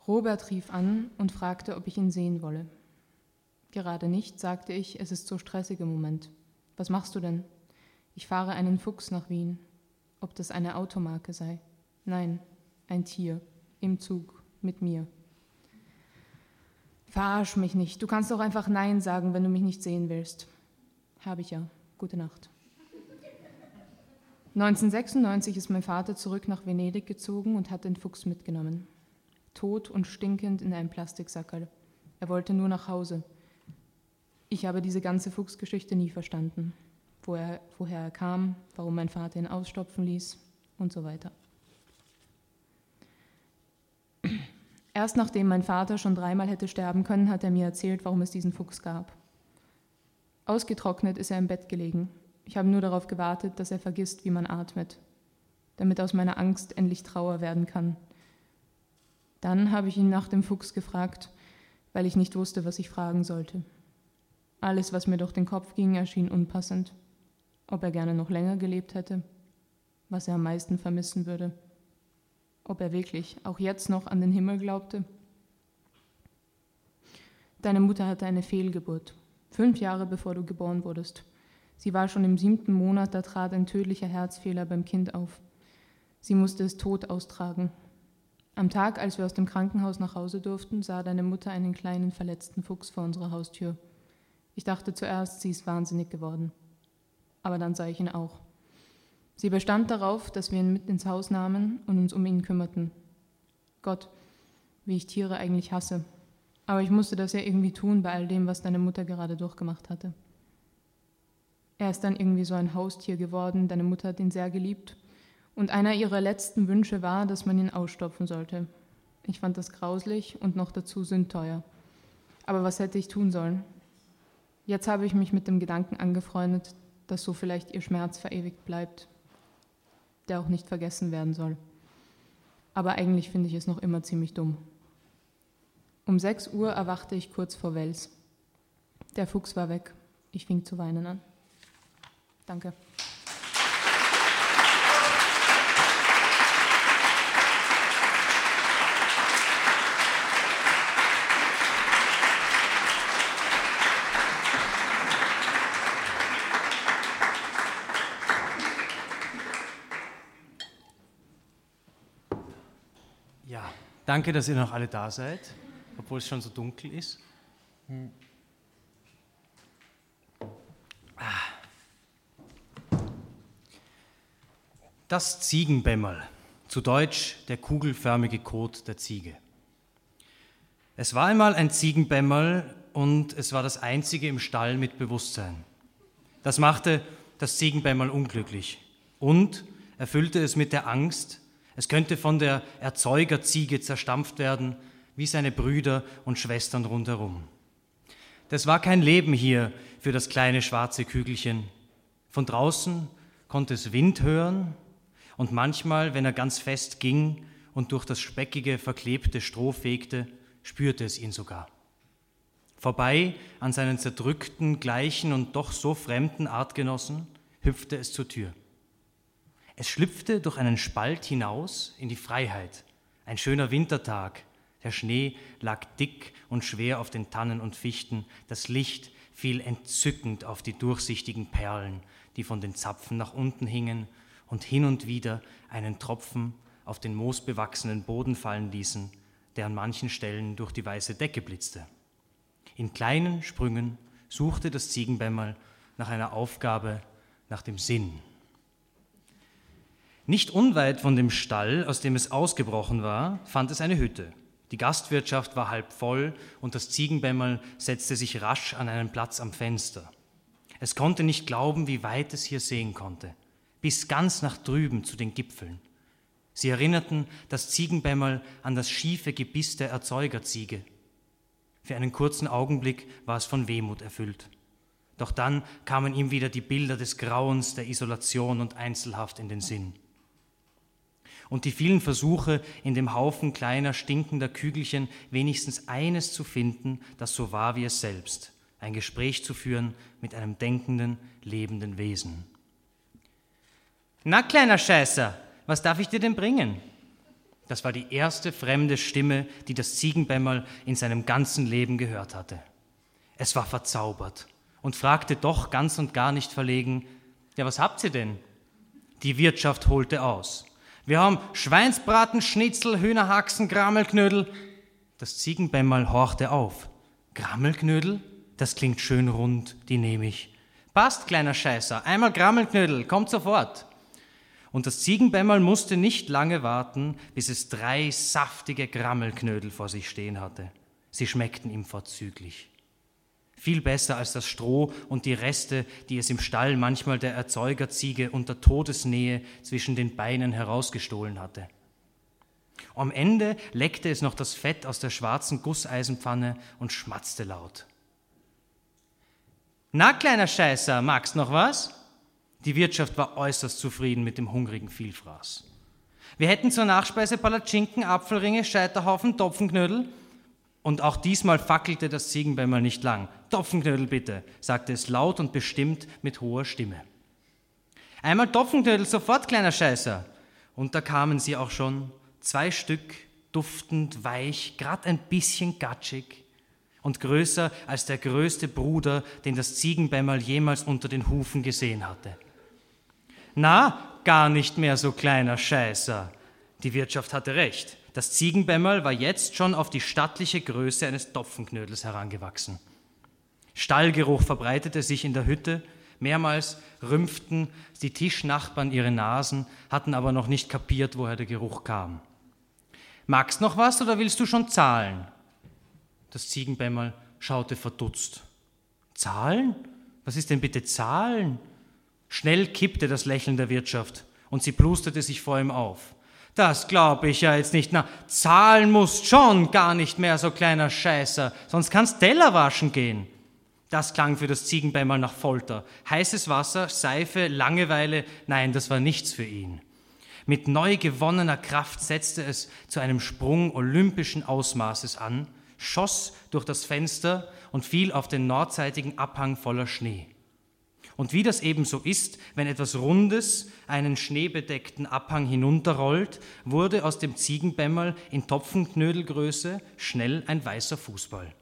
Robert rief an und fragte, ob ich ihn sehen wolle. Gerade nicht, sagte ich, es ist so stressig im Moment. Was machst du denn? Ich fahre einen Fuchs nach Wien. Ob das eine Automarke sei? Nein, ein Tier, im Zug, mit mir. Verarsch mich nicht. Du kannst doch einfach Nein sagen, wenn du mich nicht sehen willst. Habe ich ja. Gute Nacht. 1996 ist mein Vater zurück nach Venedig gezogen und hat den Fuchs mitgenommen. Tot und stinkend in einem Plastiksackerl. Er wollte nur nach Hause. Ich habe diese ganze Fuchsgeschichte nie verstanden. Woher, woher er kam, warum mein Vater ihn ausstopfen ließ und so weiter. Erst nachdem mein Vater schon dreimal hätte sterben können, hat er mir erzählt, warum es diesen Fuchs gab. Ausgetrocknet ist er im Bett gelegen. Ich habe nur darauf gewartet, dass er vergisst, wie man atmet, damit aus meiner Angst endlich Trauer werden kann. Dann habe ich ihn nach dem Fuchs gefragt, weil ich nicht wusste, was ich fragen sollte. Alles, was mir durch den Kopf ging, erschien unpassend. Ob er gerne noch länger gelebt hätte, was er am meisten vermissen würde, ob er wirklich auch jetzt noch an den Himmel glaubte. Deine Mutter hatte eine Fehlgeburt, fünf Jahre bevor du geboren wurdest. Sie war schon im siebten Monat, da trat ein tödlicher Herzfehler beim Kind auf. Sie musste es tot austragen. Am Tag, als wir aus dem Krankenhaus nach Hause durften, sah deine Mutter einen kleinen verletzten Fuchs vor unserer Haustür. Ich dachte zuerst, sie ist wahnsinnig geworden. Aber dann sah ich ihn auch. Sie bestand darauf, dass wir ihn mit ins Haus nahmen und uns um ihn kümmerten. Gott, wie ich Tiere eigentlich hasse. Aber ich musste das ja irgendwie tun bei all dem, was deine Mutter gerade durchgemacht hatte. Er ist dann irgendwie so ein Haustier geworden, deine Mutter hat ihn sehr geliebt. Und einer ihrer letzten Wünsche war, dass man ihn ausstopfen sollte. Ich fand das grauslich und noch dazu sündteuer. Aber was hätte ich tun sollen? Jetzt habe ich mich mit dem Gedanken angefreundet, dass so vielleicht ihr Schmerz verewigt bleibt, der auch nicht vergessen werden soll. Aber eigentlich finde ich es noch immer ziemlich dumm. Um 6 Uhr erwachte ich kurz vor Wels. Der Fuchs war weg. Ich fing zu weinen an. Danke. Danke, dass ihr noch alle da seid, obwohl es schon so dunkel ist. Ah. Das Ziegenbämmerl, zu Deutsch der kugelförmige Kot der Ziege. Es war einmal ein Ziegenbämmerl und es war das einzige im Stall mit Bewusstsein. Das machte das Ziegenbämmerl unglücklich und erfüllte es mit der Angst, es könnte von der Erzeugerziege zerstampft werden, wie seine Brüder und Schwestern rundherum. Das war kein Leben hier für das kleine schwarze Kügelchen. Von draußen konnte es Wind hören und manchmal, wenn er ganz fest ging und durch das speckige, verklebte Stroh fegte, spürte es ihn sogar. Vorbei an seinen zerdrückten, gleichen und doch so fremden Artgenossen hüpfte es zur Tür. Es schlüpfte durch einen Spalt hinaus in die Freiheit. Ein schöner Wintertag. Der Schnee lag dick und schwer auf den Tannen und Fichten. Das Licht fiel entzückend auf die durchsichtigen Perlen, die von den Zapfen nach unten hingen und hin und wieder einen Tropfen auf den moosbewachsenen Boden fallen ließen, der an manchen Stellen durch die weiße Decke blitzte. In kleinen Sprüngen suchte das Ziegenbämmerl nach einer Aufgabe, nach dem Sinn. Nicht unweit von dem Stall, aus dem es ausgebrochen war, fand es eine Hütte. Die Gastwirtschaft war halb voll und das Ziegenbämmerl setzte sich rasch an einen Platz am Fenster. Es konnte nicht glauben, wie weit es hier sehen konnte, bis ganz nach drüben zu den Gipfeln. Sie erinnerten das Ziegenbämmerl an das schiefe Gebiss der Erzeugerziege. Für einen kurzen Augenblick war es von Wehmut erfüllt. Doch dann kamen ihm wieder die Bilder des Grauens, der Isolation und Einzelhaft in den Sinn und die vielen Versuche, in dem Haufen kleiner, stinkender Kügelchen wenigstens eines zu finden, das so war wie es selbst, ein Gespräch zu führen mit einem denkenden, lebenden Wesen. Na, kleiner Scheißer, was darf ich dir denn bringen? Das war die erste fremde Stimme, die das Ziegenbämmerl in seinem ganzen Leben gehört hatte. Es war verzaubert und fragte doch ganz und gar nicht verlegen, ja, was habt ihr denn? Die Wirtschaft holte aus. Wir haben Schweinsbraten, Schnitzel, Hühnerhaxen, Grammelknödel. Das Ziegenbämmerl horchte auf. Grammelknödel? Das klingt schön rund, die nehme ich. Passt, kleiner Scheißer, einmal Grammelknödel, kommt sofort. Und das Ziegenbämmerl musste nicht lange warten, bis es drei saftige Grammelknödel vor sich stehen hatte. Sie schmeckten ihm vorzüglich. Viel besser als das Stroh und die Reste, die es im Stall manchmal der Erzeugerziege unter Todesnähe zwischen den Beinen herausgestohlen hatte. Am Ende leckte es noch das Fett aus der schwarzen Gusseisenpfanne und schmatzte laut. Na, kleiner Scheißer, magst noch was? Die Wirtschaft war äußerst zufrieden mit dem hungrigen Vielfraß. Wir hätten zur Nachspeise Palatschinken, Apfelringe, Scheiterhaufen, Topfenknödel und auch diesmal fackelte das Ziegenbämmerl nicht lang. Topfenknödel bitte, sagte es laut und bestimmt mit hoher Stimme. Einmal Topfenknödel sofort, kleiner Scheißer. Und da kamen sie auch schon, zwei Stück, duftend, weich, grad ein bisschen gatschig und größer als der größte Bruder, den das Ziegenbämmerl jemals unter den Hufen gesehen hatte. Na, gar nicht mehr so kleiner Scheißer. Die Wirtschaft hatte recht. Das Ziegenbämmerl war jetzt schon auf die stattliche Größe eines Topfenknödels herangewachsen. Stallgeruch verbreitete sich in der Hütte, mehrmals rümpften die Tischnachbarn ihre Nasen, hatten aber noch nicht kapiert, woher der Geruch kam. Magst noch was oder willst du schon zahlen? Das Ziegenbämmerl schaute verdutzt. Zahlen? Was ist denn bitte Zahlen? Schnell kippte das Lächeln der Wirtschaft und sie plusterte sich vor ihm auf. Das glaube ich ja jetzt nicht. Na, zahlen musst schon gar nicht mehr, so kleiner Scheißer, sonst kannst Teller waschen gehen. Das klang für das Ziegenbämmerl nach Folter. Heißes Wasser, Seife, Langeweile, nein, das war nichts für ihn. Mit neu gewonnener Kraft setzte es zu einem Sprung olympischen Ausmaßes an, schoss durch das Fenster und fiel auf den nordseitigen Abhang voller Schnee. Und wie das eben so ist, wenn etwas Rundes einen schneebedeckten Abhang hinunterrollt, wurde aus dem Ziegenbämmerl in Topfenknödelgröße schnell ein weißer Fußball.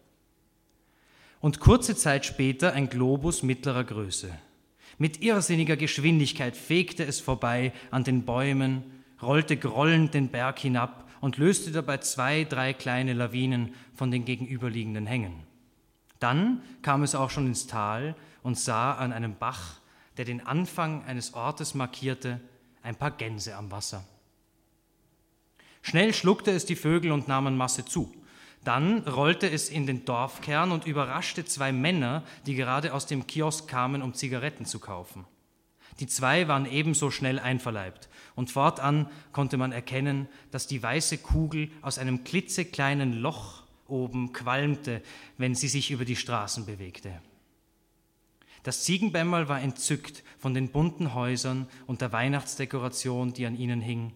Und kurze Zeit später ein Globus mittlerer Größe. Mit irrsinniger Geschwindigkeit fegte es vorbei an den Bäumen, rollte grollend den Berg hinab und löste dabei zwei, drei kleine Lawinen von den gegenüberliegenden Hängen. Dann kam es auch schon ins Tal, und sah an einem Bach, der den Anfang eines Ortes markierte, ein paar Gänse am Wasser. Schnell schluckte es die Vögel und nahm an Masse zu. Dann rollte es in den Dorfkern und überraschte zwei Männer, die gerade aus dem Kiosk kamen, um Zigaretten zu kaufen. Die zwei waren ebenso schnell einverleibt, und fortan konnte man erkennen, dass die weiße Kugel aus einem klitzekleinen Loch oben qualmte, wenn sie sich über die Straßen bewegte. Das Ziegenbämmerl war entzückt von den bunten Häusern und der Weihnachtsdekoration, die an ihnen hing.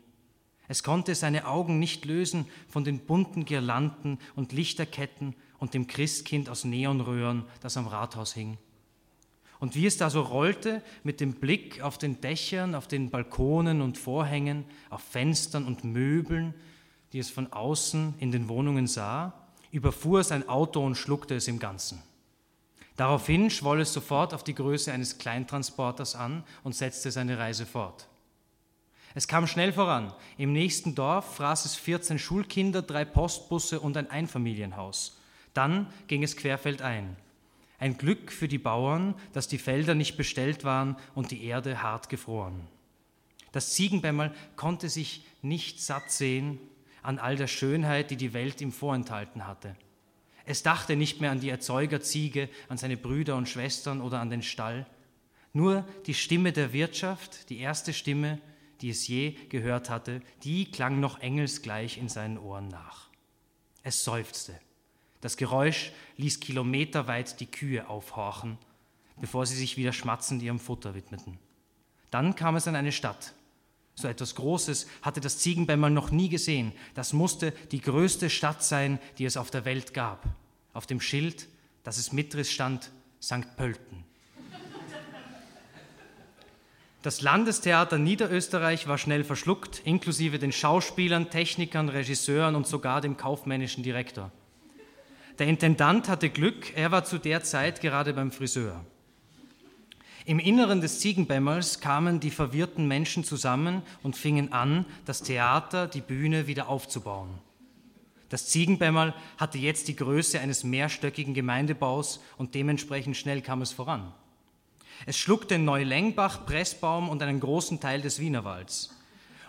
Es konnte seine Augen nicht lösen von den bunten Girlanden und Lichterketten und dem Christkind aus Neonröhren, das am Rathaus hing. Und wie es da so rollte, mit dem Blick auf den Dächern, auf den Balkonen und Vorhängen, auf Fenstern und Möbeln, die es von außen in den Wohnungen sah, überfuhr es ein Auto und schluckte es im Ganzen. Daraufhin schwoll es sofort auf die Größe eines Kleintransporters an und setzte seine Reise fort. Es kam schnell voran. Im nächsten Dorf fraß es 14 Schulkinder, drei Postbusse und ein Einfamilienhaus. Dann ging es querfeldein. Ein Glück für die Bauern, dass die Felder nicht bestellt waren und die Erde hart gefroren. Das Ziegenbämmerl konnte sich nicht satt sehen an all der Schönheit, die die Welt ihm vorenthalten hatte. Es dachte nicht mehr an die Erzeugerziege, an seine Brüder und Schwestern oder an den Stall. Nur die Stimme der Wirtschaft, die erste Stimme, die es je gehört hatte, die klang noch engelsgleich in seinen Ohren nach. Es seufzte. Das Geräusch ließ kilometerweit die Kühe aufhorchen, bevor sie sich wieder schmatzend ihrem Futter widmeten. Dann kam es an eine Stadt. So etwas Großes hatte das Ziegenbämmerl noch nie gesehen. Das musste die größte Stadt sein, die es auf der Welt gab. Auf dem Schild, das es mitriss, stand St. Pölten. Das Landestheater Niederösterreich war schnell verschluckt, inklusive den Schauspielern, Technikern, Regisseuren und sogar dem kaufmännischen Direktor. Der Intendant hatte Glück, er war zu der Zeit gerade beim Friseur. Im Inneren des Ziegenbämmers kamen die verwirrten Menschen zusammen und fingen an, das Theater, die Bühne wieder aufzubauen. Das Ziegenbämmerl hatte jetzt die Größe eines mehrstöckigen Gemeindebaus und dementsprechend schnell kam es voran. Es schluckte Neulengbach, Pressbaum und einen großen Teil des Wienerwalds.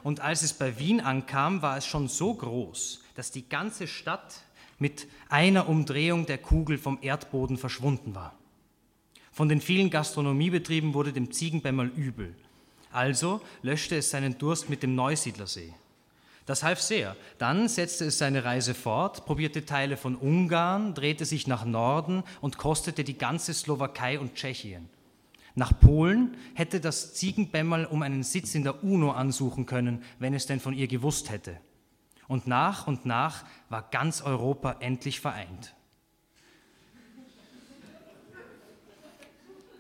Und als es bei Wien ankam, war es schon so groß, dass die ganze Stadt mit einer Umdrehung der Kugel vom Erdboden verschwunden war. Von den vielen Gastronomiebetrieben wurde dem Ziegenbämmerl übel. Also löschte es seinen Durst mit dem Neusiedlersee. Das half sehr. Dann setzte es seine Reise fort, probierte Teile von Ungarn, drehte sich nach Norden und kostete die ganze Slowakei und Tschechien. Nach Polen hätte das Ziegenbämmerl um einen Sitz in der UNO ansuchen können, wenn es denn von ihr gewusst hätte. Und nach und nach war ganz Europa endlich vereint.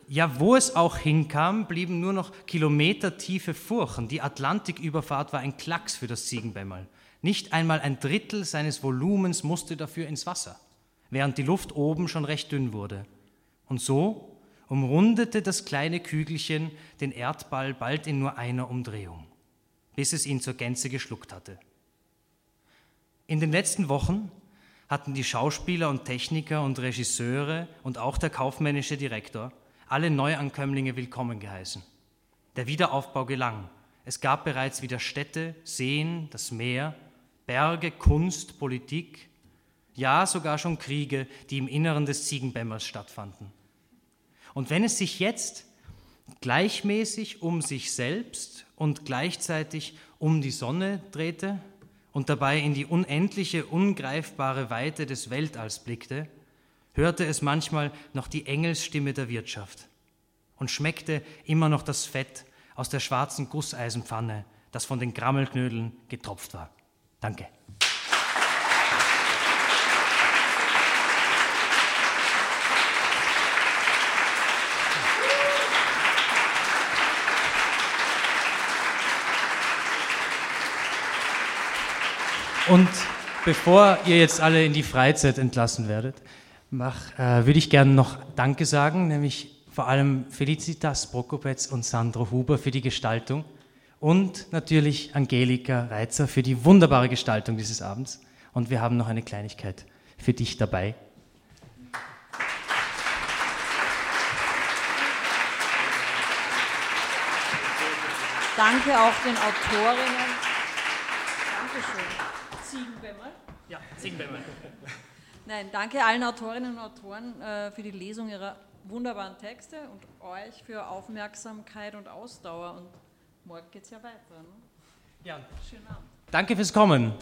Ja, wo es auch hinkam, blieben nur noch kilometertiefe Furchen. Die Atlantiküberfahrt war ein Klacks für das Ziegenbämmerl. Nicht einmal ein Drittel seines Volumens musste dafür ins Wasser, während die Luft oben schon recht dünn wurde. Und so umrundete das kleine Kügelchen den Erdball bald in nur einer Umdrehung, bis es ihn zur Gänze geschluckt hatte. In den letzten Wochen hatten die Schauspieler und Techniker und Regisseure und auch der kaufmännische Direktor alle Neuankömmlinge willkommen geheißen. Der Wiederaufbau gelang. Es gab bereits wieder Städte, Seen, das Meer, Berge, Kunst, Politik, ja sogar schon Kriege, die im Inneren des Ziegenbämmers stattfanden. Und wenn es sich jetzt gleichmäßig um sich selbst und gleichzeitig um die Sonne drehte und dabei in die unendliche, ungreifbare Weite des Weltalls blickte, hörte es manchmal noch die Engelsstimme der Wirtschaft und schmeckte immer noch das Fett aus der schwarzen Gusseisenpfanne, das von den Grammelknödeln getropft war. Danke. Und bevor ihr jetzt alle in die Freizeit entlassen werdet, mach, äh, würde ich gerne noch Danke sagen, nämlich vor allem Felicitas Prokopetz und Sandro Huber für die Gestaltung und natürlich Angelika Reitzer für die wunderbare Gestaltung dieses Abends. Und wir haben noch eine Kleinigkeit für dich dabei. Danke auch den Autorinnen. Dankeschön. Ziegenbämmerl? Ja, Ziegenbämmerl. Nein, danke allen Autorinnen und Autoren äh, für die Lesung ihrer wunderbaren Texte und euch für Aufmerksamkeit und Ausdauer. Und morgen geht es ja weiter. Ne? Ja. Schönen Abend. Danke fürs Kommen.